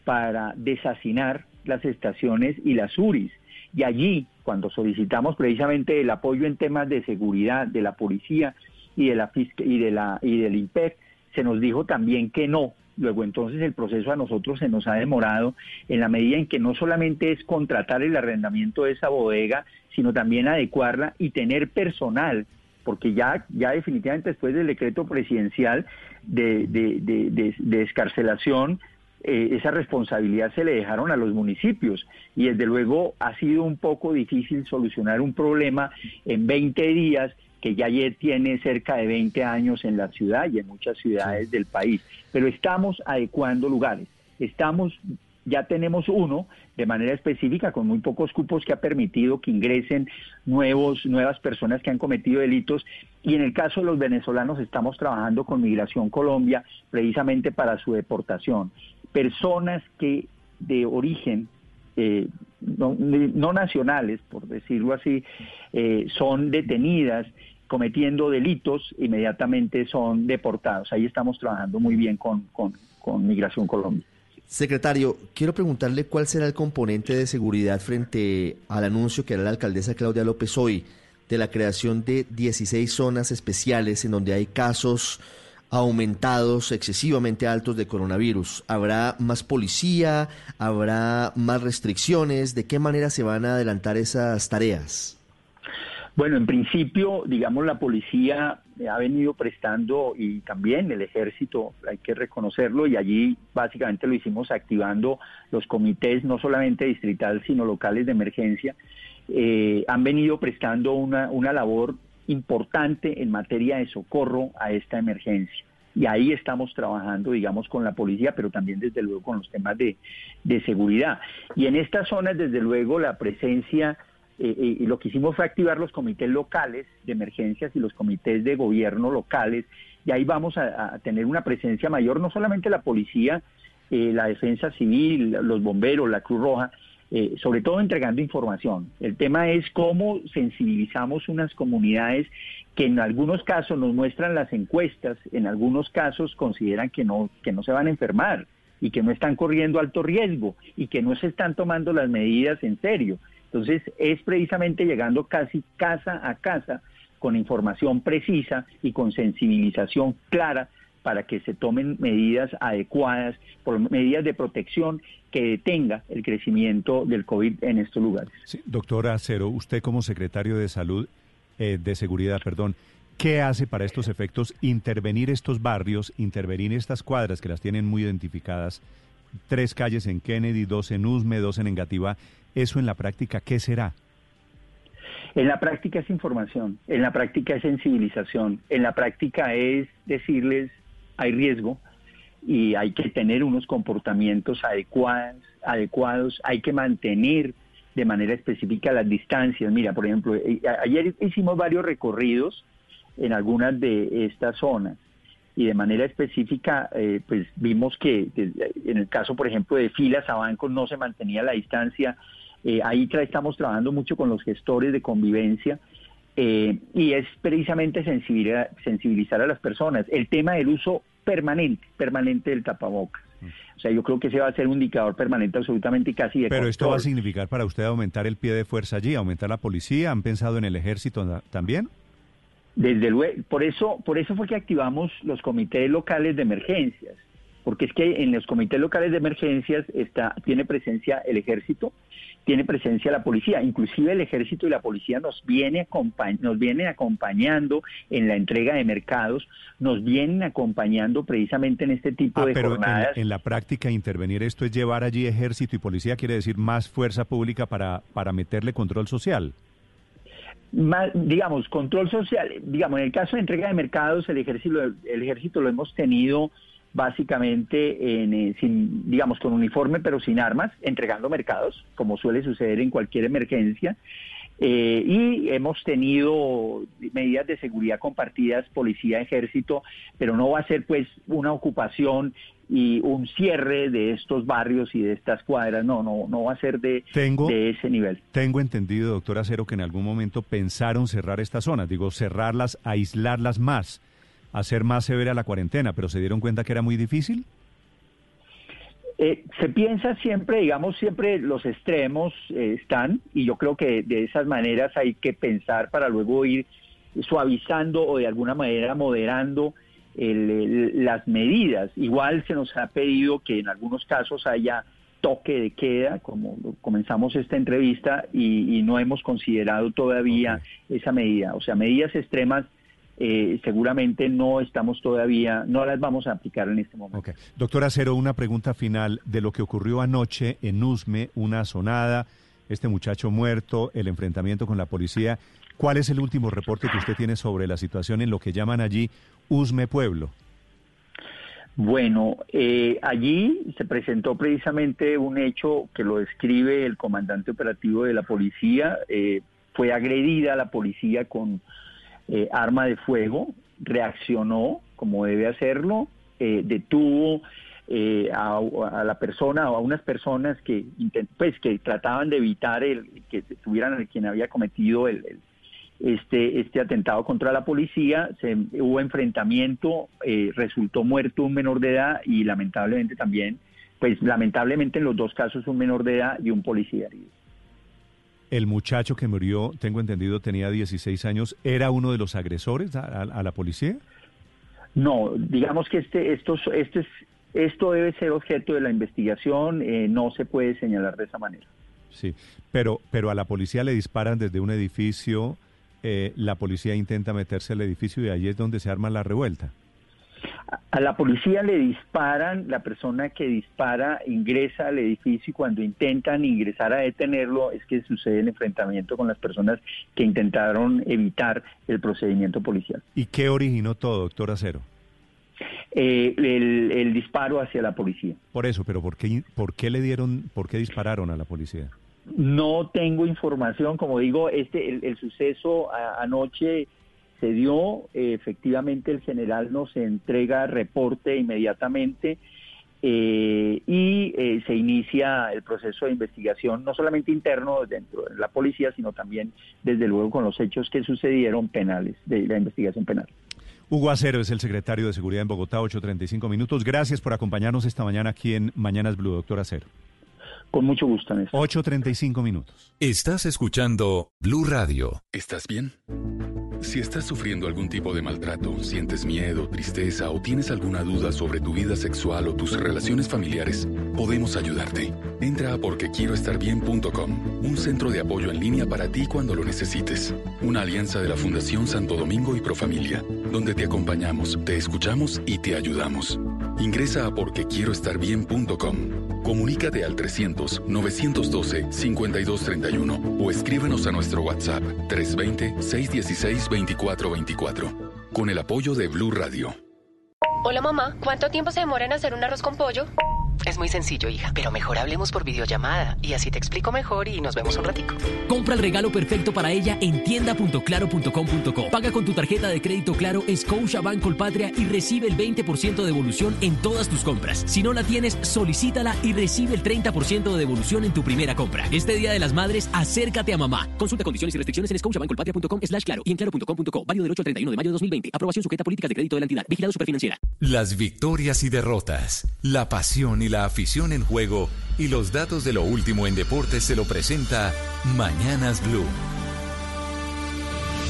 para desasinar las estaciones y las URIs. Y allí, cuando solicitamos precisamente el apoyo en temas de seguridad de la policía y de la y de la y del IMPEC, se nos dijo también que no. Luego entonces el proceso a nosotros se nos ha demorado en la medida en que no solamente es contratar el arrendamiento de esa bodega, sino también adecuarla y tener personal porque ya, ya definitivamente después del decreto presidencial de, de, de, de escarcelación, eh, esa responsabilidad se le dejaron a los municipios. Y desde luego ha sido un poco difícil solucionar un problema en 20 días que ya tiene cerca de 20 años en la ciudad y en muchas ciudades del país. Pero estamos adecuando lugares, estamos ya tenemos uno de manera específica con muy pocos cupos que ha permitido que ingresen nuevos nuevas personas que han cometido delitos. Y en el caso de los venezolanos estamos trabajando con Migración Colombia precisamente para su deportación personas que de origen eh, no, nacionales, por decirlo así, eh, son detenidas cometiendo delitos, inmediatamente son deportados. Ahí estamos trabajando muy bien con, con, con Migración Colombia. Secretario, quiero preguntarle cuál será el componente de seguridad frente al anuncio que hará la alcaldesa Claudia López hoy de la creación de 16 zonas especiales en donde hay casos aumentados, excesivamente altos de coronavirus. ¿Habrá más policía? ¿Habrá más restricciones? ¿De qué manera se van a adelantar esas tareas? Bueno, en principio, digamos, la policía ha venido prestando y también el ejército, hay que reconocerlo, y allí básicamente lo hicimos activando los comités, no solamente distritales, sino locales de emergencia, eh, han venido prestando una, una labor importante en materia de socorro a esta emergencia. Y ahí estamos trabajando, digamos, con la policía, pero también desde luego con los temas de, seguridad. Y en estas zonas, desde luego, la presencia, eh, eh, lo que hicimos fue activar los comités locales de emergencias y los comités de gobierno locales, y ahí vamos a, tener una presencia mayor, no solamente la policía, eh, la defensa civil, los bomberos, la Cruz Roja, eh, sobre todo entregando información. El tema es cómo sensibilizamos unas comunidades que en algunos casos nos muestran las encuestas, en algunos casos consideran que no, que no se van a enfermar y que no están corriendo alto riesgo y que no se están tomando las medidas en serio. Entonces es precisamente llegando casi casa a casa con información precisa y con sensibilización clara para que se tomen medidas adecuadas, por medidas de protección que detenga el crecimiento del COVID en estos lugares. Sí, doctora Cero, usted como secretario de Salud, eh, de Seguridad, perdón, ¿qué hace para estos efectos intervenir estos barrios, intervenir estas cuadras que las tienen muy identificadas? Tres calles en Kennedy, dos en Usme, dos en Engativá. ¿Eso en la práctica qué será? En la práctica es información, en la práctica es sensibilización, en la práctica es decirles hay riesgo y hay que tener unos comportamientos adecuados, adecuados, hay que mantener de manera específica las distancias. Mira, por ejemplo, eh, ayer hicimos varios recorridos en algunas de estas zonas y de manera específica eh, pues vimos que en el caso por ejemplo de filas a bancos no se mantenía la distancia eh, ahí estamos trabajando mucho con los gestores de convivencia eh, y es precisamente sensibilizar, sensibilizar a las personas. El tema del uso permanente, permanente del tapabocas. O sea, yo creo que ese va a ser un indicador permanente absolutamente casi de Pero esto va a significar para usted aumentar el pie de fuerza allí, aumentar la policía. ¿Han pensado en el ejército también? Desde luego, por eso, por eso fue que activamos los comités locales de emergencias, porque es que en los comités locales de emergencias está, tiene presencia el ejército, tiene presencia la policía, inclusive el ejército y la policía nos viene nos vienen acompañando en la entrega de mercados, nos vienen acompañando precisamente en este tipo ah, de pero jornadas. En, en, la práctica intervenir esto es llevar allí ejército y policía quiere decir más fuerza pública para para meterle control social. Más, digamos, control social, digamos, en el caso de entrega de mercados, el ejército, el ejército lo hemos tenido básicamente en, eh, sin, digamos, con uniforme pero sin armas, entregando mercados, como suele suceder en cualquier emergencia. Eh, y hemos tenido medidas de seguridad compartidas, policía, ejército, pero no va a ser pues una ocupación y un cierre de estos barrios y de estas cuadras, no, no, no va a ser de, de ese nivel. Tengo entendido, doctor Acero, que en algún momento pensaron cerrar estas zonas, digo, cerrarlas, aislarlas más hacer más severa la cuarentena, pero se dieron cuenta que era muy difícil. Eh, se piensa siempre, digamos, siempre los extremos eh, están y yo creo que de esas maneras hay que pensar para luego ir suavizando o de alguna manera moderando las medidas. Igual se nos ha pedido que en algunos casos haya toque de queda, como comenzamos esta entrevista, y, no hemos considerado todavía esa medida. O sea, medidas extremas eh, seguramente no estamos todavía, no las vamos a aplicar en este momento. Okay. Doctora Cero, una pregunta final de lo que ocurrió anoche en Usme, una sonada, este muchacho muerto, el enfrentamiento con la policía. ¿Cuál es el último reporte que usted tiene sobre la situación en lo que llaman allí Usme Pueblo? Bueno, eh, allí se presentó precisamente un hecho que lo describe el comandante operativo de la policía. Eh, fue agredida la policía con eh, arma de fuego, reaccionó como debe hacerlo, eh, detuvo eh, a, la persona o a unas personas que pues que trataban de evitar el que tuvieran el quien había cometido el, este este atentado contra la policía. Se hubo enfrentamiento resultó muerto un menor de edad y lamentablemente también pues lamentablemente en los dos casos un menor de edad y un policía herido el muchacho que murió, tengo entendido, tenía 16 años, ¿era uno de los agresores a, la policía? No, digamos que este, esto, este es, esto debe ser objeto de la investigación, eh, no se puede señalar de esa manera. Sí, pero, pero a la policía le disparan desde un edificio, eh, la policía intenta meterse al edificio y allí es donde se arma la revuelta. A la policía le disparan, la persona que dispara ingresa al edificio y cuando intentan ingresar a detenerlo es que sucede el enfrentamiento con las personas que intentaron evitar el procedimiento policial. ¿Y qué originó todo, doctor Acero? Eh, el, disparo hacia la policía. Por eso, pero ¿por qué, ¿por qué le dieron, por qué dispararon a la policía? No tengo información, como digo, este el, suceso anoche se dio, eh, efectivamente el general nos entrega reporte inmediatamente eh, y eh, se inicia el proceso de investigación, no solamente interno dentro de la policía, sino también, desde luego, con los hechos que sucedieron penales, de la investigación penal. Hugo Acero es el secretario de Seguridad en Bogotá, 8.35 minutos. Gracias por acompañarnos esta mañana aquí en Mañanas Blue, doctor Acero. Con mucho gusto, Néstor. 8.35 minutos. Estás escuchando Blue Radio. ¿Estás bien? Si estás sufriendo algún tipo de maltrato, sientes miedo, tristeza o tienes alguna duda sobre tu vida sexual o tus relaciones familiares, podemos ayudarte. Entra a porquequieroestarbien.com, un centro de apoyo en línea para ti cuando lo necesites. Una alianza de la Fundación Santo Domingo y Profamilia, donde te acompañamos, te escuchamos y te ayudamos. Ingresa a porquequieroestarbien.com. Comunícate al 300-912-5231 o escríbenos a nuestro WhatsApp 320-616-2424 con el apoyo de Blue Radio. Hola mamá, ¿cuánto tiempo se demora en hacer un arroz con pollo? Es muy sencillo, hija, pero mejor hablemos por videollamada y así te explico mejor y nos vemos un ratico. Compra el regalo perfecto para ella en tienda.claro.com.co. Paga con tu tarjeta de crédito Claro Scotiabank Colpatria y recibe el 20% de devolución en todas tus compras. Si no la tienes, solicítala y recibe el 30% de devolución en tu primera compra. Este Día de las Madres, acércate a mamá. Consulta condiciones y restricciones en scotiabankcolpatria.com slash claro y en claro.com.co. Válido del 8 al 31 de mayo de 2020. Aprobación sujeta a políticas de crédito de la entidad. Vigilado Superfinanciera. Las victorias y derrotas, la pasión y la afición en juego y los datos de lo último en deportes se lo presenta Mañanas Blue.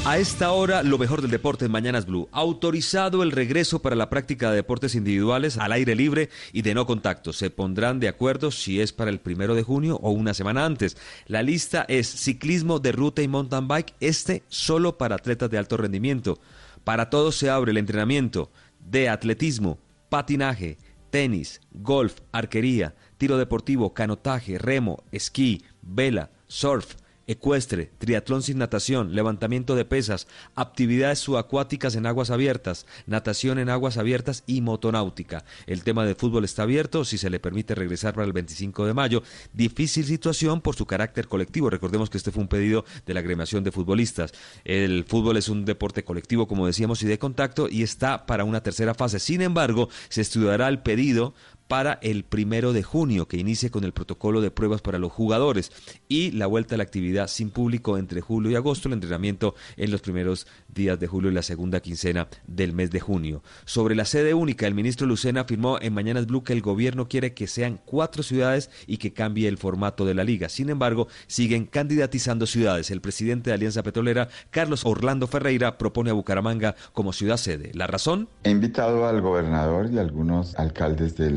A esta hora, lo mejor del deporte en Mañanas Blue. Autorizado el regreso para la práctica de deportes individuales al aire libre y de no contacto. Se pondrán de acuerdo si es para el primero de junio o una semana antes. La lista es ciclismo de ruta y mountain bike, este solo para atletas de alto rendimiento. Para todos se abre el entrenamiento de atletismo, patinaje, tenis, golf, arquería, tiro deportivo, canotaje, remo, esquí, vela, surf, ecuestre, triatlón sin natación, levantamiento de pesas, actividades subacuáticas en aguas abiertas, natación en aguas abiertas y motonáutica. El tema de fútbol está abierto si se le permite regresar para el 25 de mayo. Difícil situación por su carácter colectivo. Recordemos que este fue un pedido de la agremiación de futbolistas. El fútbol es un deporte colectivo, como decíamos, y de contacto y está para una tercera fase. Sin embargo, se estudiará el pedido para el primero de junio, que inicie con el protocolo de pruebas para los jugadores y la vuelta a la actividad sin público entre julio y agosto, el entrenamiento en los primeros días de julio y la segunda quincena del mes de junio. Sobre la sede única, el ministro Lucena afirmó en Mañanas Blue que el gobierno quiere que sean cuatro ciudades y que cambie el formato de la liga. Sin embargo, siguen candidatizando ciudades. El presidente de Alianza Petrolera, Carlos Orlando Ferreira, propone a Bucaramanga como ciudad sede. ¿La razón? He invitado al gobernador y algunos alcaldes de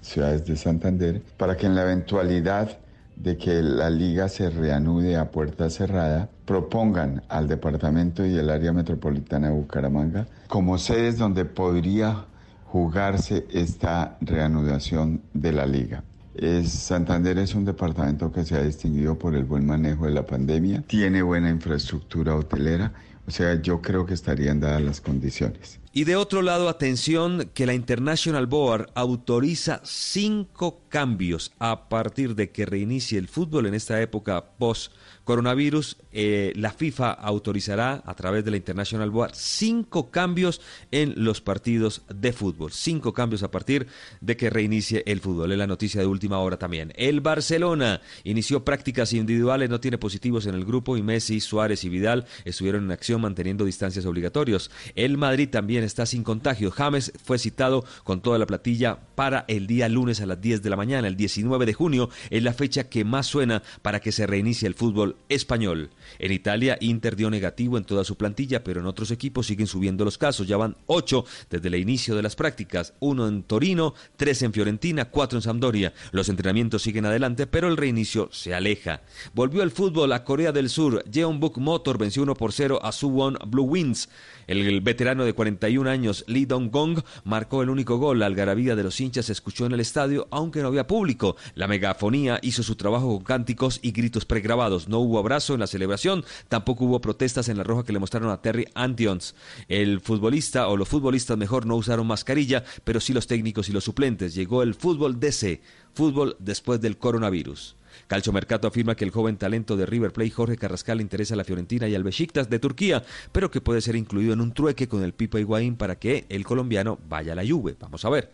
ciudades de Santander para que en la eventualidad de que la liga se reanude a puerta cerrada, propongan al departamento y el área metropolitana de Bucaramanga como sedes donde podría jugarse esta reanudación de la liga. Santander es un departamento que se ha distinguido por el buen manejo de la pandemia, tiene buena infraestructura hotelera, o sea, yo creo que estarían dadas las condiciones. Y de otro lado, atención que la International Board autoriza cinco cambios a partir de que reinicie el fútbol en esta época post coronavirus, eh, la FIFA autorizará a través de la International Board cinco cambios en los partidos de fútbol. Cinco cambios a partir de que reinicie el fútbol. Es la noticia de última hora también. El Barcelona inició prácticas individuales, no tiene positivos en el grupo y Messi, Suárez y Vidal estuvieron en acción manteniendo distancias obligatorios. El Madrid también está sin contagio. James fue citado con toda la platilla para el día lunes a las 10 de la mañana. El 19 de junio es la fecha que más suena para que se reinicie el fútbol español. En Italia, Inter dio negativo en toda su plantilla, pero en otros equipos siguen subiendo los casos. Ya van ocho desde el inicio de las prácticas, uno en Torino, tres en Fiorentina, cuatro en Sampdoria. Los entrenamientos siguen adelante, pero el reinicio se aleja. Volvió el fútbol a Corea del Sur. Jeonbuk Motor venció 1 por 0 a Suwon Blue Wings. El veterano de 41 años, Lee Dong-gong, marcó el único gol. La algarabía de los hinchas se escuchó en el estadio, aunque no había público. La megafonía hizo su trabajo con cánticos y gritos pregrabados. No hubo abrazo en la celebración, tampoco hubo protestas en la roja que le mostraron a Terry Antions. El futbolista, o los futbolistas mejor, no usaron mascarilla, pero sí los técnicos y los suplentes. Llegó el fútbol DC, fútbol después del coronavirus. Calcio Mercato afirma que el joven talento de River Plate Jorge Carrascal interesa a la Fiorentina y al Besiktas de Turquía, pero que puede ser incluido en un trueque con el Pipa Higuaín para que el colombiano vaya a la Juve. Vamos a ver.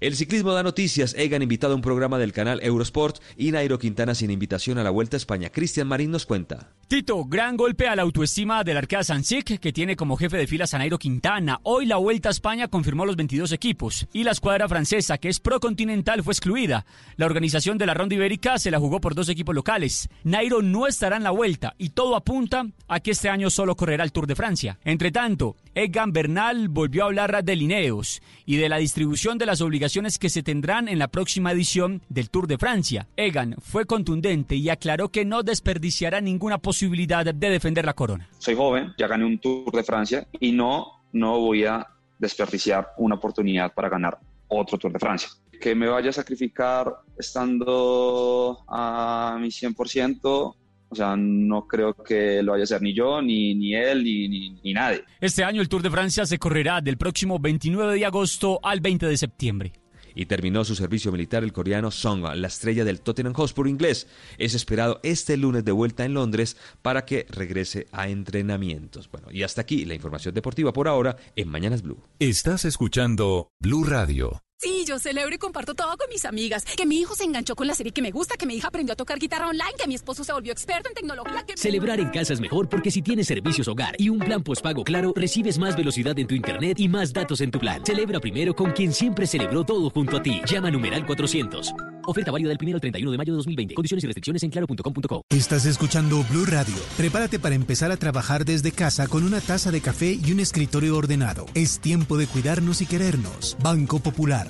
El ciclismo da noticias. Egan invitado a un programa del canal Eurosport y Nairo Quintana sin invitación a la Vuelta a España. Cristian Marín nos cuenta. Tito, gran golpe a la autoestima del Arquea Sansic, que tiene como jefe de filas a Nairo Quintana. Hoy la Vuelta a España confirmó los 22 equipos y la escuadra francesa, que es procontinental, fue excluida. La organización de la Ronda Ibérica se la jugó por dos equipos locales. Nairo no estará en la Vuelta y todo apunta a que este año solo correrá el Tour de Francia. Entre tanto, Egan Bernal volvió a hablar de Lineos y de la distribución de las obligaciones que se tendrán en la próxima edición del Tour de Francia. Egan fue contundente y aclaró que no desperdiciará ninguna posibilidad de defender la corona. Soy joven, ya gané un Tour de Francia y no, no voy a desperdiciar una oportunidad para ganar otro Tour de Francia. Que me vaya a sacrificar estando a mi 100%, o sea, no creo que lo vaya a hacer ni yo, ni, ni él, ni, ni, nadie. Este año el Tour de Francia se correrá del próximo 29 de agosto al 20 de septiembre y terminó su servicio militar el coreano Song, la estrella del Tottenham Hotspur inglés. Es esperado este lunes de vuelta en Londres para que regrese a entrenamientos. Bueno, y hasta aquí la información deportiva por ahora en Mañanas Blue. Estás escuchando Blue Radio. Sí, yo celebro y comparto todo con mis amigas. Que mi hijo se enganchó con la serie que me gusta, que mi hija aprendió a tocar guitarra online, que mi esposo se volvió experto en tecnología. Celebrar en casa es mejor porque si tienes servicios hogar y un plan postpago claro, recibes más velocidad en tu internet y más datos en tu plan. Celebra primero con quien siempre celebró todo junto a ti. Llama numeral 400. Oferta válida del 1 al 31 de mayo de 2020. Condiciones y restricciones en claro.com.co. Estás escuchando Blue Radio. Prepárate para empezar a trabajar desde casa con una taza de café y un escritorio ordenado. Es tiempo de cuidarnos y querernos. Banco Popular.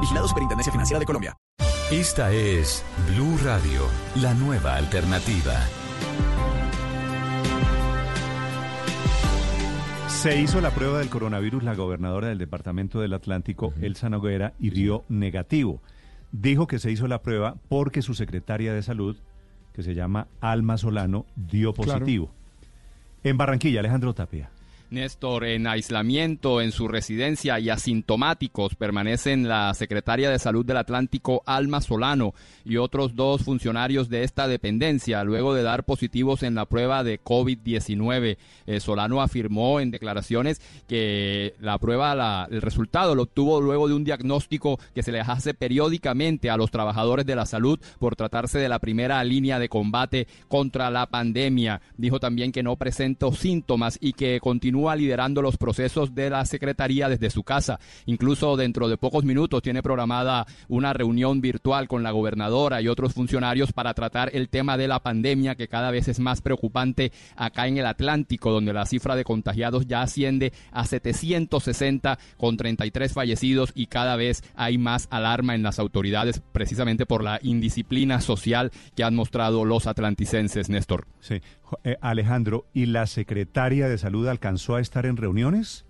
Vigilado Superintendencia Financiera de Colombia. Esta es Blue Radio, la nueva alternativa. Se hizo la prueba del coronavirus la gobernadora del Departamento del Atlántico, Elsa Noguera, y dio negativo. Dijo que se hizo la prueba porque su secretaria de salud, que se llama Alma Solano, dio positivo. En Barranquilla, Alejandro Tapia. Néstor, en aislamiento en su residencia y asintomáticos permanecen la secretaria de Salud del Atlántico, Alma Solano, y otros dos funcionarios de esta dependencia, luego de dar positivos en la prueba de COVID-19. Eh, Solano afirmó en declaraciones que la prueba, el resultado lo obtuvo luego de un diagnóstico que se les hace periódicamente a los trabajadores de la salud por tratarse de la primera línea de combate contra la pandemia. Dijo también que no presentó síntomas y que continúa liderando los procesos de la Secretaría desde su casa. Incluso dentro de pocos minutos tiene programada una reunión virtual con la gobernadora y otros funcionarios para tratar el tema de la pandemia que cada vez es más preocupante acá en el Atlántico, donde la cifra de contagiados ya asciende a 760 con 33 fallecidos y cada vez hay más alarma en las autoridades precisamente por la indisciplina social que han mostrado los atlanticenses, Néstor. Sí, eh, Alejandro, ¿y la secretaria de salud alcanzó a estar en reuniones?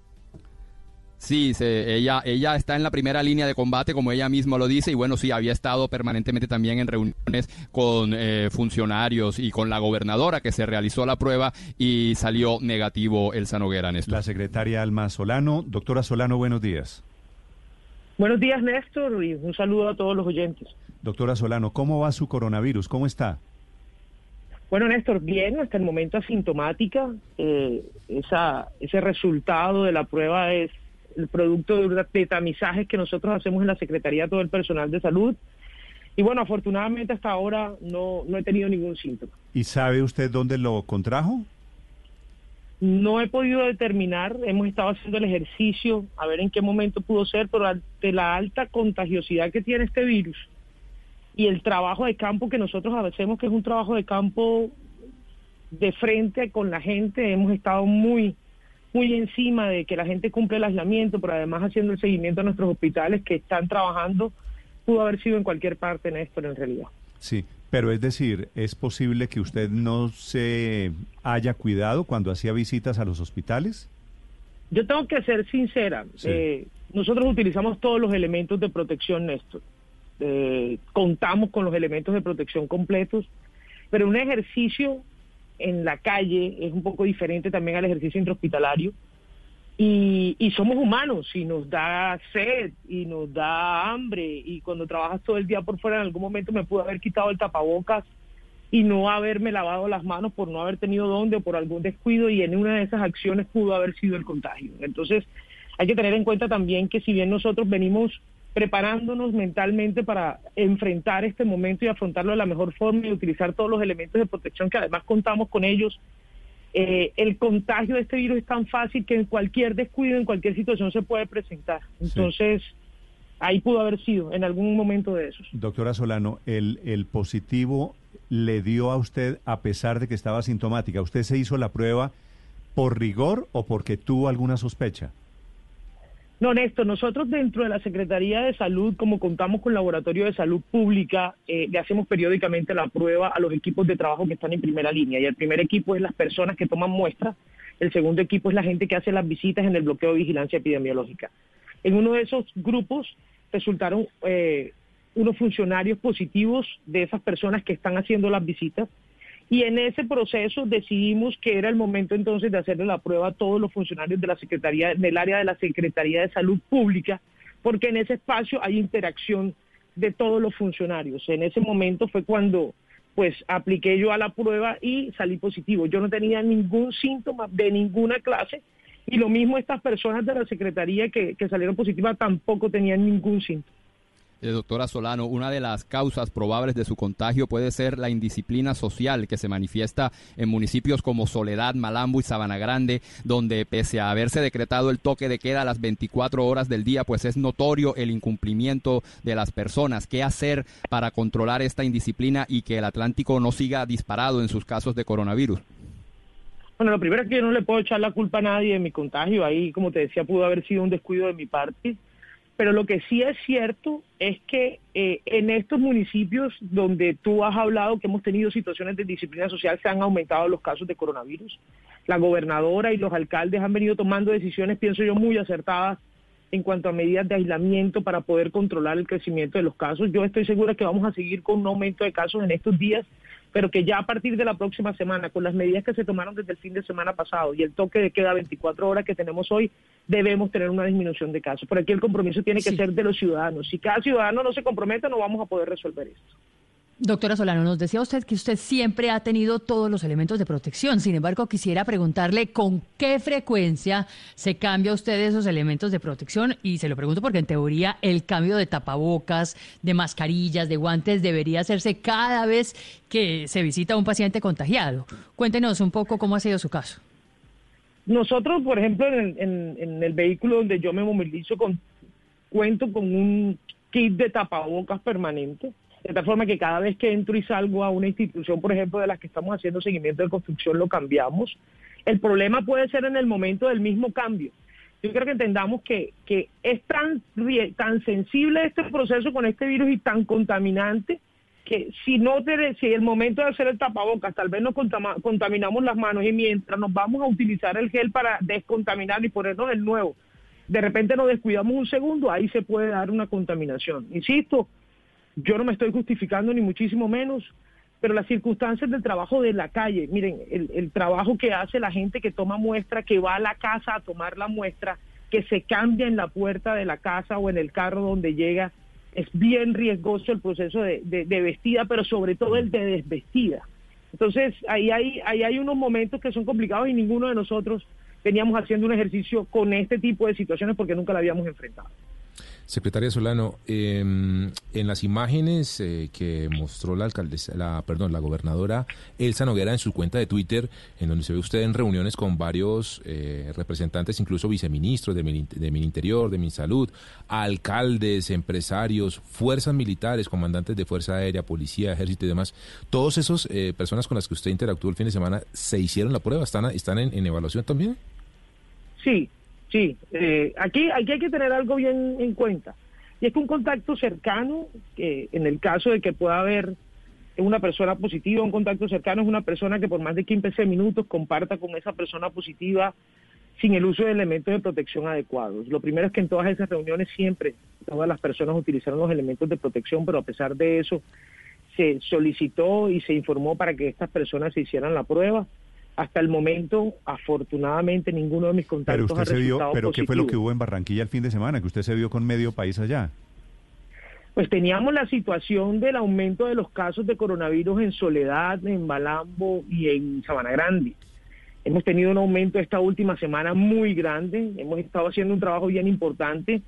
Sí, ella, ella está en la primera línea de combate, como ella misma lo dice, y bueno, sí, había estado permanentemente también en reuniones con eh, funcionarios y con la gobernadora que se realizó la prueba y salió negativo el Sanoguera, Néstor. La secretaria Alma Solano. Doctora Solano, buenos días. Buenos días, Néstor, y un saludo a todos los oyentes. Doctora Solano, ¿cómo va su coronavirus? ¿Cómo está? Bueno, Néstor, bien, hasta el momento asintomática. Eh, esa, ese resultado de la prueba es el producto de, tamizajes que nosotros hacemos en la Secretaría, todo el personal de salud. Y bueno, afortunadamente hasta ahora no, no he tenido ningún síntoma. ¿Y sabe usted dónde lo contrajo? No he podido determinar, hemos estado haciendo el ejercicio a ver en qué momento pudo ser, pero ante la alta contagiosidad que tiene este virus, y el trabajo de campo que nosotros hacemos, que es un trabajo de campo de frente con la gente, hemos estado muy, muy encima de que la gente cumple el aislamiento, pero además haciendo el seguimiento a nuestros hospitales que están trabajando, pudo haber sido en cualquier parte, Néstor, en realidad. Sí, pero es decir, ¿es posible que usted no se haya cuidado cuando hacía visitas a los hospitales? Yo tengo que ser sincera. Eh, nosotros utilizamos todos los elementos de protección, Néstor. Eh, contamos con los elementos de protección completos, pero un ejercicio en la calle es un poco diferente también al ejercicio intrahospitalario. Y, y, somos humanos y nos da sed y nos da hambre y cuando trabajas todo el día por fuera en algún momento me pudo haber quitado el tapabocas y no haberme lavado las manos por no haber tenido dónde o por algún descuido y en una de esas acciones pudo haber sido el contagio. Entonces hay que tener en cuenta también que si bien nosotros venimos preparándonos mentalmente para enfrentar este momento y afrontarlo de la mejor forma y utilizar todos los elementos de protección que además contamos con ellos. Eh, el contagio de este virus es tan fácil que en cualquier descuido, en cualquier situación se puede presentar. Entonces, ahí pudo haber sido en algún momento de esos. Doctora Solano, el, el positivo le dio a usted a pesar de que estaba sintomática. ¿Usted se hizo la prueba por rigor o porque tuvo alguna sospecha? No, Néstor, nosotros dentro de la Secretaría de Salud, como contamos con Laboratorio de Salud Pública, eh, le hacemos periódicamente la prueba a los equipos de trabajo que están en primera línea. Y el primer equipo es las personas que toman muestras, el segundo equipo es la gente que hace las visitas en el bloqueo de vigilancia epidemiológica. En uno de esos grupos resultaron eh, unos funcionarios positivos de esas personas que están haciendo las visitas y en ese proceso decidimos que era el momento entonces de hacerle la prueba a todos los funcionarios de la Secretaría, del área de la Secretaría de Salud Pública, porque en ese espacio hay interacción de todos los funcionarios. En ese momento fue cuando pues apliqué yo a la prueba y salí positivo. Yo no tenía ningún síntoma de ninguna clase y lo mismo estas personas de la Secretaría que, que salieron positivas tampoco tenían ningún síntoma. Eh, doctora Solano, una de las causas probables de su contagio puede ser la indisciplina social que se manifiesta en municipios como Soledad, Malambo y Sabana Grande, donde pese a haberse decretado el toque de queda a las 24 horas del día, pues es notorio el incumplimiento de las personas. ¿Qué hacer para controlar esta indisciplina y que el Atlántico no siga disparado en sus casos de coronavirus? Bueno, lo primero es que yo no le puedo echar la culpa a nadie de mi contagio. Ahí, como te decía, pudo haber sido un descuido de mi parte pero lo que sí es cierto es que eh, en estos municipios donde tú has hablado que hemos tenido situaciones de disciplina social, se han aumentado los casos de coronavirus. La gobernadora y los alcaldes han venido tomando decisiones, pienso yo, muy acertadas en cuanto a medidas de aislamiento para poder controlar el crecimiento de los casos. Yo estoy segura que vamos a seguir con un aumento de casos en estos días pero que ya a partir de la próxima semana, con las medidas que se tomaron desde el fin de semana pasado y el toque de queda 24 horas que tenemos hoy, debemos tener una disminución de casos. Por aquí el compromiso tiene que ser de los ciudadanos. Si cada ciudadano no se compromete, no vamos a poder resolver esto. Doctora Solano, nos decía usted que usted siempre ha tenido todos los elementos de protección. Sin embargo, quisiera preguntarle con qué frecuencia se cambia usted esos elementos de protección. Y se lo pregunto porque en teoría el cambio de tapabocas, de mascarillas, de guantes debería hacerse cada vez que se visita un paciente contagiado. Cuéntenos un poco cómo ha sido su caso. Nosotros, por ejemplo, en, en el vehículo donde yo me movilizo, cuento con un kit de tapabocas permanente de tal forma que cada vez que entro y salgo a una institución, por ejemplo, de las que estamos haciendo seguimiento de construcción, lo cambiamos. El problema puede ser en el momento del mismo cambio. Yo creo que entendamos que, que es tan, tan sensible este proceso con este virus y tan contaminante que si no te, si el momento de hacer el tapabocas tal vez nos contaminamos las manos y mientras nos vamos a utilizar el gel para descontaminar y ponernos el nuevo, de repente nos descuidamos un segundo, ahí se puede dar una contaminación. Insisto, yo no me estoy justificando ni muchísimo menos, pero las circunstancias del trabajo de la calle, miren, el, trabajo que hace la gente que toma muestra, que va a la casa a tomar la muestra, que se cambia en la puerta de la casa o en el carro donde llega, es bien riesgoso el proceso de, vestida, pero sobre todo el de desvestida. Entonces, ahí hay, ahí hay unos momentos que son complicados y ninguno de nosotros veníamos haciendo un ejercicio con este tipo de situaciones porque nunca la habíamos enfrentado. Secretaria Solano, em, en las imágenes eh, que mostró la alcaldesa, la, perdón, la gobernadora Elsa Noguera en su cuenta de Twitter, en donde se ve usted en reuniones con varios eh, representantes, incluso viceministros de, de Mininterior, de Minsalud, alcaldes, empresarios, fuerzas militares, comandantes de Fuerza Aérea, Policía, Ejército y demás, todos esos eh, personas con las que usted interactuó el fin de semana, ¿se hicieron la prueba? ¿Están, están en evaluación también? Sí, Sí, eh, aquí, aquí hay que tener algo bien en cuenta. Y es que un contacto cercano, que en el caso de que pueda haber una persona positiva, un contacto cercano es una persona que por más de 15 minutos comparta con esa persona positiva sin el uso de elementos de protección adecuados. Lo primero es que en todas esas reuniones siempre todas las personas utilizaron los elementos de protección, pero a pesar de eso se solicitó y se informó para que estas personas se hicieran la prueba hasta el momento, afortunadamente, ninguno de mis contactos pero usted ha se vio, ¿Pero qué fue lo que hubo en Barranquilla el fin de semana? Que usted se vio con medio país allá. Pues teníamos la situación del aumento de los casos de coronavirus en Soledad, en Balambo y en Sabana Grande. Hemos tenido un aumento esta última semana muy grande, hemos estado haciendo un trabajo bien importante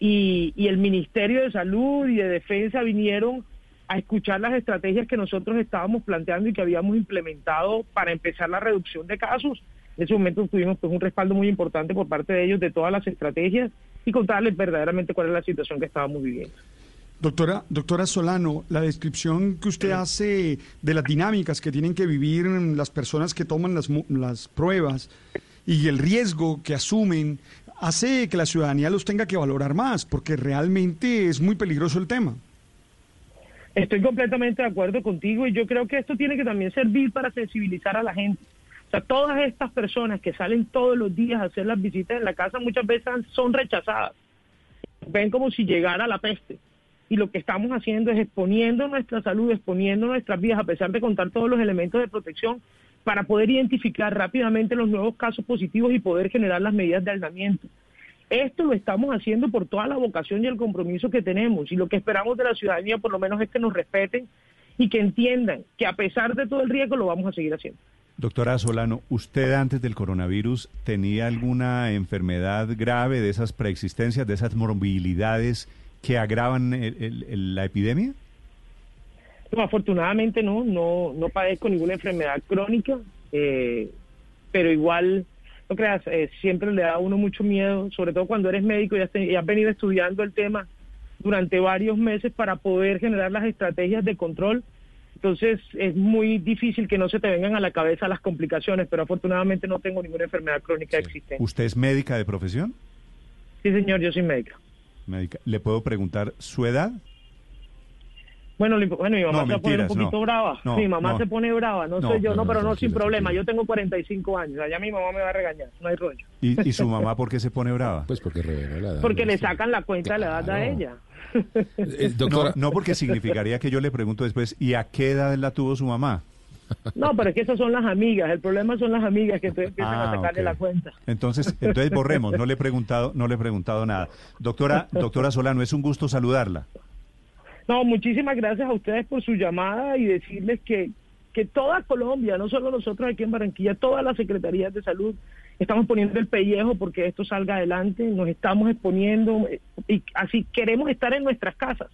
y, y el Ministerio de Salud y de Defensa vinieron a escuchar las estrategias que nosotros estábamos planteando y que habíamos implementado para empezar la reducción de casos. En ese momento tuvimos pues, un respaldo muy importante por parte de ellos de todas las estrategias y contarles verdaderamente cuál es la situación que estábamos viviendo. Doctora, doctora Solano, la descripción que usted hace de las dinámicas que tienen que vivir las personas que toman las, las pruebas y el riesgo que asumen hace que la ciudadanía los tenga que valorar más, porque realmente es muy peligroso el tema. Estoy completamente de acuerdo contigo y yo creo que esto tiene que también servir para sensibilizar a la gente. O sea, todas estas personas que salen todos los días a hacer las visitas en la casa muchas veces son rechazadas. Ven como si llegara la peste. Y lo que estamos haciendo es exponiendo nuestra salud, exponiendo nuestras vidas, a pesar de contar todos los elementos de protección, para poder identificar rápidamente los nuevos casos positivos y poder generar las medidas de aislamiento. Esto lo estamos haciendo por toda la vocación y el compromiso que tenemos y lo que esperamos de la ciudadanía por lo menos es que nos respeten y que entiendan que a pesar de todo el riesgo lo vamos a seguir haciendo. Doctora Solano, ¿usted antes del coronavirus tenía alguna enfermedad grave de esas preexistencias, de esas morbilidades que agravan la epidemia? No, afortunadamente no, no, no padezco ninguna enfermedad crónica, eh, pero igual, no creas, eh, siempre le da a uno mucho miedo, sobre todo cuando eres médico y has, y has venido estudiando el tema durante varios meses para poder generar las estrategias de control. Entonces es muy difícil que no se te vengan a la cabeza las complicaciones, pero afortunadamente no tengo ninguna enfermedad crónica existente. ¿Usted es médica de profesión? Sí, señor, yo soy médica. Médica. ¿Le puedo preguntar su edad? Bueno, bueno, mi mamá se pone un poquito brava. mi mamá se pone brava, no, sé yo, no, pero no, sin problema. Yo tengo 45 años, allá mi mamá me va a regañar, no hay rollo. ¿Y, su mamá <laughs> por qué se pone brava? Pues porque revela la edad. Porque le sacan la cuenta de la edad a ella. Eh, <laughs> doctora... no, porque significaría que yo le pregunto después, ¿y a qué edad la tuvo su mamá? No, pero es que esas son las amigas. El problema son las amigas que empiezan a ah, sacarle la cuenta. Entonces, entonces borremos. No le he preguntado, no le he preguntado nada. Doctora, doctora Solano, es un gusto saludarla. No, muchísimas gracias a ustedes por su llamada y decirles que, que toda Colombia, no solo nosotros aquí en Barranquilla, todas las secretarías de salud, estamos poniendo el pellejo porque esto salga adelante, nos estamos exponiendo eh, y así queremos estar en nuestras casas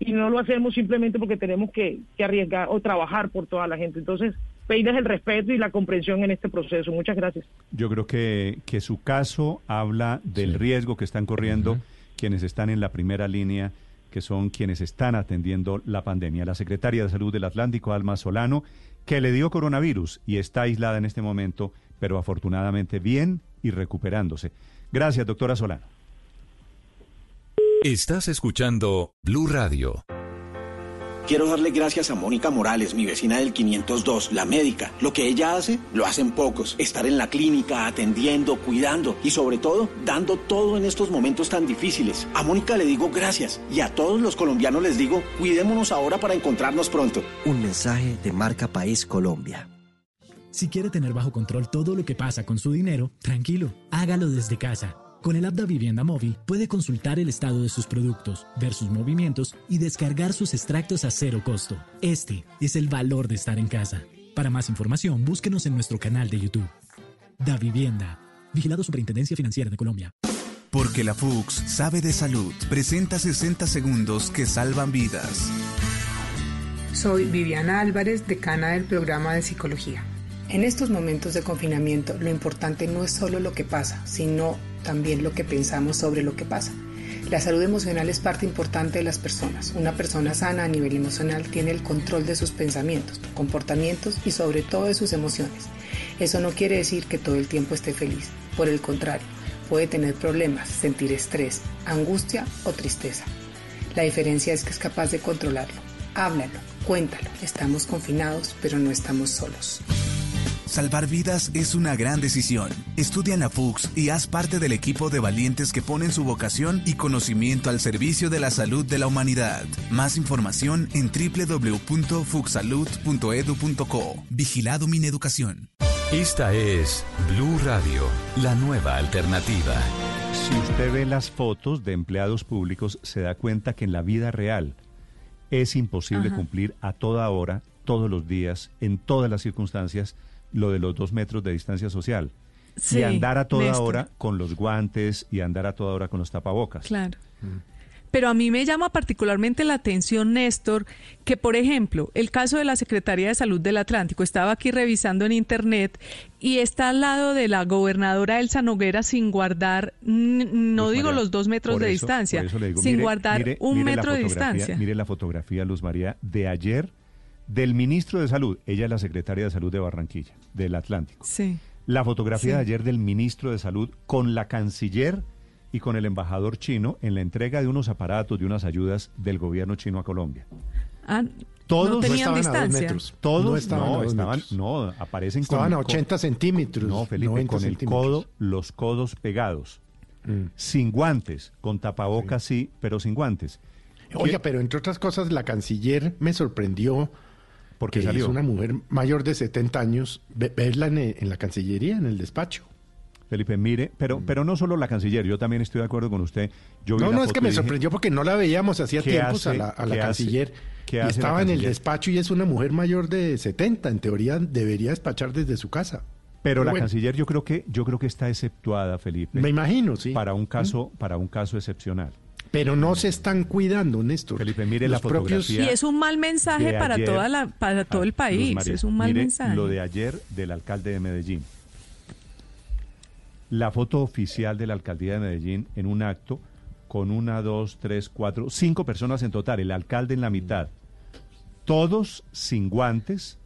y no lo hacemos simplemente porque tenemos que, arriesgar o trabajar por toda la gente. Entonces, pedirles el respeto y la comprensión en este proceso. Muchas gracias. Yo creo que, que su caso habla del riesgo que están corriendo quienes están en la primera línea que son quienes están atendiendo la pandemia. La secretaria de Salud del Atlántico, Alma Solano, que le dio coronavirus y está aislada en este momento, pero afortunadamente bien y recuperándose. Gracias, doctora Solano. Estás escuchando Blue Radio. Quiero darle gracias a Mónica Morales, mi vecina del 502, la médica. Lo que ella hace, lo hacen pocos. Estar en la clínica, atendiendo, cuidando y sobre todo, dando todo en estos momentos tan difíciles. A Mónica le digo gracias y a todos los colombianos les digo, cuidémonos ahora para encontrarnos pronto. Un mensaje de Marca País Colombia. Si quiere tener bajo control todo lo que pasa con su dinero, tranquilo, hágalo desde casa con el app da Vivienda Móvil puede consultar el estado de sus productos, ver sus movimientos y descargar sus extractos a cero costo. Este es el valor de estar en casa. Para más información, búsquenos en nuestro canal de YouTube. Da Vivienda. Vigilado Superintendencia Financiera de Colombia. Porque la FUX sabe de salud. Presenta 60 segundos que salvan vidas. Soy Viviana Álvarez, decana del programa de psicología. En estos momentos de confinamiento, lo importante no es solo lo que pasa, sino también lo que pensamos sobre lo que pasa. La salud emocional es parte importante de las personas. Una persona sana a nivel emocional tiene el control de sus pensamientos, comportamientos y sobre todo de sus emociones. Eso no quiere decir que todo el tiempo esté feliz. Por el contrario, puede tener problemas, sentir estrés, angustia o tristeza. La diferencia es que es capaz de controlarlo. Háblalo, cuéntalo. Estamos confinados, pero no estamos solos. Salvar vidas es una gran decisión. Estudia en la FUX y haz parte del equipo de valientes que ponen su vocación y conocimiento al servicio de la salud de la humanidad. Más información en www.fuxsalud.edu.co. Vigilado Mineducación. Esta es Blue Radio, la nueva alternativa. Si usted ve las fotos de empleados públicos, se da cuenta que en la vida real es imposible cumplir a toda hora, todos los días, en todas las circunstancias, lo de los dos metros de distancia social. y andar a toda hora con los guantes y andar a toda hora con los tapabocas. Claro. Mm. Pero a mí me llama particularmente la atención, Néstor, que por ejemplo, el caso de la Secretaría de Salud del Atlántico, estaba aquí revisando en Internet y está al lado de la gobernadora Elsa Noguera sin guardar, no digo los dos metros de distancia, sin guardar un metro de distancia. Mire la fotografía, Luz María, de ayer del ministro de Salud, ella es la secretaria de Salud de Barranquilla, del Atlántico. Sí. La fotografía de ayer del ministro de Salud con la canciller y con el embajador chino en la entrega de unos aparatos, de unas ayudas del gobierno chino a Colombia. Ah, todos no tenían distancia. Todos no estaban, no, aparecen estaban a 80 centímetros. No, Felipe, con el codo, los codos pegados, mm. sin guantes, con tapabocas sí. pero sin guantes. Oiga, pero entre otras cosas, la canciller me sorprendió porque es una mujer mayor de 70 años, verla en, la Cancillería, en el despacho. Felipe, mire, pero, mm. pero no solo la canciller, yo también estoy de acuerdo con usted. Yo no, no, es que me sorprendió porque no la veíamos hacía tiempos a la, canciller. y estaba en el despacho y es una mujer mayor de 70, en teoría debería despachar desde su casa. Pero, la canciller yo creo que yo creo que está exceptuada, Felipe. Me imagino, sí. Para un caso, para un caso excepcional. Pero no se están cuidando, Néstor. Felipe, mire la fotografía. Y es un mal mensaje para, toda la, para todo el país. es un mal mensaje. Lo de ayer del alcalde de Medellín. La foto oficial de la alcaldía de Medellín en un acto con una, dos, tres, cuatro, cinco personas en total, el alcalde en la mitad. Todos sin guantes,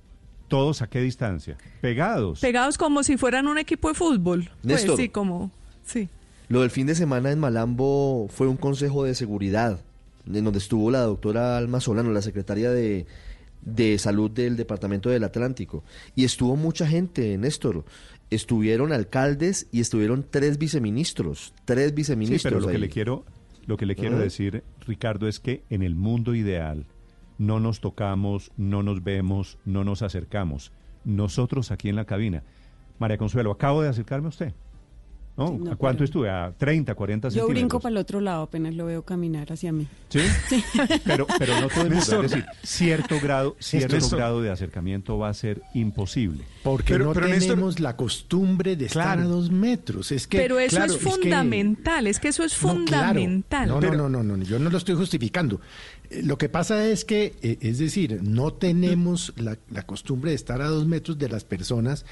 todos a qué distancia? Pegados. Pegados como si fueran un equipo de fútbol. Pues sí, como, sí. Lo del fin de semana en Malambo fue un consejo de seguridad, en donde estuvo la doctora Alma Solano, la secretaria de, de salud del Departamento del Atlántico. Y estuvo mucha gente, Néstor. Estuvieron alcaldes y estuvieron tres viceministros. Tres viceministros. Sí, pero lo que le quiero, lo que le quiero decir, Ricardo, es que en el mundo ideal no nos tocamos, no nos vemos, no nos acercamos. Nosotros aquí en la cabina. María Consuelo, acabo de acercarme a usted. ¿No? ¿A cuánto estuve? ¿A 30, 40 centímetros? Yo brinco para el otro lado apenas lo veo caminar hacia mí. ¿Sí? <laughs> Pero, pero no todo el mundo. Es decir, cierto grado, <laughs> cierto grado de acercamiento va a ser imposible. Porque no tenemos la costumbre de estar a dos metros. Es que, pero eso es fundamental, es que, eso es fundamental. No, no, no, no, yo no lo estoy justificando. Eh, lo que pasa es que, eh, es decir, no tenemos la, la costumbre de estar a dos metros de las personas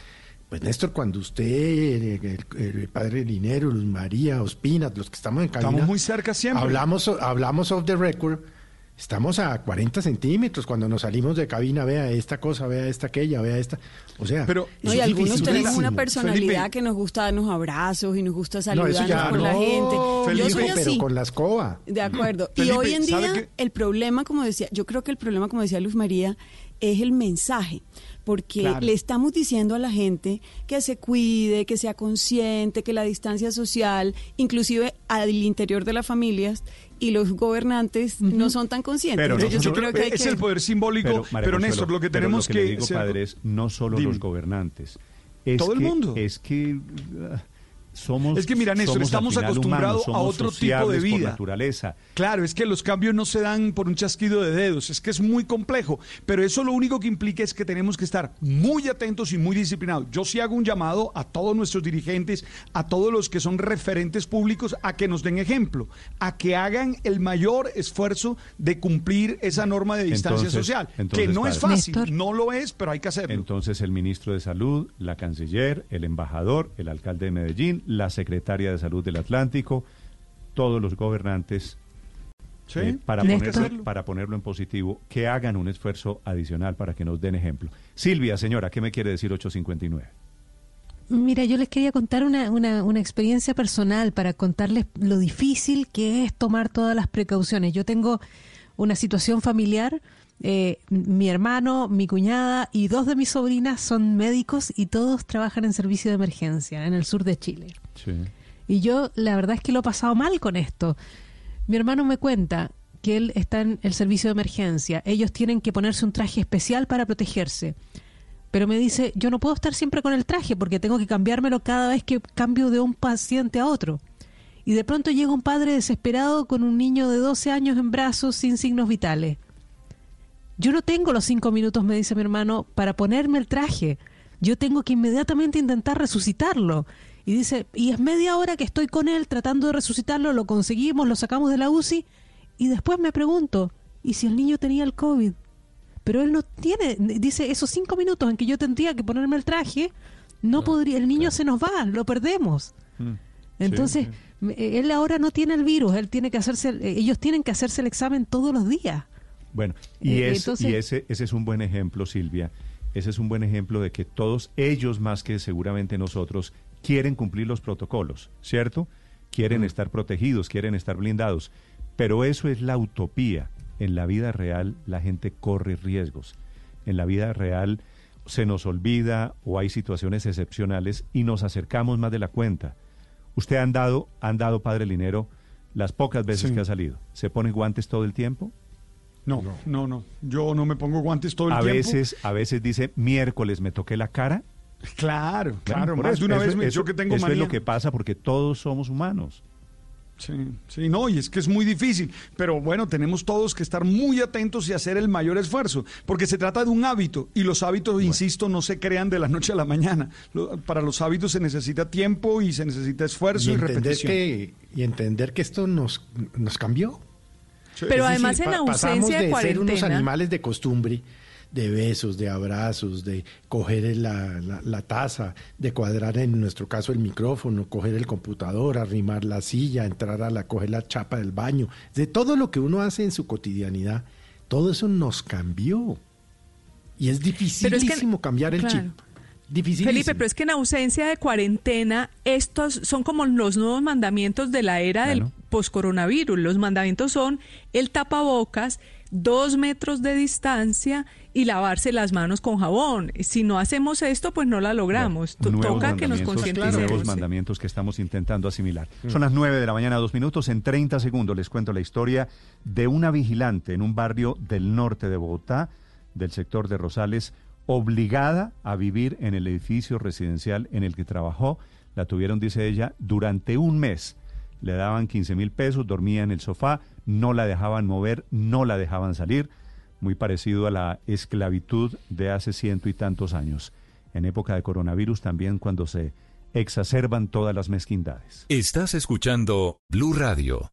pues Néstor, cuando usted, el, padre Linero, Luz María, Ospina, los que estamos en cabina... Estamos muy cerca siempre. Hablamos, hablamos off the record, estamos a 40 centímetros cuando nos salimos de cabina, vea esta cosa, vea esta aquella, vea esta... O sea... Pero, no, y algunos tenemos una personalidad que nos gusta darnos abrazos y nos gusta saludarnos con la gente. yo soy así. Pero con la escoba. De acuerdo. y hoy en día el problema, como decía, yo creo que el problema, como decía Luz María, es el mensaje porque le estamos diciendo a la gente que se cuide, que sea consciente, que la distancia social, inclusive al interior de las familias y los gobernantes no son tan conscientes. Pero yo, creo que, es el poder simbólico, pero, Néstor, lo que tenemos que, digo, padre, es no solo los gobernantes, es todo el mundo. Es que es que mira, Néstor, estamos acostumbrados a otro tipo de vida. naturaleza. Claro, es que los cambios no se dan por un chasquido de dedos, es que es muy complejo, pero eso lo único que implica es que tenemos que estar muy atentos y muy disciplinados. Yo sí hago un llamado a todos nuestros dirigentes, a todos los que son referentes públicos, a que nos den ejemplo, a que hagan el mayor esfuerzo de cumplir esa norma de distancia social, que no es fácil, no lo es, pero hay que hacerlo. Entonces el ministro de Salud, la canciller, el embajador, el alcalde de Medellín, la secretaria de Salud del Atlántico, todos los gobernantes, eh, para, ponerlo, para ponerlo en positivo, que hagan un esfuerzo adicional para que nos den ejemplo. Silvia, señora, ¿qué me quiere decir 859? Mira, yo les quería contar una, una, una, experiencia personal para contarles lo difícil que es tomar todas las precauciones. Yo tengo una situación familiar, eh, mi hermano, mi cuñada y dos de mis sobrinas son médicos y todos trabajan en servicio de emergencia en el sur de Chile. Y yo la verdad es que lo he pasado mal con esto. Mi hermano me cuenta que él está en el servicio de emergencia. Ellos tienen que ponerse un traje especial para protegerse. Pero me dice, yo no puedo estar siempre con el traje porque tengo que cambiármelo cada vez que cambio de un paciente a otro. Y de pronto llega un padre desesperado con un niño de 12 años en brazos sin signos vitales. Yo no tengo los cinco minutos, me dice mi hermano, para ponerme el traje. Yo tengo que inmediatamente intentar resucitarlo. Y dice, y es media hora que estoy con él tratando de resucitarlo, lo conseguimos, lo sacamos de la UCI. Y después me pregunto, ¿y si el niño tenía el COVID? Pero él no tiene, dice, esos cinco minutos en que yo tendría que ponerme el traje, no, podría, el niño se nos va, lo perdemos. Mm. Entonces, él ahora no tiene el virus, él tiene que hacerse, ellos tienen que hacerse el examen todos los días. Bueno, y, eh, y ese, ese es un buen ejemplo, Silvia. Ese es un buen ejemplo de que todos ellos, más que seguramente nosotros, quieren cumplir los protocolos, ¿cierto? Quieren estar protegidos, quieren estar blindados. Pero eso es la utopía. En la vida real la gente corre riesgos. En la vida real se nos olvida o hay situaciones excepcionales y nos acercamos más de la cuenta. ¿Usted ha andado, ha andado, padre Linero, las pocas veces que ha salido? ¿Se pone guantes todo el tiempo? No, no, no, Yo no me pongo guantes todo el a tiempo. Veces, a veces dice, miércoles me toqué la cara. Claro, claro. más de una vez me eso, que tengo eso es lo que pasa porque todos somos humanos. Sí, sí, no, y es que es muy difícil, pero bueno, tenemos todos que estar muy atentos y hacer el mayor esfuerzo, porque se trata de un hábito y los hábitos, insisto, no se crean de la noche a la mañana. para los hábitos se necesita tiempo y se necesita esfuerzo y, repetición. y entender que esto nos, nos cambió. Pero además en ausencia de, de ser unos animales de costumbre de besos, de abrazos, de coger la, la, taza, de cuadrar en nuestro caso el micrófono, coger el computador, arrimar la silla, entrar a la, coger la chapa del baño, de todo lo que uno hace en su cotidianidad, todo eso nos cambió. Y es dificilísimo cambiar el chip. Felipe, pero es que en ausencia de cuarentena, estos son como los nuevos mandamientos de la era del post-coronavirus. Los mandamientos son el tapabocas, dos metros de distancia y lavarse las manos con jabón. Si no hacemos esto, pues no la logramos. Toca que nos concienticemos. Nuevos mandamientos que estamos intentando asimilar. Mm. Son las nueve de la mañana, dos minutos. En 30 segundos les cuento la historia de una vigilante en un barrio del norte de Bogotá, del sector de Rosales, obligada a vivir en el edificio residencial en el que trabajó. La tuvieron, dice ella, durante un mes. Le daban 15 mil pesos, dormía en el sofá, no la dejaban mover, no la dejaban salir, muy parecido a la esclavitud de hace ciento y tantos años. En época de coronavirus también cuando se exacerban todas las mezquindades. Estás escuchando Blue Radio.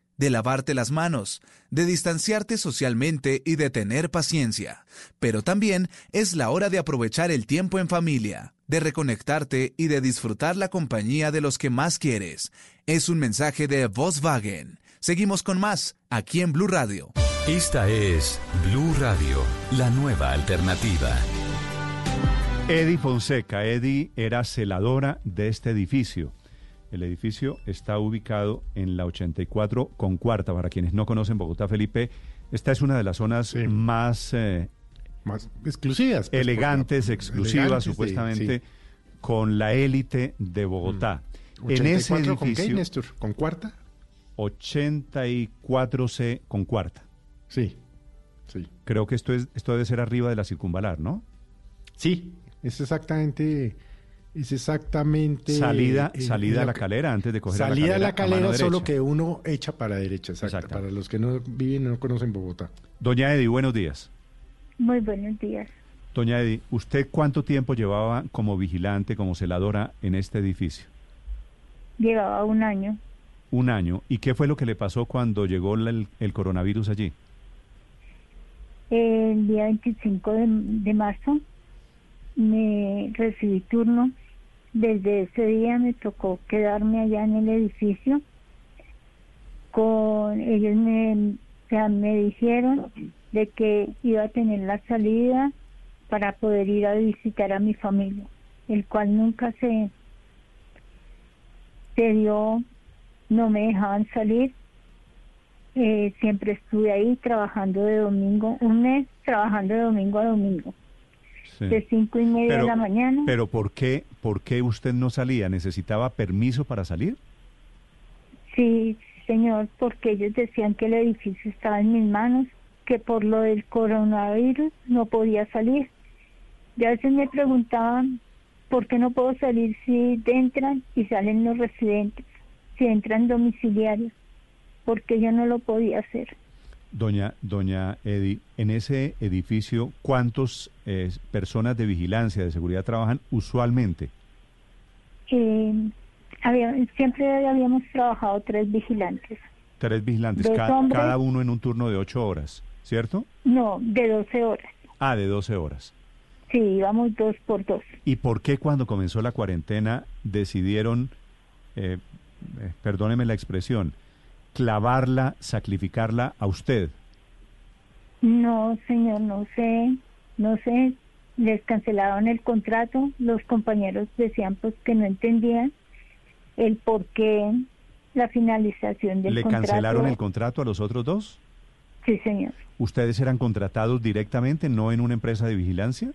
de lavarte las manos, de distanciarte socialmente y de tener paciencia. Pero también es la hora de aprovechar el tiempo en familia, de reconectarte y de disfrutar la compañía de los que más quieres. Es un mensaje de Volkswagen. Seguimos con más aquí en Blue Radio. Esta es Blue Radio, la nueva alternativa. Eddie Fonseca, Eddie era celadora de este edificio el edificio está ubicado en la 84 con cuarta. Para quienes no conocen Bogotá, Felipe, esta es una de las zonas más, eh, más exclusivas. Pues, elegantes, exclusivas, supuestamente, con la élite de Bogotá. Mm. En ese edificio, ¿Con qué, Néstor? ¿Con cuarta? 84C con cuarta. Sí, sí. Creo que esto, es, esto debe ser arriba de la circunvalar, ¿no? Sí, es exactamente es exactamente... Salida, salida a la calera antes de coger salida la calera. Salida a la calera, solo que uno echa para derecha, exacto, Para los que no viven y no conocen Bogotá. Doña Edi, buenos días. Muy buenos días. Doña Edi, ¿usted cuánto tiempo llevaba como vigilante, como celadora en este edificio? Llevaba un año. Un año. ¿Y qué fue lo que le pasó cuando llegó el, coronavirus allí? El día 25 de, de marzo me recibí turno desde ese día me tocó quedarme allá en el edificio. Con ellos me, me dijeron de que iba a tener la salida para poder ir a visitar a mi familia, el cual nunca se, se dio, no me dejaban salir. Eh, siempre estuve ahí trabajando de domingo, un mes trabajando de domingo a domingo de cinco y media de la mañana. Pero ¿por qué, ¿por qué usted no salía? ¿Necesitaba permiso para salir? Sí, señor, porque ellos decían que el edificio estaba en mis manos, que por lo del coronavirus no podía salir. Y a veces me preguntaban, ¿por qué no puedo salir si entran y salen los residentes? Si entran domiciliarios, porque yo no lo podía hacer. Doña, doña Edi, en ese edificio, ¿cuántas eh, personas de vigilancia, de seguridad trabajan usualmente? Eh, siempre habíamos trabajado tres vigilantes. Tres vigilantes, cada uno en un turno de ocho horas, ¿cierto? No, de doce horas. Ah, de doce horas. Sí, íbamos dos por dos. ¿Y por qué cuando comenzó la cuarentena decidieron, eh, perdóneme la expresión, clavarla, sacrificarla a usted? No, señor, no sé, no sé. Les cancelaron el contrato. Los compañeros decían pues que no entendían el por qué la finalización del contrato. ¿Le cancelaron el contrato a los otros dos? Sí, señor. ¿Ustedes eran contratados directamente, no en una empresa de vigilancia?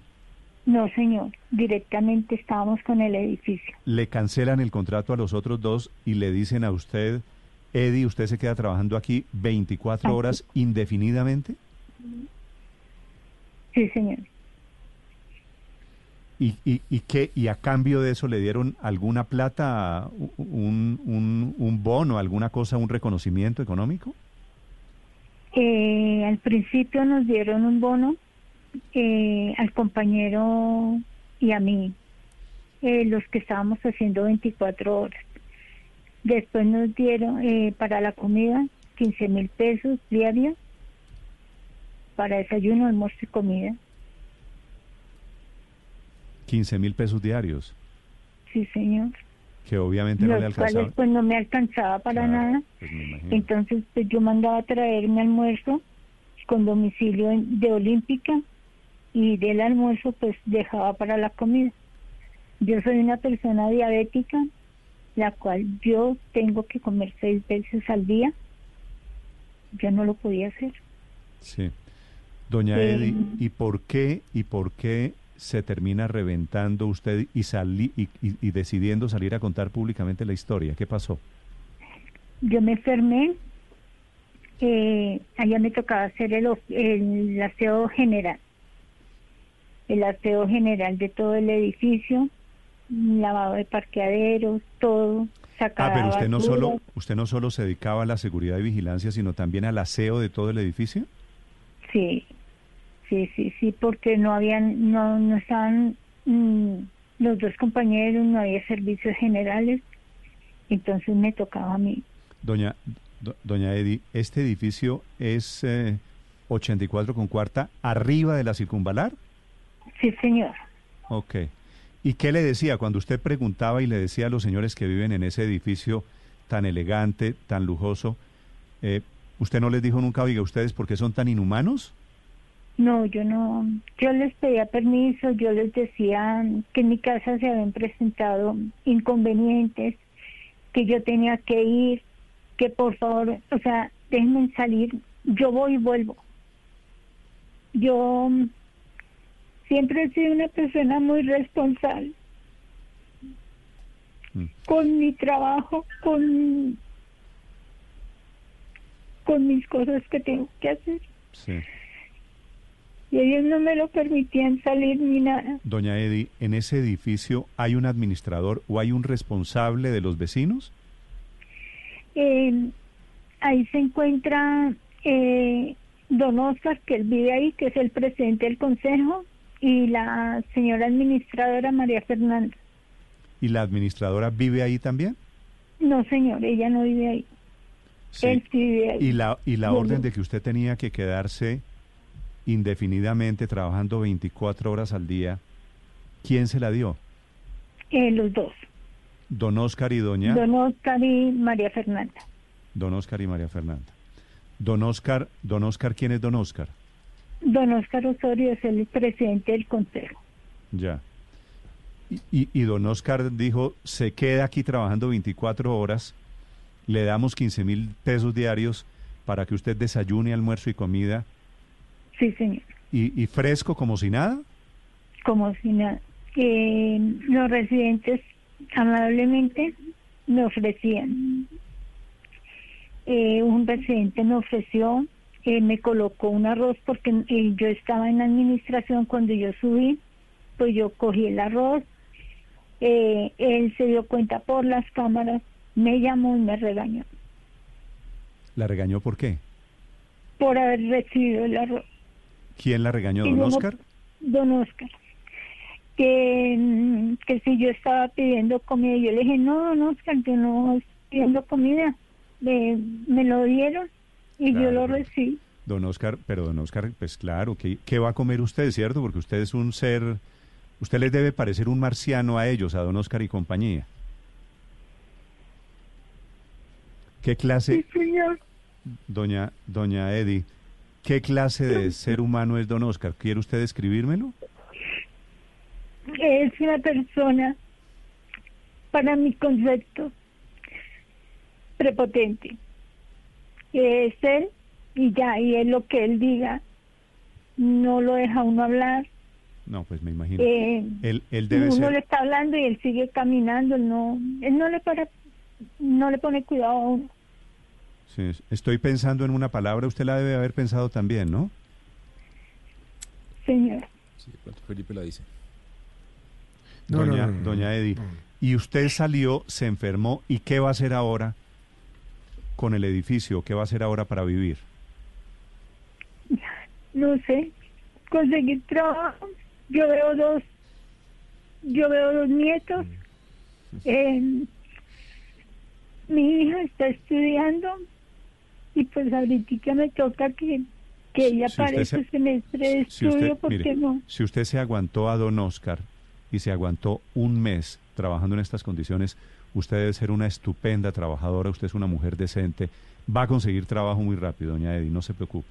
No, señor. Directamente estábamos con el edificio. ¿Le cancelan el contrato a los otros dos y le dicen a usted, Eddie, usted se queda trabajando aquí 24 horas indefinidamente? Sí, señor. ¿Y, y, y, qué, ¿Y a cambio de eso le dieron alguna plata, un, un, un bono, alguna cosa, un reconocimiento económico? Eh, al principio nos dieron un bono eh, al compañero y a mí, eh, los que estábamos haciendo 24 horas. Después nos dieron eh, para la comida 15 mil pesos diarios para desayuno, almuerzo y comida. 15 mil pesos diarios. Sí, señor. Que obviamente no le alcanzaba. pues no me alcanzaba para nada. Pues Entonces pues yo mandaba a traer mi almuerzo con domicilio de Olímpica y del almuerzo pues dejaba para la comida. Yo soy una persona diabética, la cual yo tengo que comer seis veces al día. Yo no lo podía hacer. Sí. Doña Edi, ¿y por qué y por qué se termina reventando usted y, salí, y, decidiendo salir a contar públicamente la historia? ¿Qué pasó? Yo me enfermé, eh, allá me tocaba hacer el, el aseo general, el aseo general de todo el edificio, lavado de parqueaderos, todo. ah, pero usted no solo usted no solo se dedicaba a la seguridad y vigilancia, sino también al aseo de todo el edificio. Sí, sí, sí, sí, porque no habían, no, no estaban mm, los dos compañeros, no había servicios generales, entonces me tocaba a mí. Doña, doña Edi, este edificio es eh, 84 con cuarta, arriba de la circunvalar. Sí, señor. Ok. ¿Y qué le decía cuando usted preguntaba y le decía a los señores que viven en ese edificio tan elegante, tan lujoso, eh, ¿usted no les dijo nunca, oiga, ustedes por qué son tan inhumanos? No, yo no. Yo les pedía permiso, yo les decía que en mi casa se habían presentado inconvenientes, que yo tenía que ir, que por favor, o sea, déjenme salir, yo voy y vuelvo. Yo siempre he sido una persona muy responsable mm. con mi trabajo, con, con mis cosas que tengo que hacer. Sí y ellos no me lo permitían salir ni nada. Doña Edi, ¿en ese edificio hay un administrador o hay un responsable de los vecinos? Eh, ahí se encuentra eh, don Oscar, que él vive ahí, que es el presidente del consejo, y la señora administradora María Fernanda. ¿Y la administradora vive ahí también? No, señor, ella no vive ahí. Él sí vive ahí. ¿Y la, y la orden de que usted tenía que quedarse indefinidamente, trabajando 24 horas al día, ¿quién se la dio? Eh, los dos. Don Oscar y Doña. Don Oscar y María Fernanda. Don Oscar y María Fernanda. Don Oscar, Don Oscar, ¿quién es Don Oscar? Don Oscar Osorio es el presidente del consejo. Ya. Y, y, don Oscar dijo, se queda aquí trabajando 24 horas, le damos 15 mil pesos diarios para que usted desayune, almuerzo y comida Sí, señor. ¿Y, fresco como si nada? Como si nada. Eh, los residentes amablemente me ofrecían. Eh, un residente me ofreció, eh, me colocó un arroz porque yo estaba en administración cuando yo subí, pues yo cogí el arroz, él se dio cuenta por las cámaras, me llamó y me regañó. ¿La regañó por qué? Por haber recibido el arroz. ¿Quién la regañó, don Oscar? Don Oscar. Que, que si yo estaba pidiendo comida, yo le dije, no, don Oscar, yo no estoy pidiendo comida. Me, me lo dieron y yo lo recibí. Don Oscar, pero don Oscar, pues claro, ¿qué, ¿qué va a comer usted, cierto? Porque usted es un ser, usted les debe parecer un marciano a ellos, a don Oscar y compañía. ¿Qué clase? Sí, señor. Doña, doña Eddie, ¿Qué clase de ser humano es don Oscar? ¿Quiere usted describírmelo? Es una persona, para mi concepto, prepotente. Es él y ya, y es lo que él diga, no lo deja uno hablar. No, pues me imagino. Eh, él, él debe uno le está hablando y él sigue caminando, no, él no le para, no le pone cuidado a uno. Sí, estoy pensando en una palabra, usted la debe haber pensado también, ¿no? Señor. Sí, Felipe la dice. doña, doña Eddie. Y usted salió, se enfermó, ¿y qué va a hacer ahora con el edificio? ¿Qué va a hacer ahora para vivir? No sé, conseguir trabajo. Yo veo dos, yo veo dos nietos. Eh, mi hija está estudiando y pues ahorita me toca que, que ella si pare su semestre de estudio porque no. Si usted se aguantó a don Oscar y se aguantó un mes trabajando en estas condiciones, usted debe ser una estupenda trabajadora, usted es una mujer decente, va a conseguir trabajo muy rápido, doña Eddy, no se preocupe.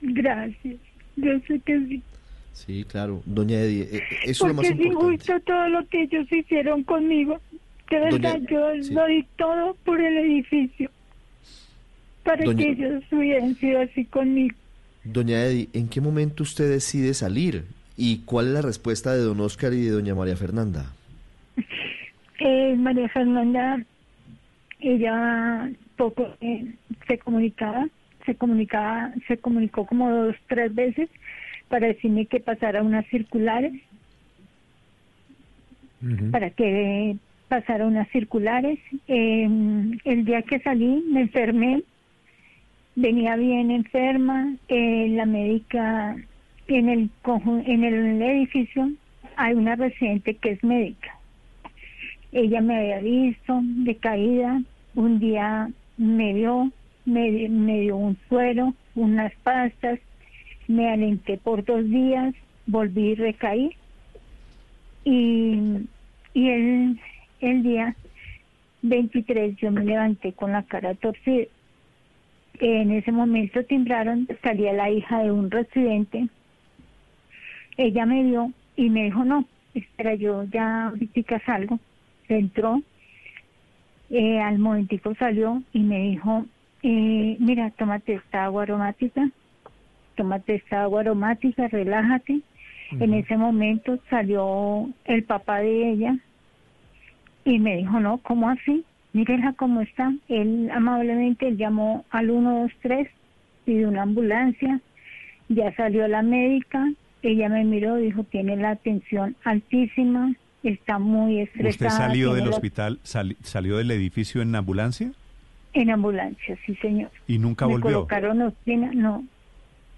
Gracias, yo sé que sí. Sí, claro, doña Eddy, eh, eh, eso Porque es lo más importante. gusto todo lo que ellos hicieron conmigo. De verdad, yo lo di todo por el edificio para que ellos hubieran sido así conmigo. Doña Eddy, ¿en qué momento usted decide salir? ¿Y cuál es la respuesta de don Oscar y de doña María Fernanda? Eh, María Fernanda, ella poco eh, se comunicaba, se comunicaba, se comunicó como dos, tres veces para decirme que pasara unas circulares, para que pasara unas circulares. Em, el día que salí me enfermé, venía bien enferma, eh, la médica en el en el edificio hay una residente que es médica. Ella me había visto de caída, un día me dio, me, dio un suero, unas pastas, me alenté por dos días, volví y recaí. Y, y el, el día 23 yo me levanté con la cara torcida. En ese momento timbraron, salía la hija de un residente. Ella me vio y me dijo, no, espera, yo ya ahorita salgo. Entró, eh, al momentico salió y me dijo, eh, mira, tómate esta agua aromática, tómate esta agua aromática, relájate. En ese momento salió el papá de ella y me dijo, no, ¿cómo así? Mírenla cómo está. Él amablemente llamó al 123, pidió una ambulancia, ya salió la médica, ella me miró, dijo, tiene la tensión altísima, está muy estresada. ¿Usted salió del hospital, salió del edificio en ambulancia? En ambulancia, sí, señor. ¿Y nunca me volvió? colocaron oxina, no.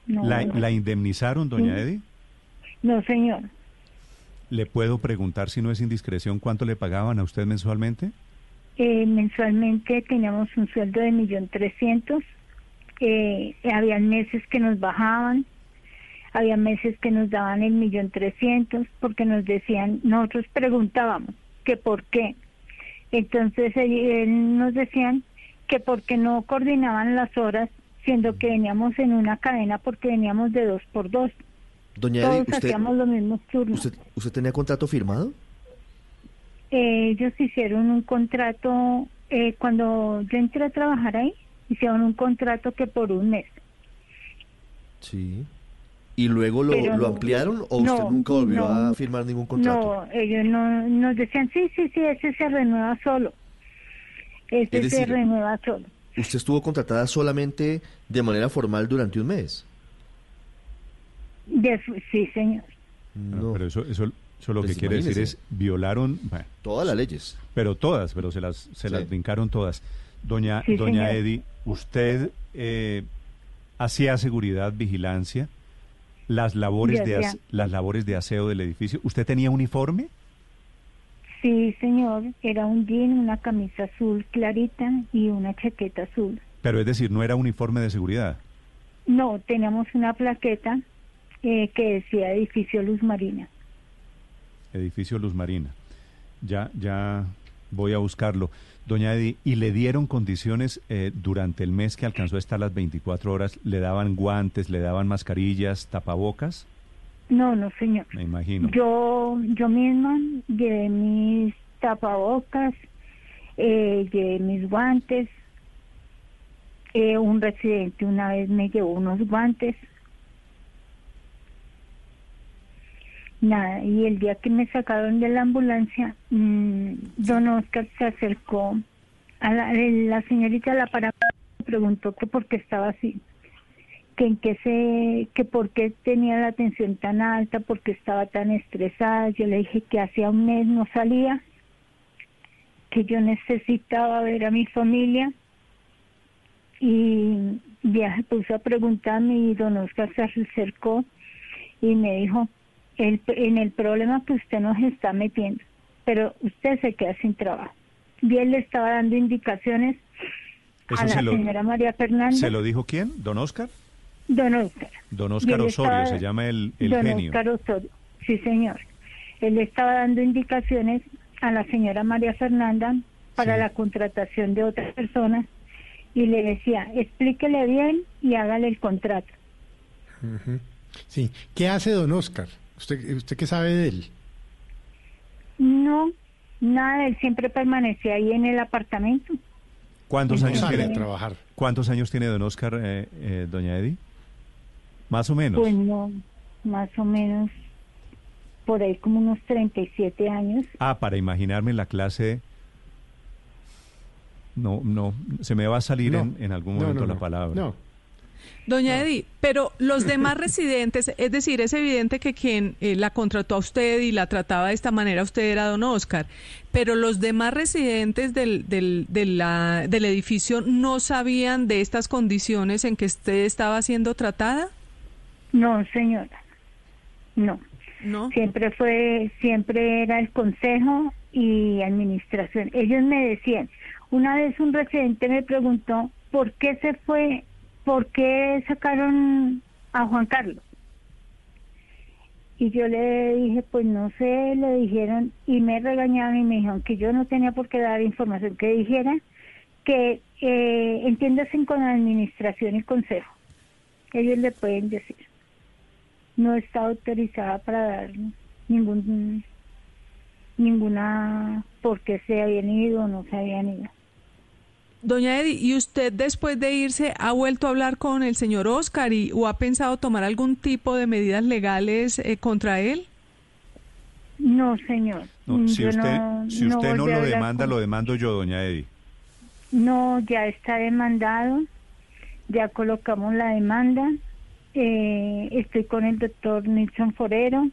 no ¿La, ¿La, indemnizaron, doña Eddy? No, señor. ¿Le puedo preguntar si no es indiscreción cuánto le pagaban a usted mensualmente? Eh, mensualmente teníamos un sueldo de millón trescientos. Eh, habían meses que nos bajaban, había meses que nos daban el millón trescientos porque nos decían, nosotros preguntábamos que por qué. Entonces él, nos decían que porque no coordinaban las horas, siendo que veníamos en una cadena porque veníamos de dos por dos. Doña Todos usted, hacíamos los mismos turnos. ¿usted, ¿Usted tenía contrato firmado? Eh, ellos hicieron un contrato, eh, cuando yo entré a trabajar ahí, hicieron un contrato que por un mes. Sí. ¿Y luego lo, Pero lo no, ampliaron o usted nunca volvió no, a firmar ningún contrato? No, ellos no, nos decían, sí, sí, sí, ese se renueva solo. Ese Es se renueva solo. ¿Usted estuvo contratada solamente de manera formal durante un mes? De- sí, señor. No, pero eso, eso, eso lo Pues que quiere decir es violaron bueno, Todas las leyes. pero todas, pero se las se Sí. las brincaron todas. Doña Sí, doña. Eddy, usted eh, hacía seguridad, vigilancia, las labores de las labores de aseo del edificio. ¿Usted tenía uniforme? Sí, señor. Era un jean, una camisa azul clarita y una chaqueta azul. Pero es decir, no era uniforme de seguridad. No, teníamos una plaqueta eh, que decía edificio Luz Marina. Edificio Luz Marina. Ya, ya voy a buscarlo. Doña Eddy, ¿y le dieron condiciones eh, durante el mes que alcanzó a estar las 24 horas? ¿Le daban guantes, le daban mascarillas, tapabocas? No, no, señor. Me imagino. Yo, yo misma llevé mis tapabocas, eh, llevé mis guantes, Eh, un residente una vez me llevó unos guantes. Nada, y el día que me sacaron de la ambulancia, mm, don Oscar se acercó a la, la señorita la para preguntó que por qué estaba así que en qué se, que por qué tenía la tensión tan alta, por qué estaba tan estresada. Yo le dije que hacía un mes no salía, que yo necesitaba ver a mi familia y ya se puso a preguntarme y don Oscar se acercó y me dijo, el, en el problema que usted nos está metiendo, pero usted se queda sin trabajo. Y él le estaba dando indicaciones a la señora María Fernanda. ¿Se lo dijo quién? ¿Don Oscar? Don Oscar. Don Oscar Osorio se llama el, el Don genio. Oscar Osorio, sí señor. Él estaba dando indicaciones a la señora María Fernanda para la contratación de otras personas y le decía, explíquele bien y hágale el contrato. Sí, ¿qué hace don Oscar? ¿Usted, ¿Usted qué sabe de él? No, nada, él siempre permanecía ahí en el apartamento. ¿Cuántos años tiene trabajar. ¿Cuántos años tiene don Oscar, eh, eh, doña Eddy? Más o menos. Pues no, más o menos por ahí como unos 37 años. Ah, para imaginarme la clase. No, no, se me va a salir No. en, en algún momento no, la no. palabra. No. Doña Eddy, pero los demás <laughs> residentes, es decir, es evidente que quien eh, la contrató a usted y la trataba de esta manera, usted era don Oscar, pero los demás residentes del, del, de la- del edificio no sabían de estas condiciones en que usted estaba siendo tratada. No, señora. No. No. Siempre fue, siempre era el consejo y administración. Ellos me decían, una vez un residente me preguntó por qué se fue, por qué sacaron a Juan Carlos. Y yo le dije, pues no sé, le dijeron, y me regañaron y me dijeron que yo no tenía por qué dar información, que dijera que eh, entiéndase con administración y consejo. Ellos le pueden decir no está autorizada para dar ningún ninguna por qué se habían ido o no se habían ido. Doña Eddy, ¿y usted después de irse ha vuelto a hablar con el señor Oscar y, o ha pensado tomar algún tipo de medidas legales eh, contra él? No, señor. No, si Yo usted, no- si usted no, volví a lo demanda, con- lo demando yo, doña Eddy. No, ya está demandado, ya colocamos la demanda, eh, estoy con el doctor Nilsson Forero.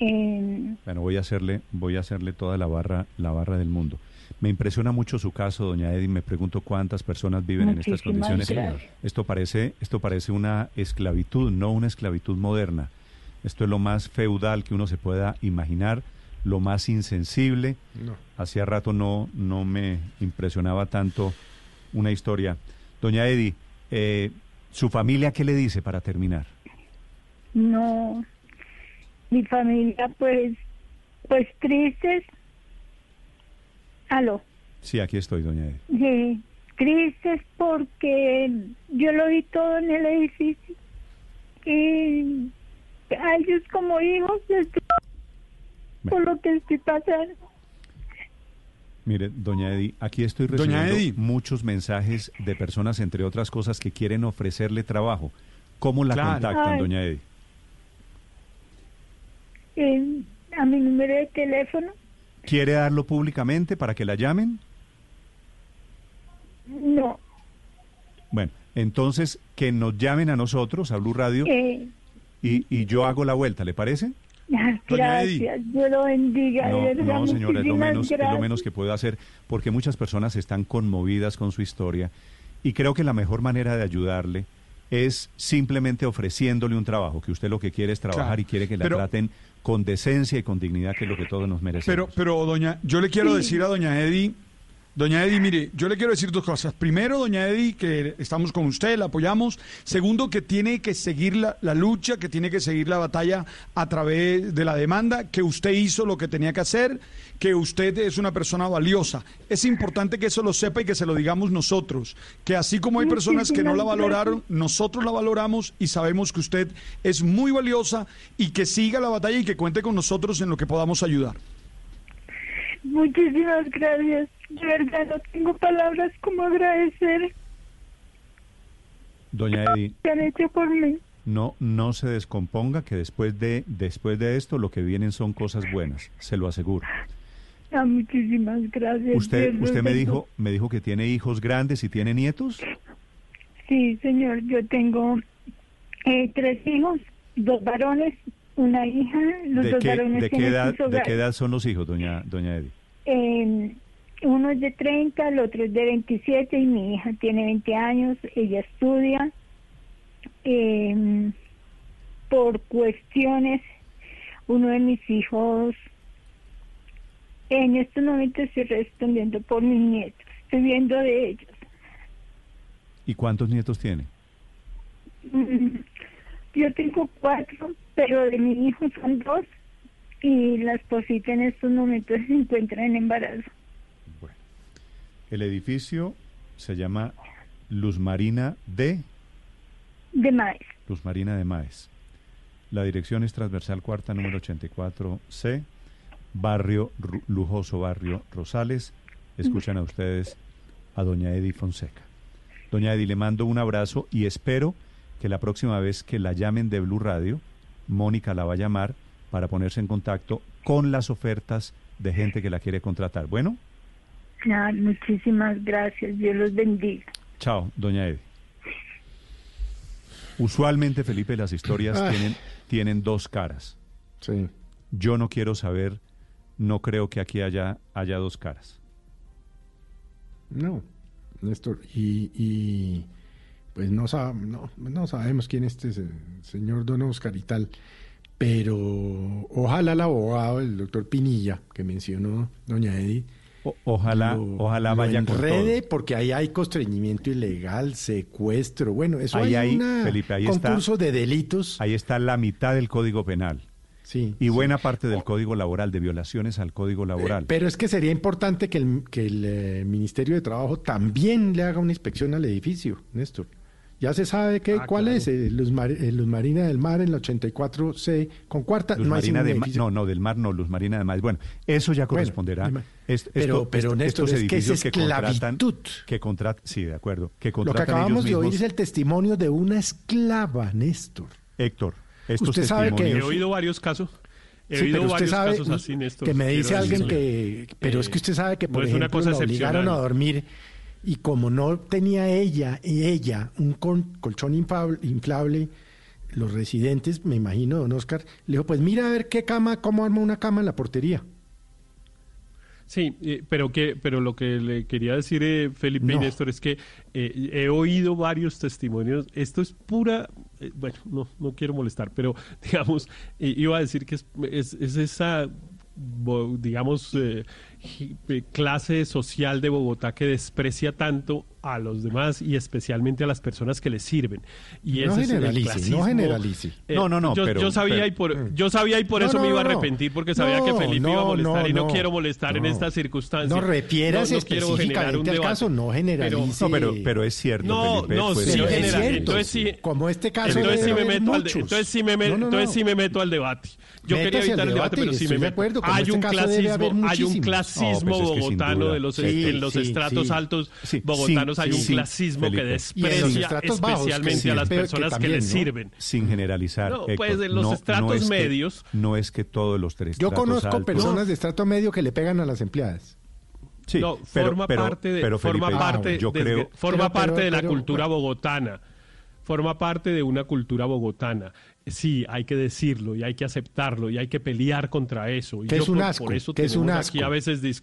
Eh, Bueno, voy a hacerle, voy a hacerle toda la barra, la barra del mundo. Me impresiona mucho su caso, doña Eddy. Me pregunto cuántas personas viven en estas condiciones. gracias. Esto parece, esto parece una esclavitud, no una esclavitud moderna. Esto es lo más feudal que uno se pueda imaginar, lo más insensible. No. Hacía rato no, no me impresionaba tanto una historia. Doña Eddy, eh, ¿su familia qué le dice para terminar? no, mi familia pues, pues tristes. Aló. Sí, aquí estoy, doña Eddy. Sí, tristes porque yo lo vi todo en el edificio y a ellos como hijos les por lo que estoy pasando. Mire, doña Eddy, aquí estoy recibiendo muchos mensajes de personas, entre otras cosas, que quieren ofrecerle trabajo. ¿Cómo la Claro. contactan, Ay. doña Eddy? Eh, a mi número de teléfono, ¿Quiere darlo públicamente para que la llamen? no, Bueno, entonces que nos llamen a nosotros, a Blue Radio, eh, y, y yo hago la vuelta, ¿le parece? Gracias, Dios lo bendiga, No, no, señora, es lo, menos, es lo menos que puedo hacer, porque muchas personas están conmovidas con su historia y creo que la mejor manera de ayudarle es simplemente ofreciéndole un trabajo, que usted lo que quiere es trabajar Claro, y quiere que la pero- traten con decencia y con dignidad, que es lo que todos nos merecemos. Pero, pero, doña, yo le quiero decir a doña Eddy, doña Eddy, mire, yo le quiero decir dos cosas. Primero, doña Eddy, que estamos con usted, la apoyamos. Segundo, que tiene que seguir la, la lucha, que tiene que seguir la batalla a través de la demanda, que usted hizo lo que tenía que hacer, que usted es una persona valiosa. Es importante que eso lo sepa y que se lo digamos nosotros, que así como hay personas que no la valoraron, nosotros la valoramos y sabemos que usted es muy valiosa y que siga la batalla y que cuente con nosotros en lo que podamos ayudar. Muchísimas gracias. De verdad no tengo palabras como agradecer. Doña Edi. Que han hecho por mí. No, no se descomponga, que después de, después de esto lo que vienen son cosas buenas, se lo aseguro. Ah, muchísimas gracias. Usted, usted me dijo, me dijo que tiene hijos grandes y tiene nietos. Sí, señor. Yo tengo eh, tres hijos, dos varones, una hija. Los ¿De dos qué, varones de qué tienen edad, de qué edad son los hijos, doña, doña Edi? Eh, uno es de 30, el otro es de 27 y mi hija tiene 20 años. Ella estudia. Eh, por cuestiones, uno de mis hijos, en estos momentos estoy respondiendo por mis nietos, estoy viendo de ellos. ¿Y cuántos nietos tiene? Mm, Yo tengo cuatro, pero de mi hijo son dos y la esposita en estos momentos se encuentra en embarazo. El edificio se llama Luz Marina de De maíz. Luz Marina de Maes. La dirección es transversal cuarta número 84C, barrio Ru- lujoso barrio Rosales. Escuchan a ustedes a doña Edi Fonseca. Doña Edi, le mando un abrazo y espero que la próxima vez que la llamen de Blue Radio, Mónica la va a llamar para ponerse en contacto con las ofertas de gente que la quiere contratar. Bueno, Ah, muchísimas gracias, Dios los bendiga. chao, doña Edi. Usualmente, Felipe, las historias tienen, tienen dos caras. Sí. Yo no quiero saber, no creo que aquí haya, haya dos caras. No, Néstor, y, y, pues no, sab- no, no sabemos quién es este se- señor Don Oscar y tal, pero ojalá el abogado, el doctor Pinilla, que mencionó doña Edith, ojalá, ojalá vaya con enrede, porque ahí hay constreñimiento ilegal, secuestro, bueno, eso Ahí hay hay, una Felipe, ahí concurso está, de delitos. Ahí está la mitad del Código Penal. Sí, y buena parte del Código Laboral, de violaciones al Código Laboral. Pero es que sería importante que el, que el eh, Ministerio de Trabajo también le haga una inspección al edificio, Néstor. Ya se sabe que, Ah, cuál claro. es, eh, Luz, Mar- eh, Luz Marina del Mar en la 84C con cuarta. Luz no Marina de Ma- no, no, del Mar no, Luz Marina de Maes. Bueno, eso ya corresponderá. pero- esto- pero, est- Néstor, estos es que es edificios que contratan, esclavitud. que contratan, sí, de acuerdo, que Lo que contratan acabamos de oír es el testimonio de una esclava, Néstor. Héctor, estos Usted sabe que- He oído varios casos. He Sí, oído pero usted varios sabe casos así, Néstor. que me dice alguien decirle. que, pero es que usted sabe que no por es una ejemplo cosa la obligaron a dormir y como no tenía ella y ella un colchón inflable, los residentes, me imagino, don Oscar, le dijo, pues mira a ver qué cama, cómo arma una cama en la portería. Sí, eh, pero que, pero lo que le quería decir eh, Felipe y No. Néstor es que eh, he oído varios testimonios. Esto es pura, eh, bueno, no, no quiero molestar, pero <laughs> digamos, iba a decir que es, es, es esa, digamos, clase social de Bogotá que desprecia tanto a los demás y especialmente a las personas que les sirven. Y No ese es el generalice, no clasismo. generalice. Eh, No, no, no, Yo, pero- yo sabía pero- y por, yo sabía y por No, eso no, me iba a arrepentir porque sabía que No, Felipe iba a no, molestar y no no, quiero molestar en estas circunstancias. No refieras No, no quiero generar un específicamente al debate. caso, no generalice. No, pero, pero es cierto, No, Felipe, no, fue sí, cierto. Entonces sí, como este caso entonces sí me meto al de- muchos. entonces sí me, me- No, no, entonces no. sí me meto al debate. Yo Métase quería evitar el debate, pero sí me meto. Hay este un clasismo, hay un muchísimos. Clasismo No, pues es que bogotano de los Sí, en los sí, estratos sí. altos Sí, bogotanos sí, hay un sí, clasismo Felipe. que desprecia que especialmente sí, a las que personas que, les ¿no? sirven. Sin generalizar, No, Héctor, pues, en los no- estratos no es que- medios- no es que todos los tres Yo conozco altos- personas de estrato medio que le pegan a las empleadas. Sí, no, pero- forma pero- parte de, pero, forma Felipe, parte, yo de- creo- forma Pero- parte pero- de la pero- cultura bogotana. Forma parte de una cultura bogotana. Sí, hay que decirlo y hay que aceptarlo y hay que pelear contra eso. Y Que yo es un por, asco, por eso que es un tenemos aquí asco. a veces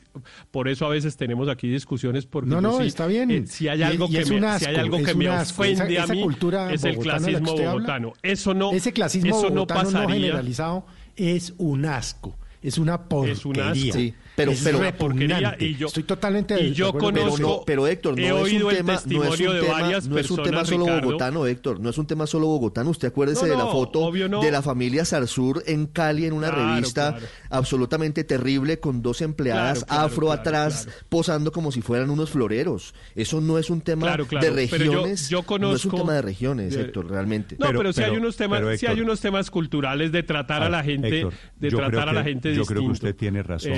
por eso a veces tenemos aquí discusiones porque No, no, sí, está bien. eh, si hay Y- algo y que es me, un si hay asco, algo es que me un asco. ofende Esa- a mí cultura es el clasismo habla, bogotano. Eso no Ese clasismo eso no bogotano no, pasaría. generalizado es un asco. Es una porquería. Es un asco. Sí, pero- es pero- repugnante. y yo- Estoy totalmente y de yo Pero, conozco- no, pero Héctor, he no es un tema, no es un tema, varias no es un tema personas, solo Ricardo. bogotano, Héctor, no es un tema solo bogotano. Usted acuérdese No, de la foto de la familia Sarsur en Cali en una Claro, revista claro. absolutamente terrible con dos empleadas Claro, claro, afro claro, atrás claro. posando como si fueran unos floreros. Eso no es un tema Claro, claro, de pero yo- regiones, yo no es un conozco- tema de regiones, de- Héctor, realmente. No, pero, Pero- sí hay unos temas, pero, sí hay unos temas culturales de tratar a, A la gente, Héctor, de yo tratar creo a la que gente. Yo creo que usted tiene razón.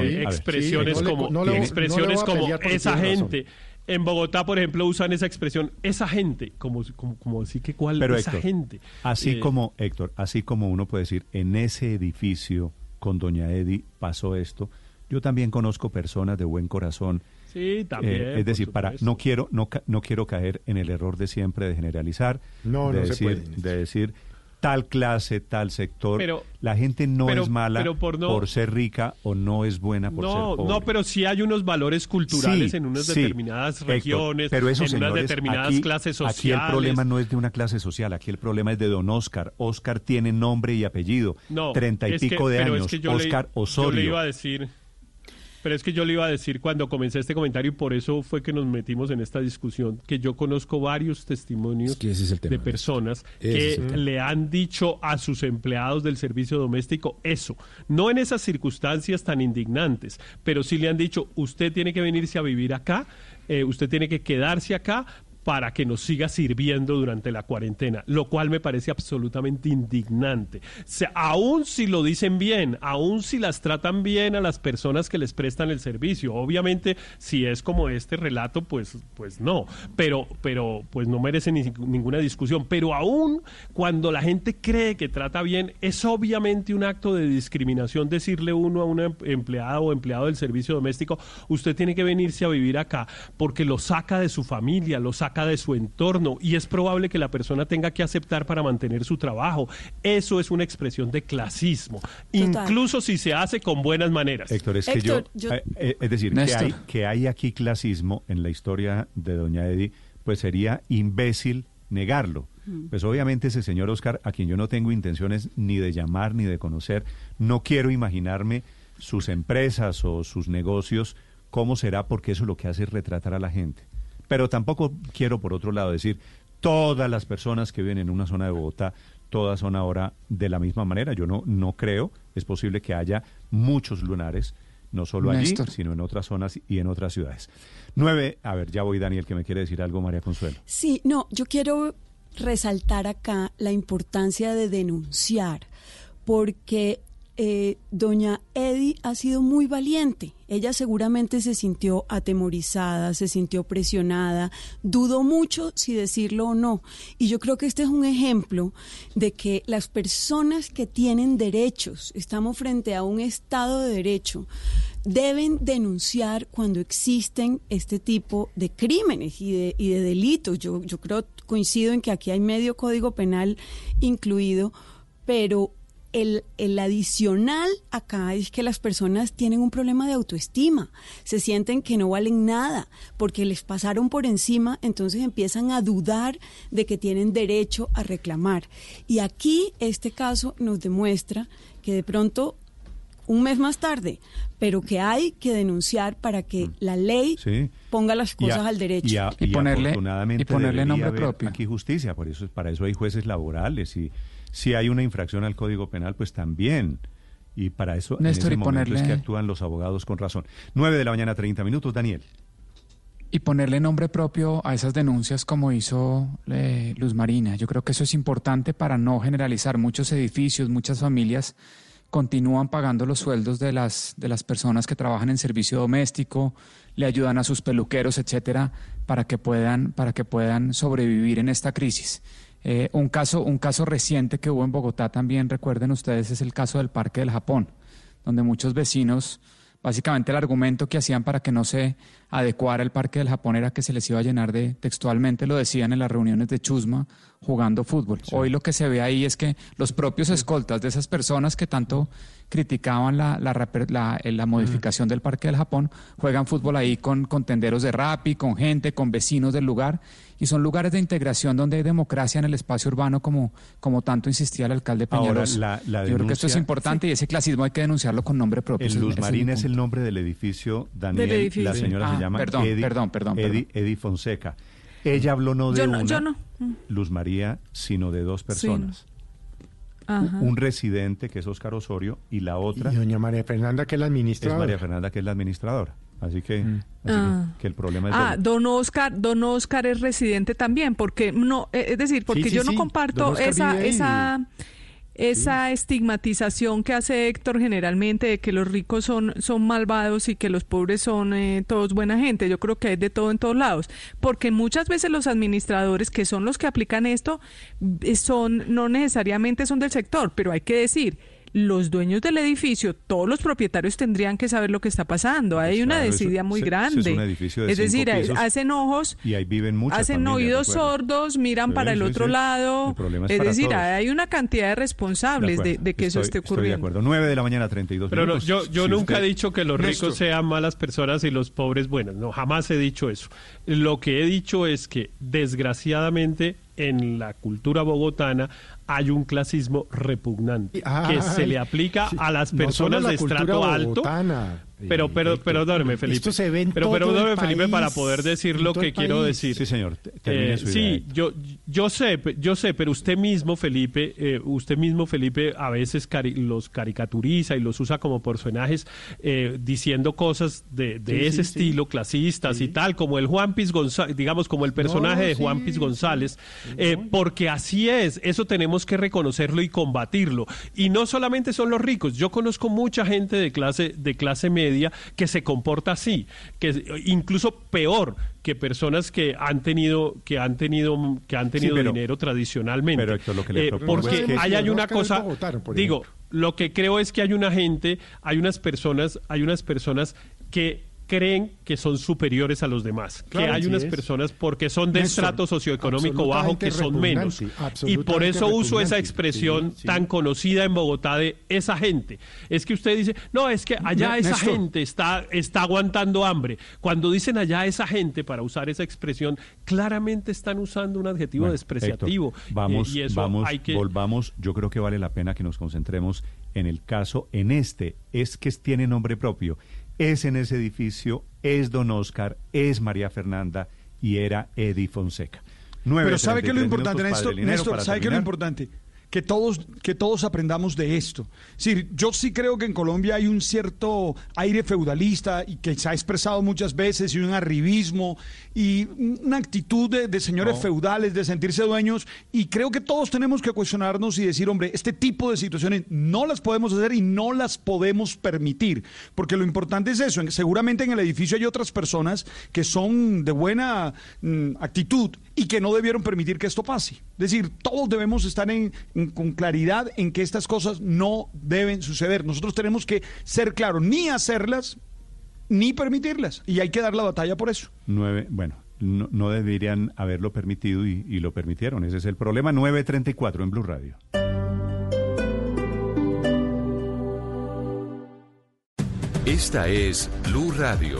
Expresiones como, expresiones como esa gente. En Bogotá, por ejemplo, usan esa expresión, esa gente, como, como, como decir que cuál Pero esa gente. Así Eh, como, Héctor, así como uno puede decir, en ese edificio con Doña Edi pasó esto, yo también conozco personas de buen corazón. Sí, también. Eh, es decir, para no quiero no, ca- no quiero caer en el error de siempre de generalizar, No, de no se puede, de decir tal clase, tal sector. Pero- la gente no pero- es mala pero por no- ser rica o no es buena por ser pobre. no, pero sí hay unos valores culturales Sí, en unas sí, determinadas Héctor, regiones, pero esos en unas determinadas aquí- clases sociales. Aquí el problema no es de una clase social, aquí el problema es de don Oscar. Oscar tiene nombre y apellido, No, treinta y es que- pico de es años. que yo le- Oscar Osorio. Yo le iba a decir, pero es que yo le iba a decir cuando comencé este comentario y por eso fue que nos metimos en esta discusión, que yo conozco varios testimonios que ese es el tema, de personas que le han dicho a sus empleados del servicio doméstico eso, no en esas circunstancias tan indignantes, pero sí le han dicho, usted tiene que venirse a vivir acá, eh, usted tiene que quedarse acá para que nos siga sirviendo durante la cuarentena, lo cual me parece absolutamente indignante. O sea, aún si lo dicen bien, aún si las tratan bien a las personas que les prestan el servicio, obviamente si es como este relato, pues, pues no, pero, pero pues no merece ni- ninguna discusión. Pero aún cuando la gente cree que trata bien, es obviamente un acto de discriminación decirle uno a una em- empleada o empleado del servicio doméstico, usted tiene que venirse a vivir acá porque lo saca de su familia, lo saca de su entorno y es probable que la persona tenga que aceptar para mantener su trabajo. Eso es una expresión de clasismo, incluso si se hace con buenas maneras. Héctor, es que Héctor, yo, yo- eh, eh, es decir, que hay, que hay aquí clasismo en la historia de Doña Edi, pues sería imbécil negarlo. Pues obviamente ese señor Oscar, a quien yo no tengo intenciones ni de llamar ni de conocer, no quiero imaginarme sus empresas o sus negocios, cómo será, porque eso lo que hace es retratar a la gente. Pero tampoco quiero, por otro lado, decir, todas las personas que viven en una zona de Bogotá, todas son ahora de la misma manera. Yo no, no creo, es posible que haya muchos lunares, no solo allí, sino en otras zonas y en otras ciudades. Nueve, a ver, ya voy Daniel, que me quiere decir algo, María Consuelo. Sí, no, yo quiero resaltar acá la importancia de denunciar, porque eh, doña Edi ha sido muy valiente. Ella seguramente se sintió atemorizada, se sintió presionada, dudó mucho si decirlo o no. Y yo creo que este es un ejemplo de que las personas que tienen derechos, estamos frente a un Estado de Derecho, deben denunciar cuando existen este tipo de crímenes y de, y de delitos. Yo, yo creo, coincido en que aquí hay medio código penal incluido, pero el, el adicional acá es que las personas tienen un problema de autoestima, se sienten que no valen nada porque les pasaron por encima, entonces empiezan a dudar de que tienen derecho a reclamar. Y aquí este caso nos demuestra que de pronto un mes más tarde, pero que hay que denunciar para que la ley Sí. ponga las a- cosas al derecho. Y, a- Y y ponerle- y ponerle nombre propio. Aquí justicia, por eso, para eso hay jueces laborales y si hay una infracción al Código Penal, pues también. Y para eso Néstor, en y ese momento es ponerle- que actúan los abogados con razón. 9 de la mañana, 30 minutos, Daniel. y ponerle nombre propio a esas denuncias como hizo eh, Luz Marina. Yo creo que eso es importante para no generalizar. Muchos edificios, muchas familias continúan pagando los sueldos de las, de las personas que trabajan en servicio doméstico, le ayudan a sus peluqueros, etcétera, para que puedan, para que puedan sobrevivir en esta crisis. Eh, un, caso, un caso reciente que hubo en Bogotá también, recuerden ustedes, es el caso del Parque del Japón, donde muchos vecinos Básicamente el argumento que hacían para que no se adecuara el Parque del Japón era que se les iba a llenar de, textualmente lo decían en las reuniones de Chusma, jugando fútbol. Hoy lo que se ve ahí es que los propios escoltas de esas personas que tanto criticaban la, la, eh, la modificación del Parque del Japón, juegan fútbol ahí con, con tenderos de rapi, con gente, con vecinos del lugar, y son lugares de integración donde hay democracia en el espacio urbano, como, como tanto insistía el alcalde Ahora, Peñarosa. la- la Yo creo que esto es denuncia- importante y ese clasismo hay que denunciarlo con nombre propio. El Luz ese es el nombre del edificio, Daniel. Del edificio. La señora Ah, se llama perdón, Edi, perdón, perdón, Edi, perdón. Edi Fonseca. Ella habló no de Yo no- una, yo no. Luz María, sino de dos personas. Ajá. Un residente, que es Óscar Osorio, y la otra Y doña María Fernanda, que es la es administradora. María Fernanda, que es la administradora. Así que, así que- Ah. que, el problema es... Ah, don Oscar, don Oscar es residente también, porque no, eh, es decir, porque sí, yo no sí, comparto esa, ahí. Esa, estigmatización que hace Héctor generalmente de que los ricos son, son malvados y que los pobres son eh, todos buena gente. Yo creo que hay de todo en todos lados, porque muchas veces los administradores que son los que aplican esto eh, son no necesariamente son del sector, pero hay que decir los dueños del edificio, todos los propietarios tendrían que saber lo que está pasando. Hay una desidia muy grande. Es, decir, hacen ojos y ahí viven muchas hacen oídos sordos, miran para el otro lado. Es, decir, hay una cantidad de responsables de, que eso esté ocurriendo. de acuerdo. 9 de la mañana, 32 Pero minutos. yo, yo nunca he dicho que los ricos sean malas personas y los pobres buenas. No, jamás he dicho eso. Lo que he dicho es que, desgraciadamente, en la cultura bogotana hay un clasismo repugnante que se le aplica a las personas de estrato alto. Pero, pero, perdóneme, Felipe. pero, perdóneme, Felipe, para poder decir lo que quiero decir. Sí, señor. Eh, sí, yo, yo sé, yo sé, pero usted mismo, Felipe, eh, usted mismo, Felipe, a veces los caricaturiza y los usa como personajes eh, diciendo cosas de, ese estilo, clasistas y tal, como el Juan Piz González, digamos, como el personaje de Juan Piz González, porque así es, eso tenemos que reconocerlo y combatirlo. Y no solamente son los ricos, yo conozco mucha gente de clase, de clase media que se comporta así, que incluso peor que personas que han tenido que han tenido que han tenido dinero tradicionalmente. Eh, porque ahí hay una cosa, digo, lo que creo es que hay una gente, hay unas personas, hay unas personas que creen que son superiores a los demás, que hay unas personas porque son de estrato socioeconómico bajo que son menos. Y por eso uso esa expresión tan conocida en Bogotá de esa gente. Es que usted dice, no, es que allá esa gente está, está aguantando hambre. Cuando dicen allá esa gente, para usar esa expresión, claramente están usando un adjetivo despreciativo. vamos, vamos, volvamos. Yo creo que vale la pena que nos concentremos en el caso, en este, es que tiene nombre propio es en ese edificio, es don Oscar, es María Fernanda y era Eddie Fonseca. Pero ¿sabe qué es lo importante, Néstor? Néstor ¿sabe qué es lo importante? Que todos, que todos aprendamos de esto. Sí, yo sí creo que en Colombia hay un cierto aire feudalista y que se ha expresado muchas veces y un arribismo y una actitud de, señores feudales, de sentirse dueños y creo que todos tenemos que cuestionarnos y decir, hombre, este tipo de situaciones no las podemos hacer y no las podemos permitir, porque lo importante es eso, seguramente en el edificio hay otras personas que son de buena mm, actitud y que no debieron permitir que esto pase. Es decir, todos debemos estar en con claridad en que estas cosas no deben suceder. Nosotros tenemos que ser claros, ni hacerlas, ni permitirlas. Y hay que dar la batalla por eso. Nueve, bueno, no, deberían haberlo permitido y, y, lo permitieron. Ese es el problema. 934 en Blue Radio. Esta es Blue Radio.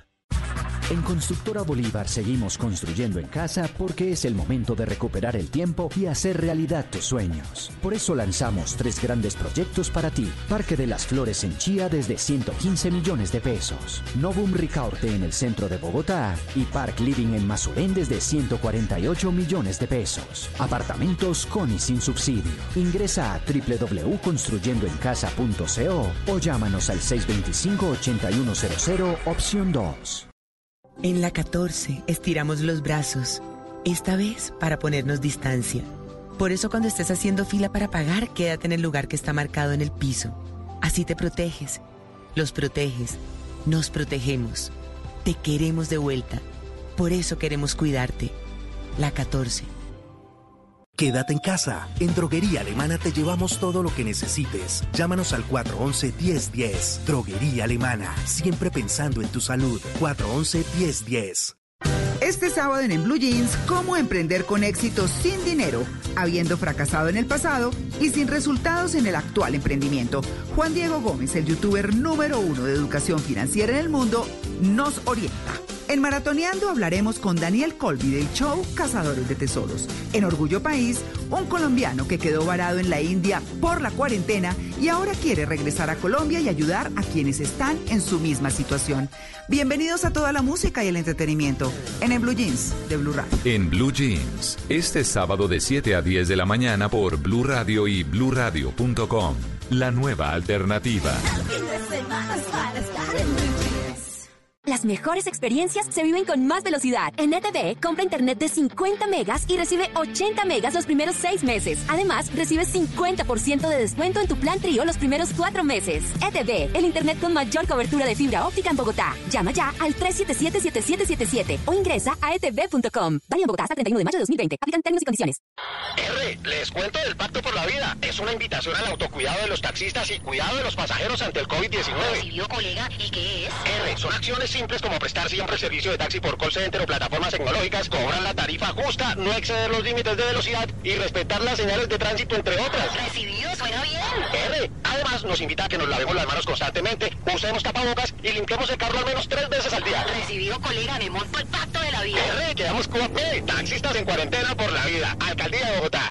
En Constructora Bolívar seguimos construyendo en casa porque es el momento de recuperar el tiempo y hacer realidad tus sueños. Por eso lanzamos tres grandes proyectos para ti. Parque de las Flores en Chía desde 115 millones de pesos. Novum Ricaurte en el centro de Bogotá y Park Living en Mazurén desde 148 millones de pesos. Apartamentos con y sin subsidio. Ingresa a www.construyendoencasa.co o llámanos al 625-8100 opción 2. En la 14 estiramos los brazos, esta vez para ponernos distancia. Por eso cuando estés haciendo fila para pagar, quédate en el lugar que está marcado en el piso. Así te proteges, los proteges, nos protegemos, te queremos de vuelta. Por eso queremos cuidarte. La 14. Quédate en casa. En Droguería Alemana te llevamos todo lo que necesites. Llámanos al 411-1010. Droguería Alemana. Siempre pensando en tu salud. 411-1010. Este sábado en, en Blue Jeans, cómo emprender con éxito sin dinero, habiendo fracasado en el pasado y sin resultados en el actual emprendimiento. Juan Diego Gómez, el youtuber número uno de educación financiera en el mundo, nos orienta. En Maratoneando hablaremos con Daniel Colby del show Cazadores de Tesoros. En Orgullo País, un colombiano que quedó varado en la India por la cuarentena y ahora quiere regresar a Colombia y ayudar a quienes están en su misma situación. Bienvenidos a toda la música y el entretenimiento en el Blue Jeans de Blue Radio. En Blue Jeans, este sábado de 7 a 10 de la mañana por Blue Radio y bluradio.com. la nueva alternativa. Las mejores experiencias se viven con más velocidad. En ETV, compra internet de 50 megas y recibe 80 megas los primeros 6 meses. Además, recibe 50% de descuento en tu plan trío los primeros 4 meses. ETV, el internet con mayor cobertura de fibra óptica en Bogotá. Llama ya al 377-7777 o ingresa a etv.com. Válido en Bogotá hasta el 31 de mayo de 2020. Aplican términos y condiciones. R, les cuento del Pacto por la Vida. Es una invitación al autocuidado de los taxistas y cuidado de los pasajeros ante el COVID-19. ¿Recibió, colega? ¿Y qué es? R, son acciones simples como prestar siempre el servicio de taxi por call center o plataformas tecnológicas, cobrar la tarifa justa, no exceder los límites de velocidad y respetar las señales de tránsito, entre otras. ¿Recibido? ¿Suena bien? R. Además, nos invita a que nos lavemos las manos constantemente, usemos tapabocas y limpiemos el carro al menos tres veces al día. Recibido, colega, me monto el pacto de la vida. R. Quedamos con P. Taxistas en cuarentena por la vida. Alcaldía de Bogotá.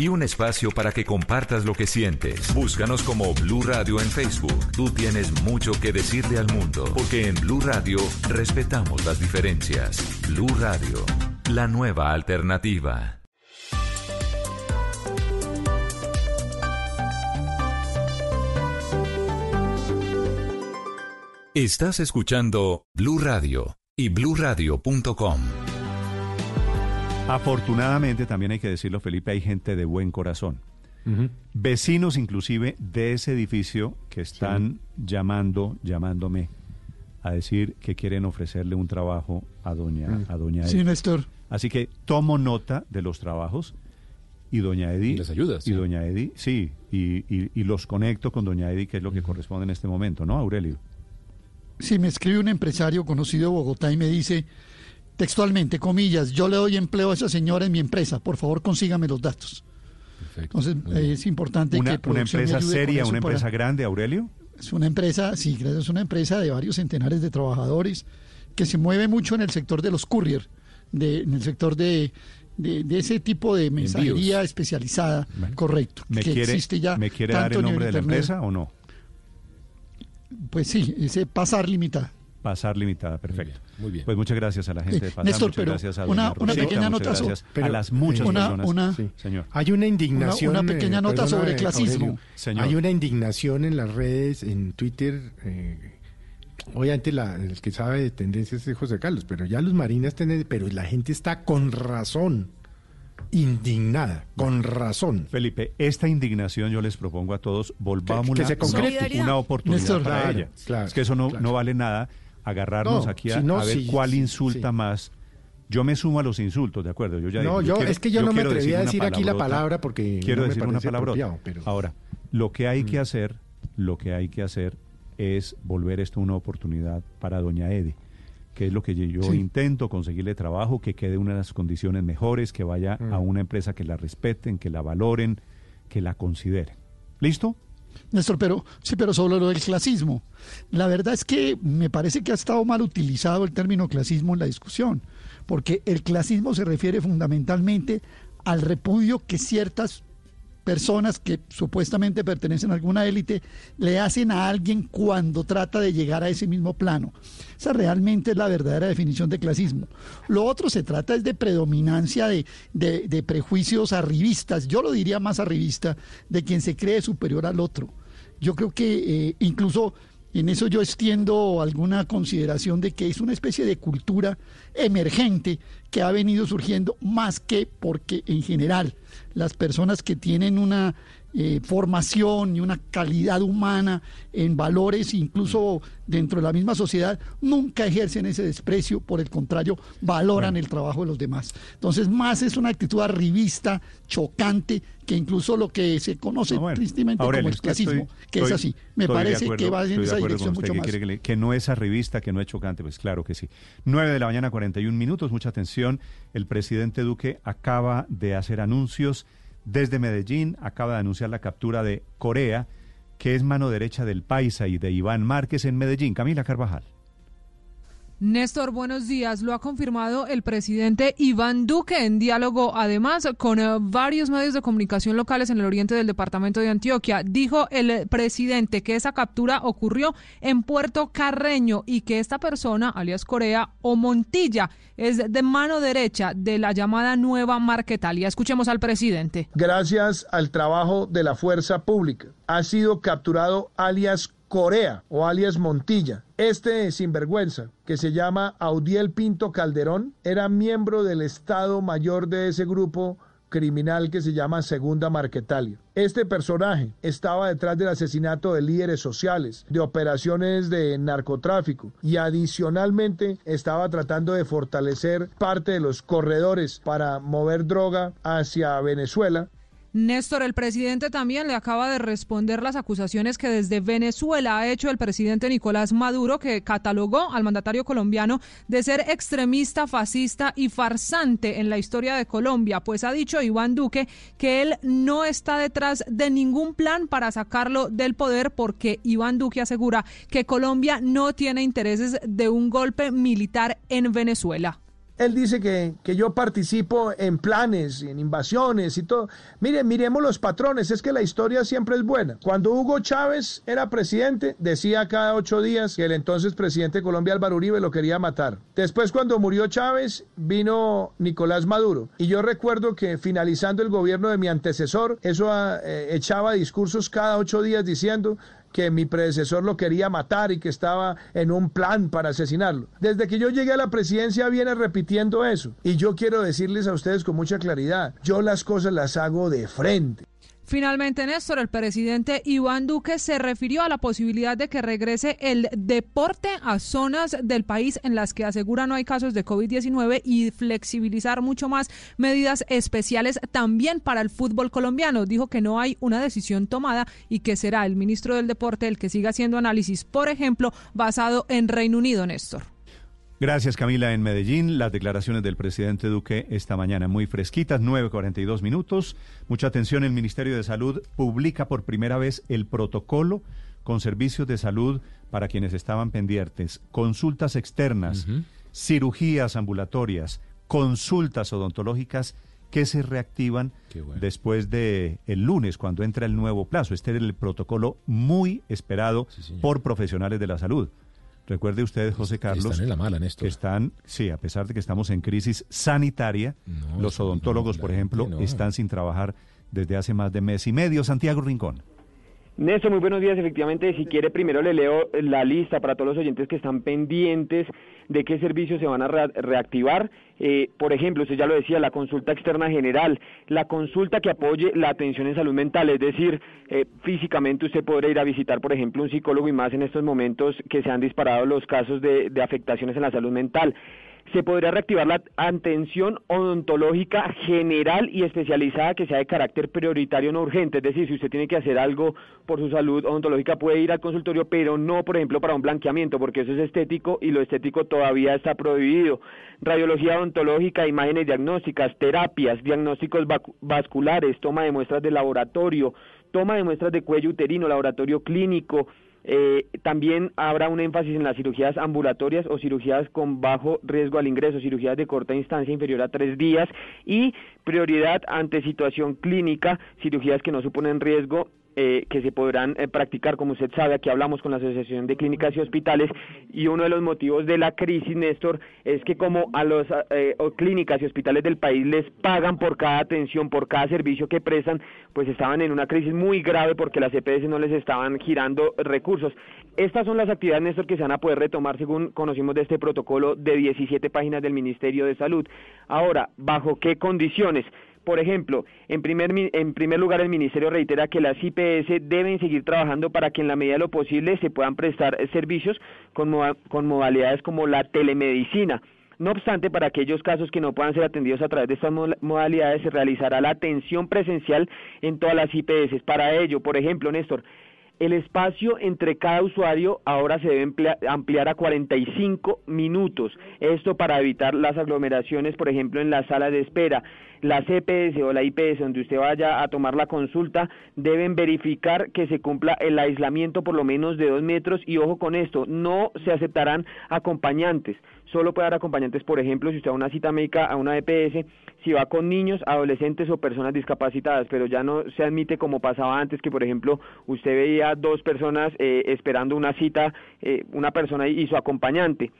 Y un espacio para que compartas lo que sientes. Búscanos como Blue Radio en Facebook. Tú tienes mucho que decirle al mundo, porque en Blue Radio respetamos las diferencias. Blue Radio, la nueva alternativa. Estás escuchando Blue Radio y bluradio.com. Afortunadamente, también hay que decirlo, Felipe, hay gente de buen corazón. Vecinos inclusive de ese edificio que están llamando, llamándome a decir que quieren ofrecerle un trabajo a doña, Mm. a doña Sí, Edi. Néstor. Así que tomo nota de los trabajos y doña Edi. Les ayudas, Y sí. doña Edi, sí, y, y- y los conecto con doña Edi, que es lo que corresponde en este momento, ¿no, Aurelio? Si me escribe un empresario conocido de Bogotá y me dice textualmente, comillas, yo le doy empleo a esa señora en mi empresa, por favor consígame los datos. Entonces eh, es importante Una, que una empresa seria, una para- empresa grande, Aurelio. Es una empresa, sí, creo, es una empresa de varios centenares de trabajadores que se mueve mucho en el sector de los courier, de, en el sector de, de, de ese tipo de mensajería especializada, correcto, ¿Me que quiere, existe ya ¿me quiere dar el nombre de la empresa o no? Pues sí, ese pasar limitada. Pasar limitada, perfecto. Muy bien. Pues muchas gracias a la gente de Pasar, Néstor, muchas pero gracias a una- una Rosita, pequeña muchas nota a las muchas una- personas. una- Sí, señor. Hay una indignación. Una- una pequeña eh, nota sobre clasismo. Aurelio. Señor. Hay una indignación en las redes, en Twitter. eh, obviamente la- el que sabe de tendencias es José Carlos, pero ya los marinas tienen, pero la gente está con razón indignada, con razón. Felipe, esta indignación yo les propongo a todos, volvamos Que- que se una oportunidad Néstor, para claro, ella. claro, es que eso no, claro. no vale nada agarrarnos No, aquí a, ver sí, cuál insulta sí. más. Yo me sumo a los insultos, ¿de acuerdo? Yo ya No, digo, yo- quiero- es que yo no me atreví a una decir aquí la palabra porque quiero no decir una palabra. pero- Ahora, lo que hay que Mm. hacer, lo que hay que hacer es volver esto una oportunidad para doña Edi, que es lo que yo Sí. intento conseguirle trabajo, que quede en unas condiciones mejores, que vaya Mm. a una empresa que la respeten, que la valoren, que la consideren. ¿Listo? Néstor, pero sí, pero sobre lo del clasismo. La verdad es que me parece que ha estado mal utilizado el término clasismo en la discusión, porque el clasismo se refiere fundamentalmente al repudio que ciertas personas que supuestamente pertenecen a alguna élite le hacen a alguien cuando trata de llegar a ese mismo plano. Esa realmente es la verdadera definición de clasismo. Lo otro se trata es de predominancia de, de- prejuicios arribistas, yo lo diría más arribista, de quien se cree superior al otro. Yo creo que eh, incluso en eso yo extiendo alguna consideración de que es una especie de cultura emergente que ha venido surgiendo más que porque en general las personas que tienen una eh, formación y una calidad humana en valores, incluso dentro de la misma sociedad, nunca ejercen ese desprecio, por el contrario, valoran el trabajo de los demás. Entonces, más es una actitud arribista, chocante, que incluso lo que se conoce Ah, bueno. tristemente Aurelio, como el clasismo, estoy- que es así. Me parece acuerdo, que va en esa dirección mucho que más. que, le- que no es arribista, que no es chocante, pues claro que sí. 9 de la mañana, 41 minutos, mucha atención. El presidente Duque acaba de hacer anuncios desde Medellín, acaba de anunciar la captura de Corea, que es mano derecha del Paisa y de Iván Márquez en Medellín. Camila Carvajal. Néstor, buenos días. Lo ha confirmado el presidente Iván Duque en diálogo, además, con eh, varios medios de comunicación locales en el oriente del departamento de Antioquia. Dijo el presidente que esa captura ocurrió en Puerto Carreño y que esta persona, alias Corea o Montilla, es de mano derecha de la llamada nueva Marquetalia. Escuchemos al presidente. Gracias al trabajo de la fuerza pública, ha sido capturado alias Corea o alias Montilla. Este sinvergüenza, que se llama Audiel Pinto Calderón, era miembro del Estado Mayor de ese grupo criminal que se llama Segunda Marquetalia. Este personaje estaba detrás del asesinato de líderes sociales, de operaciones de narcotráfico y adicionalmente estaba tratando de fortalecer parte de los corredores para mover droga hacia Venezuela Néstor, el presidente también le acaba de responder las acusaciones que desde Venezuela ha hecho el presidente Nicolás Maduro, que catalogó al mandatario colombiano de ser extremista, fascista y farsante en la historia de Colombia, pues ha dicho Iván Duque que él no está detrás de ningún plan para sacarlo del poder porque Iván Duque asegura que Colombia no tiene intereses de un golpe militar en Venezuela. Él dice que, que, yo participo en planes, en invasiones y todo. Mire, miremos los patrones, es que la historia siempre es buena. Cuando Hugo Chávez era presidente, decía cada ocho días que el entonces presidente de Colombia, Álvaro Uribe, lo quería matar. Después, cuando murió Chávez, vino Nicolás Maduro. Y yo recuerdo que finalizando el gobierno de mi antecesor, eso eh, echaba discursos cada ocho días diciendo que mi predecesor lo quería matar y que estaba en un plan para asesinarlo. Desde que yo llegué a la presidencia viene repitiendo eso. Y yo quiero decirles a ustedes con mucha claridad, yo las cosas las hago de frente. Finalmente, Néstor, el presidente Iván Duque se refirió a la posibilidad de que regrese el deporte a zonas del país en las que asegura no hay casos de COVID-19 y flexibilizar mucho más medidas especiales también para el fútbol colombiano. Dijo que no hay una decisión tomada y que será el ministro del Deporte el que siga haciendo análisis, por ejemplo, basado en Reino Unido, Néstor. Gracias Camila. En Medellín, las declaraciones del presidente Duque esta mañana muy fresquitas, 9.42 minutos. Mucha atención, el Ministerio de Salud publica por primera vez el protocolo con servicios de salud para quienes estaban pendientes, consultas externas, cirugías ambulatorias, consultas odontológicas que se reactivan después de el lunes cuando entra el nuevo plazo. Este es el protocolo muy esperado por profesionales de la salud. Recuerde usted, José Carlos. Están en la mala, Néstor. Que están, sí, a pesar de que estamos en crisis sanitaria, los odontólogos, por ejemplo, están sin trabajar desde hace más de mes y medio. Santiago Rincón. Néstor, muy buenos días. Efectivamente, si quiere, primero le leo la lista para todos los oyentes que están pendientes de qué servicios se van a reactivar. Eh, por ejemplo, usted ya lo decía, la consulta externa general, la consulta que apoye la atención en salud mental, es decir, eh, físicamente usted podrá ir a visitar, por ejemplo, un psicólogo y más en estos momentos que se han disparado los casos de afectaciones en la salud mental se podría reactivar la atención odontológica general y especializada que sea de carácter prioritario no urgente. Es decir, si usted tiene que hacer algo por su salud odontológica puede ir al consultorio, pero no, por ejemplo, para un blanqueamiento, porque eso es estético y lo estético todavía está prohibido. Radiología odontológica, imágenes diagnósticas, terapias, diagnósticos vasculares, toma de muestras de laboratorio, toma de muestras de cuello uterino, laboratorio clínico, eh, también habrá un énfasis en las cirugías ambulatorias o cirugías con bajo riesgo al ingreso, cirugías de corta instancia inferior a tres días y prioridad ante situación clínica, cirugías que no suponen riesgo eh, que se podrán eh, practicar, como usted sabe, aquí hablamos con la Asociación de Clínicas y Hospitales y uno de los motivos de la crisis, Néstor, es que como a las eh, clínicas y hospitales del país les pagan por cada atención, por cada servicio que prestan, pues estaban en una crisis muy grave porque las EPS no les estaban girando recursos. Estas son las actividades, Néstor, que se van a poder retomar según conocimos de este protocolo de 17 páginas del Ministerio de Salud. Ahora, ¿bajo qué condiciones? Por ejemplo, en primer, en primer lugar, el Ministerio reitera que las IPS deben seguir trabajando para que en la medida de lo posible se puedan prestar servicios con, con modalidades como la telemedicina. No obstante, para aquellos casos que no puedan ser atendidos a través de estas modalidades, se realizará la atención presencial en todas las IPS. Para ello, por ejemplo, Néstor, El espacio entre cada usuario ahora se debe ampliar a 45 minutos. Esto para evitar las aglomeraciones, por ejemplo, en la sala de espera. La CPS o la IPS, donde usted vaya a tomar la consulta, deben verificar que se cumpla el aislamiento por lo menos de dos metros. Y ojo con esto, no se aceptarán acompañantes. Solo puede dar acompañantes, por ejemplo, si usted va a una cita médica, a una EPS, si va con niños, adolescentes o personas discapacitadas, pero ya no se admite como pasaba antes, que por ejemplo usted veía dos personas eh, esperando una cita, eh, una persona y su acompañante.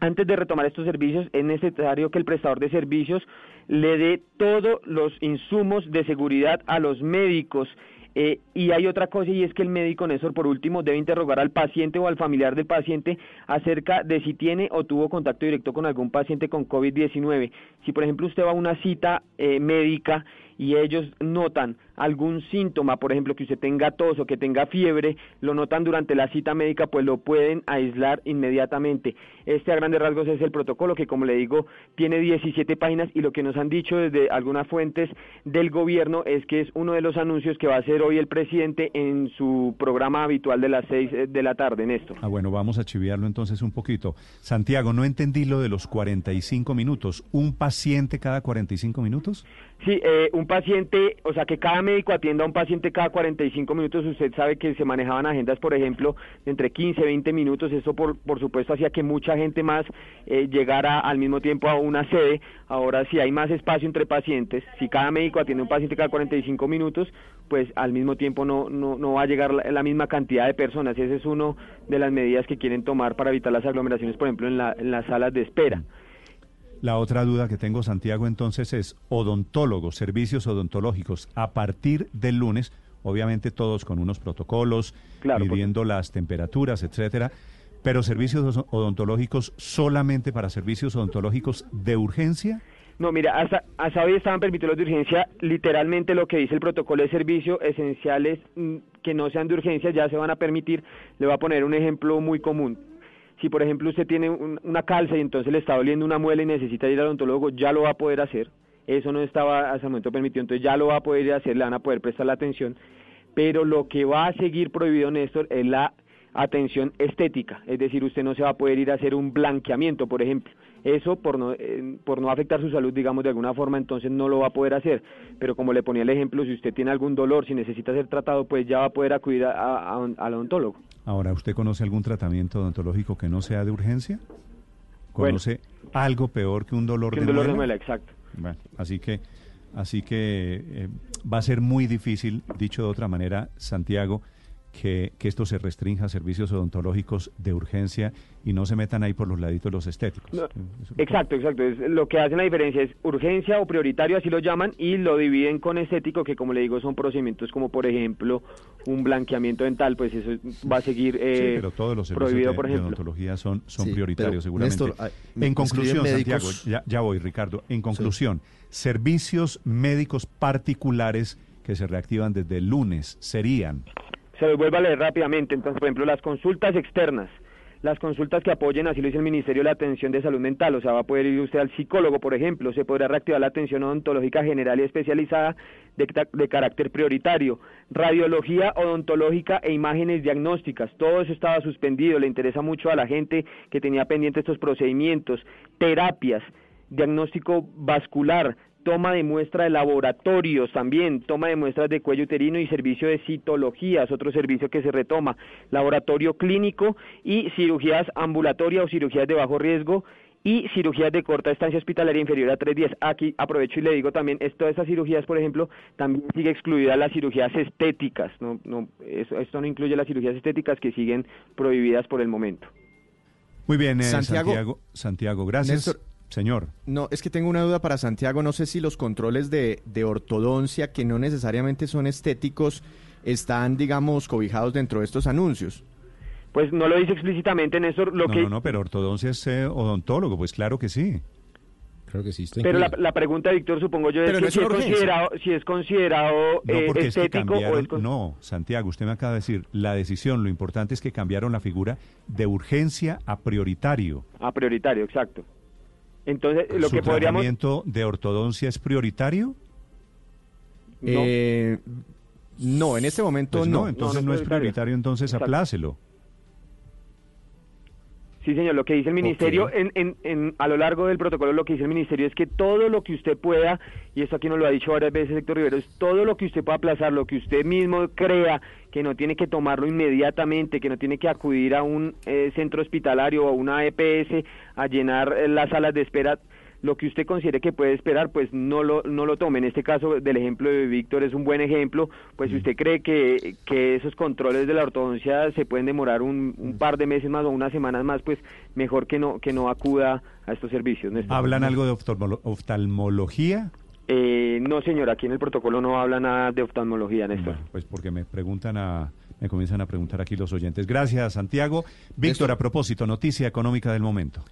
Antes de retomar estos servicios, es necesario que el prestador de servicios le dé todos los insumos de seguridad a los médicos. Eh, y hay otra cosa y es que el médico, Néstor, por último, debe interrogar al paciente o al familiar del paciente acerca de si tiene o tuvo contacto directo con algún paciente con COVID-19. Si, por ejemplo, usted va a una cita eh, médica y ellos notan algún síntoma, por ejemplo, que usted tenga tos o que tenga fiebre, lo notan durante la cita médica, pues lo pueden aislar inmediatamente. Este a grandes rasgos es el protocolo que, como le digo, tiene 17 páginas y lo que nos han dicho desde algunas fuentes del gobierno es que es uno de los anuncios que va a hacer hoy el presidente en su programa habitual de las 6 de la tarde, Néstor. Ah, bueno, vamos a chiviarlo entonces un poquito. Santiago, no entendí lo de los 45 minutos. ¿Un paciente cada 45 minutos? Sí, eh, un paciente, o sea, que cada médico atienda a un paciente cada 45 minutos. Usted sabe que se manejaban agendas, por ejemplo, de entre 15 y 20 minutos. Eso, por, por supuesto, hacía que mucha gente más eh, llegara al mismo tiempo a una sede. Ahora, si hay más espacio entre pacientes, si cada médico atiende a un paciente cada 45 minutos, pues al mismo tiempo no, no, no va a llegar la, la misma cantidad de personas. Esa es una de las medidas que quieren tomar para evitar las aglomeraciones, por ejemplo, en, la, en las salas de espera. La otra duda que tengo, Santiago, entonces es odontólogos, servicios odontológicos, a partir del lunes, obviamente todos con unos protocolos, Claro, midiendo las temperaturas, etcétera, pero servicios os- odontológicos solamente para servicios odontológicos de urgencia. No, mira, hasta, hasta hoy estaban permitidos los de urgencia. Literalmente lo que dice el protocolo de servicio, esenciales mm, que no sean de urgencia, ya se van a permitir. Le voy a poner un ejemplo muy común. Si, por ejemplo, usted tiene un- una calza y entonces le está doliendo una muela y necesita ir al odontólogo, ya lo va a poder hacer. Eso no estaba hasta el momento permitido, entonces ya lo va a poder hacer, le van a poder prestar la atención. Pero lo que va a seguir prohibido, Néstor, es la atención estética, es decir, usted no se va a poder ir a hacer un blanqueamiento, por ejemplo. Eso por no, eh, por no afectar su salud, digamos, de alguna forma, entonces no lo va a poder hacer. Pero como le ponía el ejemplo, si usted tiene algún dolor, si necesita ser tratado, pues ya va a poder acudir a- a- a un- al odontólogo. Ahora, ¿usted conoce algún tratamiento odontológico que no sea de urgencia? ¿Conoce algo peor que un dolor Que de dolor de muela? muela, exacto. Bueno, así que, así que eh, va a ser muy difícil, dicho de otra manera, Santiago, que, que esto se restrinja a servicios odontológicos de urgencia y no se metan ahí por los laditos los estéticos. No, Exacto, exacto. Es, lo que hacen la diferencia es urgencia o prioritario, así lo llaman, y lo dividen con estético, que como le digo son procedimientos como por ejemplo un blanqueamiento dental, pues eso va a seguir Sí, eh, pero todos los servicios prohibido, de, por de ejemplo. odontología son, son Sí, prioritarios seguramente. Néstor, en conclusión, Santiago, ya voy, Ricardo. En conclusión, servicios médicos particulares que se reactivan desde el lunes serían Se los vuelvo a leer rápidamente. Entonces, por ejemplo, las consultas externas, las consultas que apoyen, así lo dice el Ministerio, la atención de salud mental. O sea, va a poder ir usted al psicólogo, por ejemplo. Se podrá reactivar la atención odontológica general y especializada de, de carácter prioritario. Radiología odontológica e imágenes diagnósticas. Todo eso estaba suspendido. Le interesa mucho a la gente que tenía pendiente estos procedimientos. Terapias, diagnóstico vascular, toma de muestra de laboratorios también, toma de muestras de cuello uterino y servicio de citología, es otro servicio que se retoma, laboratorio clínico y cirugías ambulatorias o cirugías de bajo riesgo y cirugías de corta estancia hospitalaria inferior a tres días. Aquí aprovecho y le digo también, es, todas estas cirugías, por ejemplo, también sigue excluida las cirugías estéticas, no, no, eso- esto no incluye las cirugías estéticas que siguen prohibidas por el momento. Muy bien, eh, Santiago- Santiago. Santiago, gracias. Néstor. Señor. No, es que tengo una duda para Santiago. No sé si los controles de, de ortodoncia, que no necesariamente son estéticos, están, digamos, cobijados dentro de estos anuncios. Pues no lo dice explícitamente, Néstor, lo no, que... no, no, pero ortodoncia es eh, odontólogo, pues claro que sí. Creo que sí está Pero la, pregunta, Víctor, supongo yo, es Pero que no es si, es considerado, si es considerado No, eh, porque es que estético o cambiaron, es con- no, Santiago, usted me acaba de decir, la decisión, lo importante es que cambiaron la figura de urgencia a prioritario. Ah, prioritario, exacto. Entonces, lo ¿Su que podríamos... tratamiento de ortodoncia es prioritario? No. Eh, No, en este momento Pues no. no, entonces no, es prioritario, entonces Exacto. aplácelo. Sí, señor, lo que dice el ministerio en, en, en- a lo largo del protocolo, lo que dice el ministerio es que todo lo que usted pueda, y esto aquí nos lo ha dicho varias veces Héctor Rivero, es todo lo que usted pueda aplazar, lo que usted mismo crea que no tiene que tomarlo inmediatamente, que no tiene que acudir a un eh, centro hospitalario o a una EPS a llenar eh, las salas de espera, lo que usted considere que puede esperar, pues no lo, no lo tome. En este caso del ejemplo de Víctor es un buen ejemplo, pues si usted cree que, que esos controles de la ortodoncia se pueden demorar un, un par de meses más o unas semanas más, pues mejor que no, que no acuda a estos servicios. Néstor. ¿Hablan algo de oftalmolo- oftalmología? Eh, no, señor, aquí en el protocolo no habla nada de oftalmología, Néstor. Pues porque me preguntan a, me comienzan a preguntar aquí los oyentes. Gracias, Santiago. Víctor, a propósito, noticia económica del momento.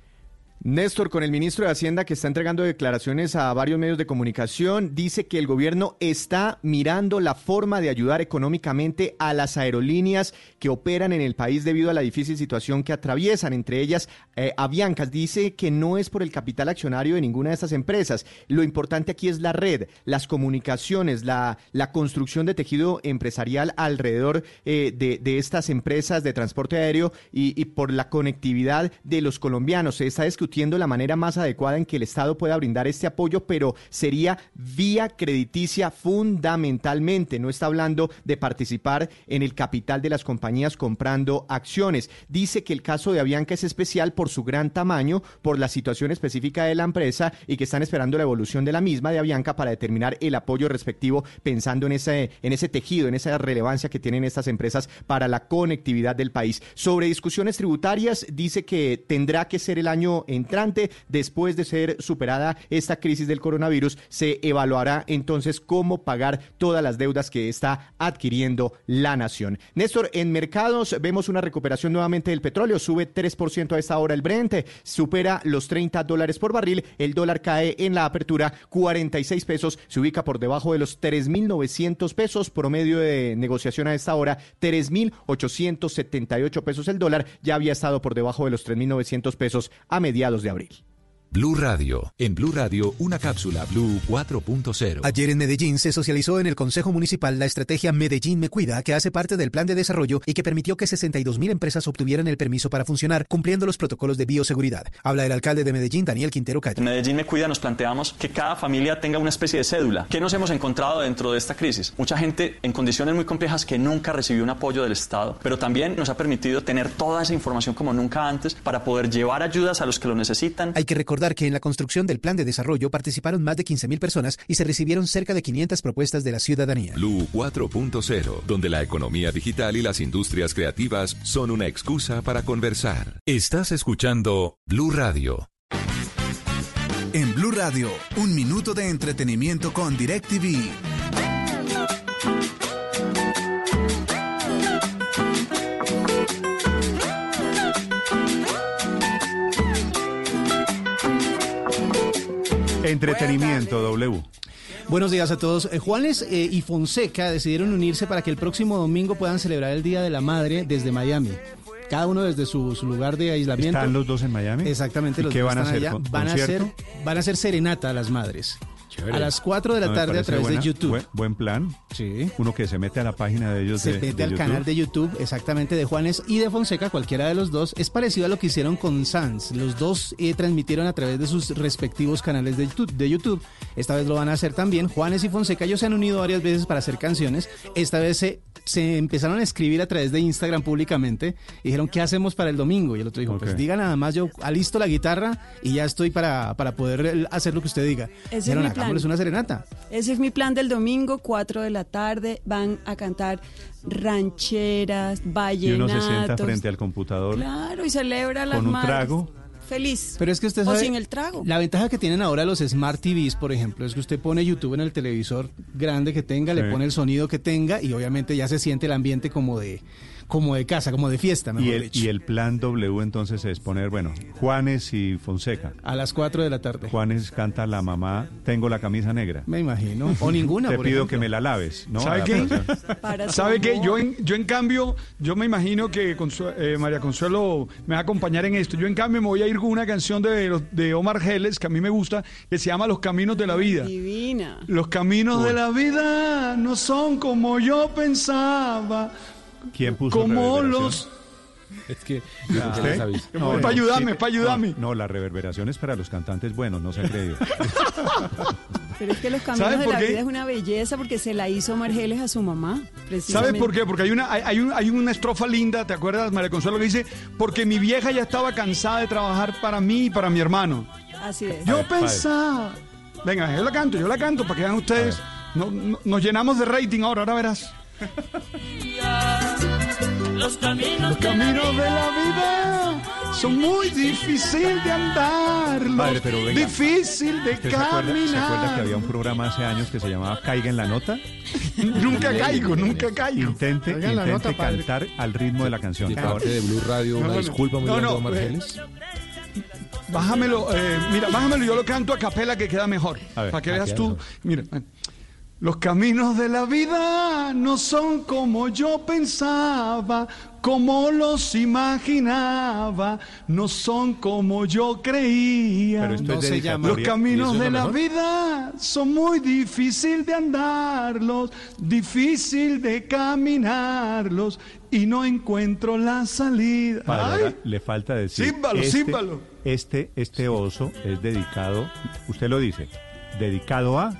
Néstor, con el ministro de Hacienda que está entregando declaraciones a varios medios de comunicación, dice que el gobierno está mirando la forma de ayudar económicamente a las aerolíneas que operan en el país debido a la difícil situación que atraviesan, entre ellas eh, Aviancas. Dice que no es por el capital accionario de ninguna de estas empresas. Lo importante aquí es la red, las comunicaciones, la, la construcción de tejido empresarial alrededor eh, de, de estas empresas de transporte aéreo y, y por la conectividad de los colombianos. Se está discutiendo la manera más adecuada en que el Estado pueda brindar este apoyo, pero sería vía crediticia fundamentalmente. No está hablando de participar en el capital de las compañías comprando acciones. Dice que el caso de Avianca es especial por su gran tamaño, por la situación específica de la empresa y que están esperando la evolución de la misma de Avianca para determinar el apoyo respectivo pensando en ese, en ese tejido, en esa relevancia que tienen estas empresas para la conectividad del país. Sobre discusiones tributarias, dice que tendrá que ser el año entrante, después de ser superada esta crisis del coronavirus, se evaluará entonces cómo pagar todas las deudas que está adquiriendo la nación. Néstor, en mercados vemos una recuperación nuevamente del petróleo, sube 3% a esta hora el Brent, supera los 30 dólares por barril, el dólar cae en la apertura 46 pesos, se ubica por debajo de los 3.900 pesos, promedio de negociación a esta hora 3.878 pesos el dólar, ya había estado por debajo de los 3.900 pesos a mediados de abril. Blue Radio. En Blue Radio, una cápsula Blue 4.0. Ayer en Medellín se socializó en el Consejo Municipal la estrategia Medellín Me Cuida, que hace parte del plan de desarrollo y que permitió que 62 mil empresas obtuvieran el permiso para funcionar cumpliendo los protocolos de bioseguridad. Habla el alcalde de Medellín, Daniel Quintero Calle. En Medellín Me Cuida nos planteamos que cada familia tenga una especie de cédula. ¿Qué nos hemos encontrado dentro de esta crisis? Mucha gente en condiciones muy complejas que nunca recibió un apoyo del Estado, pero también nos ha permitido tener toda esa información como nunca antes para poder llevar ayudas a los que lo necesitan. Hay que recordar que en la construcción del plan de desarrollo participaron más de 15 mil personas y se recibieron cerca de 500 propuestas de la ciudadanía. Blue 4.0, donde la economía digital y las industrias creativas son una excusa para conversar. Estás escuchando Blue Radio. En Blue Radio, un minuto de entretenimiento con DirecTV. Entretenimiento W. Buenos días a todos. Eh, Juanes eh, y Fonseca decidieron unirse para que el próximo domingo puedan celebrar el Día de la Madre desde Miami. Cada uno desde su, su lugar de aislamiento. ¿Están los dos en Miami? Exactamente. ¿Y los qué dos van a hacer? allá. ¿Con- Van a hacer, van a hacer serenata a las madres. Chévere. A las 4 de la No, tarde a través buena- de YouTube. Buen, buen plan. Sí. Uno que se mete a la página de ellos. Se de- mete de al YouTube. canal de YouTube, exactamente, de Juanes y de Fonseca, cualquiera de los dos. Es parecido a lo que hicieron con Sans. Los dos eh, transmitieron a través de sus respectivos canales de YouTube, de YouTube. Esta vez lo van a hacer también. Juanes y Fonseca, ellos se han unido varias veces para hacer canciones. Esta vez se, se empezaron a escribir a través de Instagram públicamente. Y dijeron, ¿qué hacemos para el domingo? Y el otro dijo, pues diga nada más, yo alisto la guitarra y ya estoy para, para poder eh, hacer lo que usted diga. es Dijeron, mi plan. Hagámosles una serenata. Ese es mi plan del domingo, 4 de la tarde. Van a cantar rancheras, Y vallenatos. uno se sienta frente al computador Claro, y celebra las con un madres. trago. Feliz. Pero es que usted o sabe, sin el trago. La ventaja que tienen ahora los Smart TVs, por ejemplo, es que usted pone YouTube en el televisor grande que tenga, le pone el sonido que tenga y obviamente ya se siente el ambiente como de como de casa, como de fiesta, mejor Y el, dicho. y el plan W entonces es poner, bueno, Juanes y Fonseca. A las 4 de la tarde. Juanes canta la mamá, tengo la camisa negra. Me imagino. O <laughs> ninguna, Te por pido ejemplo. que me la laves, ¿no? ¿Sabe qué? <laughs> ¿Sabe qué? Yo en, yo en cambio, yo me imagino que eh, María Consuelo me va a acompañar en esto. Yo en cambio me voy a ir con una canción de, los- de Omar Geles que a mí me gusta, que se llama Los Caminos de la Vida. Divina. Los caminos de la vida no son como yo pensaba, ¿Quién puso reverberación? los... Es que ¿Usted? Es para ayudarme, para ayudarme. No, no, la reverberación es para los cantantes buenos, no se ha creído. <laughs> Pero es que los caminos ¿Sabe de la qué? vida es una belleza porque se la hizo Margeles a su mamá. ¿Sabes por qué? Porque hay una, hay, hay un- hay una estrofa linda, ¿te acuerdas, María Consuelo, que dice, porque mi vieja ya estaba cansada de trabajar para mí y para mi hermano. Así es. Yo pensaba... Venga, yo la canto, yo la canto para que vean ustedes. No- no- nos llenamos de rating ahora, ahora verás. Los caminos, Los caminos de la vida son muy difíciles de andar. Padre, pero venga. Difícil de ¿Usted se acuerda, se caminar. acuerda que había un programa hace años que se llamaba Caiga en la Nota? <laughs> Nunca caigo, nunca caigo. Intente, Caiga en la intente nota, padre. cantar al ritmo de la canción. De parte de Blue Radio, una no, disculpa muy No, grande no, Omar eh. Bájamelo, eh, mira, bájamelo, yo lo canto a capela que queda mejor. Ver, para que ah, veas tú. mejor. Mira, los caminos de la vida no son como yo pensaba, como los imaginaba, no son como yo creía. Pero esto es No se llama- Los ¿Y caminos es de la mejor? vida son muy difícil de andarlos, difícil de caminarlos y no encuentro la salida. Padre, Ay. ahora le falta decir. Símbalo, este, símbalo. Este, este oso es dedicado, usted lo dice, dedicado a.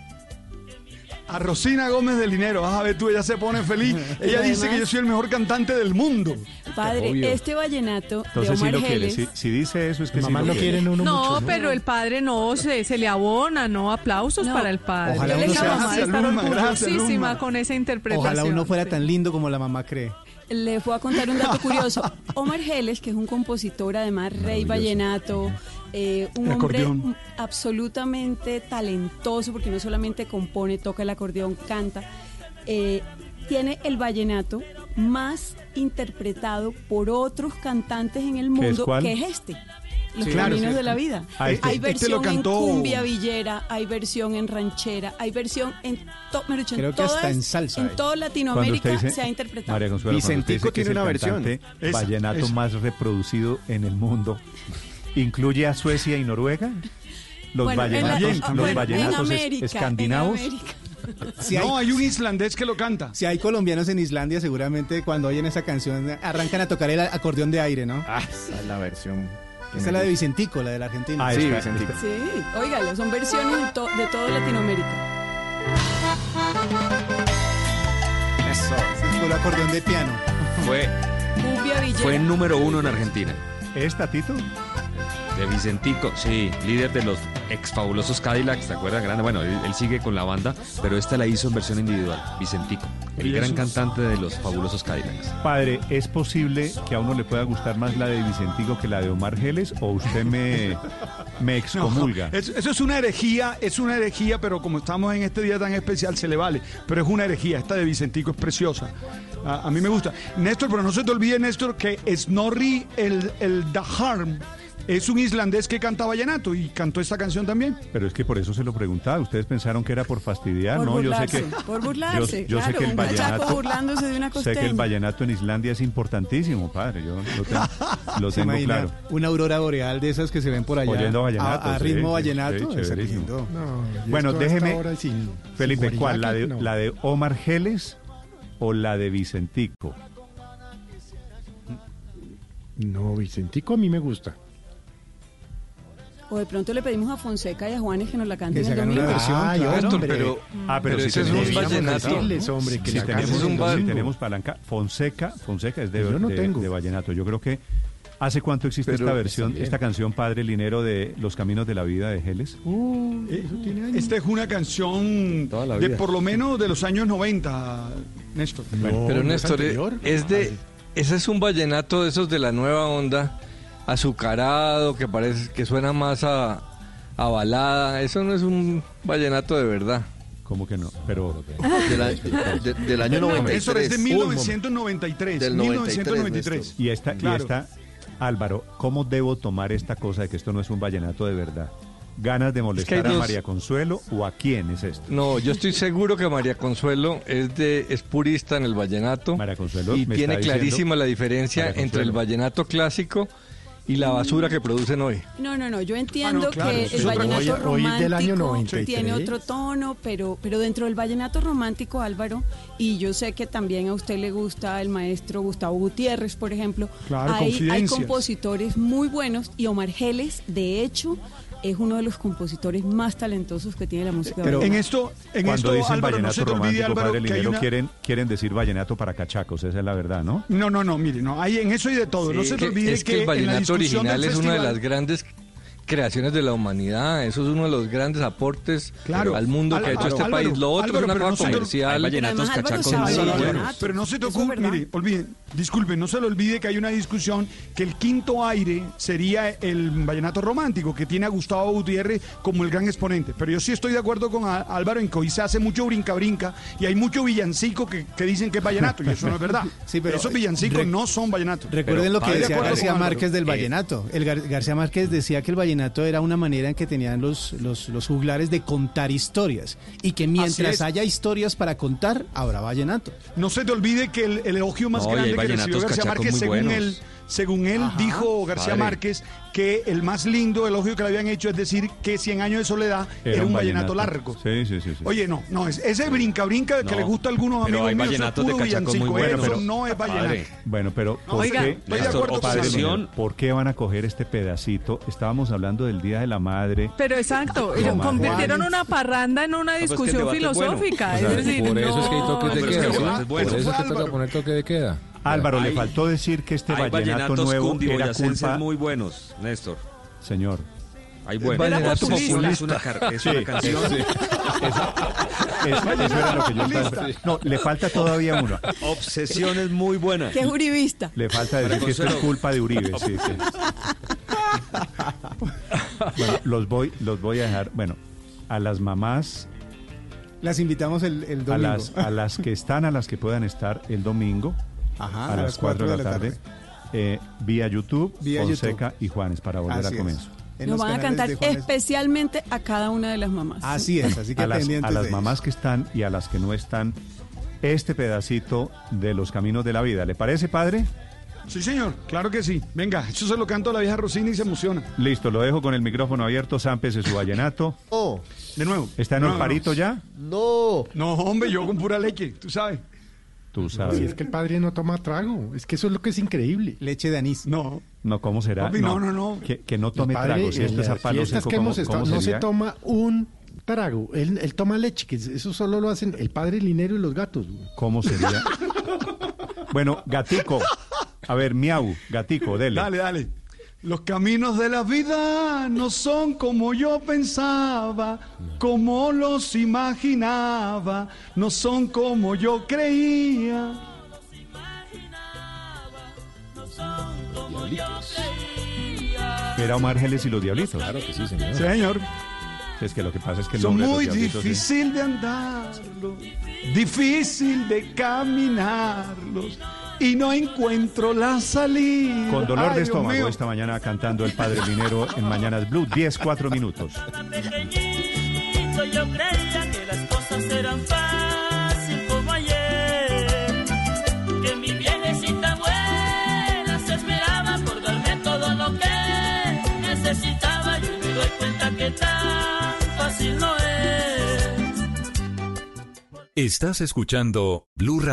A Rosina Gómez del Linero, vas a ver tú, ella se pone feliz. <laughs> Ella dice que yo soy el mejor cantante del mundo. Padre, Obvio. este vallenato de Entonces sí Omar lo quiere. Geles. Si, si dice eso es que sí Mamá lo lo quiere. quieren uno No, mucho. pero el padre no, se, se le abona, ¿no? Aplausos No. para el padre. Ojalá Yo uno le sea- mamá Gracias, estar Luma, orgullosísima con esa interpretación. Ojalá uno fuera tan lindo como la mamá cree. Les voy a contar un dato curioso. <laughs> Omar Geles, que es un compositor, además rey vallenato, eh, un hombre absolutamente talentoso, porque no solamente compone, toca el acordeón, canta, eh, tiene el vallenato más interpretado por otros cantantes en el ¿Qué es mundo, que es este. Los Sí, claro, caminos sí. de la vida. Ah, este- hay este versión lo cantó- en cumbia villera, hay versión en ranchera, hay versión en, to- dicho, en Creo que hasta todas- en salsa en toda Latinoamérica dice- se ha interpretado. María Consuelo, Vicentico tiene una versión. vallenato esa. más reproducido en el mundo, ¿incluye a Suecia y Noruega? Los Bueno, en la- vallenatos, los bueno, vallenatos en es- América, escandinavos. en América. <laughs> Si hay, no, hay un islandés que lo canta. si hay colombianos en Islandia, seguramente cuando oyen esa canción arrancan a tocar el acordeón de aire, ¿no? Ah, esa es la versión. Esa es la de. Vicentico, la del argentino. Ah, Sí, Vicentico. Sí, óigalo, son versiones de, to- de toda Latinoamérica. Eso. Es puro acordeón de piano. Fue, fue número uno en Argentina. ¿Esta, Tito? De Vicentico, sí, líder de los ex fabulosos Cadillacs, ¿te acuerdas? Grande. Bueno, él, él sigue con la banda, pero esta la hizo en versión individual, Vicentico, el gran cantante de los fabulosos Cadillacs. Padre, ¿es posible que a uno le pueda gustar más la de Vicentico que la de Omar Geles o usted me, <laughs> me No, excomulga? eso, eso es una herejía, es una herejía, pero como estamos en este día tan especial, se le vale. Pero es una herejía, esta de Vicentico es preciosa. A, a mí me gusta. Néstor, pero no se te olvide, Néstor, que Snorri el, el Daharm es un islandés que canta vallenato y cantó esta canción también. Pero es que por eso se lo preguntaba. Ustedes pensaron que era por fastidiar, Por ¿no? Yo sé burlarse, que por burlarse, yo, yo sé que el vallenato burlándose de una sé que el vallenato en Islandia es importantísimo, padre. Yo lo tengo, <laughs> lo ¿Se tengo imagina claro. Una aurora boreal de esas que se ven por allá. Oyendo vallenato, A, ritmo sí, vallenato. sí, es lindo. No, Bueno, déjeme, sin- Felipe, sin ¿cuál? ¿La de, no. ¿La de Omar Geles o la de Vicentico? No, Vicentico a mí me gusta. O de pronto le pedimos a Fonseca y a Juanes que nos la canten Que el una domingo. versión. Ay, claro. hombre. pero- Ah, pero, Pero si ese es un tenemos, vallenato. Decirles, hombre, que si tenemos, un si tenemos palanca, Fonseca, Fonseca es de, Yo no de- tengo. de vallenato. Yo creo que ¿hace cuánto existe Pero esta versión, esta canción Padre Linero de Los Caminos de la Vida de Geles? Uh, eso tiene años. Esta es una canción de por lo menos de los años 90, Néstor. No, Pero ¿no es Néstor, anterior? es de, ese es un vallenato de esos de la nueva onda, azucarado, que parece que suena más a, a balada. Eso no es un vallenato de verdad. ¿Cómo que no? Pero... Del, a- de- del año 93. Eso es de Un 1993. Del 1993. Y esta, y Claro. esta, Álvaro, ¿cómo debo tomar esta cosa de que esto no es un vallenato de verdad? ¿Ganas de molestar a María Consuelo o a quién es esto? No, yo estoy seguro que María Consuelo es de es purista en el vallenato María Consuelo y me tiene está diciendo- clarísima la diferencia entre el vallenato clásico y la basura que producen hoy. No, no, no. Yo entiendo Ah, no, claro, que el vallenato. Hoy- hoy es del año romántico 93. tiene otro tono, pero, pero dentro del vallenato romántico, Álvaro, y yo sé que también a usted le gusta el maestro Gustavo Gutiérrez, por ejemplo, Claro, hay, hay compositores muy buenos y Omar Geles, de hecho, es uno de los compositores más talentosos que tiene la música. Pero en esto, en Cuando esto, dicen Álvaro, vallenato romántico, Álvaro, padre Linero, una... quieren, quieren decir vallenato para cachacos, esa es la verdad, ¿no? No, no, no, mire, no, hay en eso y de todo. no se te Que- olvide es que, que, el vallenato original es una de las grandes creaciones de la humanidad. Eso es uno de los grandes aportes Claro. al mundo que ha hecho Álvaro, este Álvaro, país. Lo otro Álvaro, es una cosa no se te- comercial. Vallenatos cachacos. Pero no se te ocurre, mire, olviden, disculpen, no se le olvide que hay una discusión que el quinto aire sería el vallenato romántico, que tiene a Gustavo Gutiérrez como el gran exponente. Pero yo sí estoy de acuerdo con Álvaro en que hoy se hace mucho brinca-brinca y hay mucho villancico que, que dicen que es vallenato y eso no es verdad. <laughs> Sí, pero- Esos villancicos Re- no son vallenatos. Recuerden lo que decía García. Márquez del Eh, vallenato. El Gar- García Márquez decía que el vallenato era una manera en que tenían los, los, los juglares de contar historias y que mientras haya historias para contar, habrá vallenato. No se te olvide que el, el elogio más No, grande que recibió García Márquez, según buenos. él, según él Ajá, dijo García padre. Márquez, que el más lindo elogio que le habían hecho es decir que Cien años de soledad era, un vallenato, largo. Sí, sí, sí. sí. Oye, no, no, es- ese brinca-brinca que No, le gusta a algunos pero amigos hay míos, vallenatos de puro cachacos muy buenos, eso pero- no es vallenato. Padre, Bueno, pero ¿por Oiga, qué, de Padre ¿por qué van a coger este pedacito? Estábamos hablando del Día de la Madre. Pero exacto, No, convirtieron una parranda en una pues que discusión debate es bueno. filosófica. O sea, es decir, por eso es que hay no, toques de queda. que Por eso es que toca poner toque de queda. Álvaro, le faltó decir que este hay vallenato nuevo era culpa... muy buenos, Néstor. Señor. Hay buenos. Vallenato Es una- populista. Es una, car- es Sí, una canción. sí. Eso, eso era lo que yo estaba... No, le falta todavía uno. Obsesión es muy buena. Que es uribista. Le falta decir que esto es culpa de Uribe, sí, sí. Bueno, los voy, los voy a dejar, bueno, a las mamás, Las invitamos el, el a domingo. las, a las que están, a las que puedan estar el domingo, Ajá, a, las 4 de la tarde, eh, vía YouTube, Vía Fonseca y Juanes, para volver Así a es. comienzo. En Nos van a cantar especialmente a cada una de las mamás. Así es, así que a las, a mamás que están y a las que no están, este pedacito de los caminos de la vida. ¿Le parece, padre? Sí, señor, claro que sí. Venga, eso se lo canto a la vieja Rosina y se emociona. Listo, lo dejo con el micrófono abierto. Zámpese su vallenato. Oh, de nuevo. ¿Está en No, el parito no. ya? No. No, hombre, yo con pura leche, tú sabes. Tú Si sabes. es que el padre no toma trago. Es que eso es lo que es increíble. Leche de anís. No. No, ¿cómo será? Papi, no, no, no. Que, que no tome El padre, trago. Si esto es a palo seco, que ¿cómo, hemos estado, cómo no se toma un trago. Él, él toma leche, que eso solo lo hacen el padre Linero y los gatos. güey. ¿Cómo sería? <laughs> bueno, gatico. A ver, miau, gatico, dele. Dale, dale. Los caminos de la vida no son como yo pensaba, como los imaginaba, no son como yo creía. Era Omar Geles y los Diablitos. Claro que sí, señor. Señor, Es que lo que pasa es que el son de muy es- difícil de andarlo, difícil de caminarlos y no encuentro la salida. Con dolor Ay, de estómago mío. esta mañana cantando el Padre Linero en Mañanas Blue, 10, 4 minutos. yo creía que las cosas eran fácil como ayer. Que mi viejecita abuela se esmeraba por darme todo lo que necesitaba. Y me doy cuenta que tan fácil no es. Estás escuchando Blue Radio.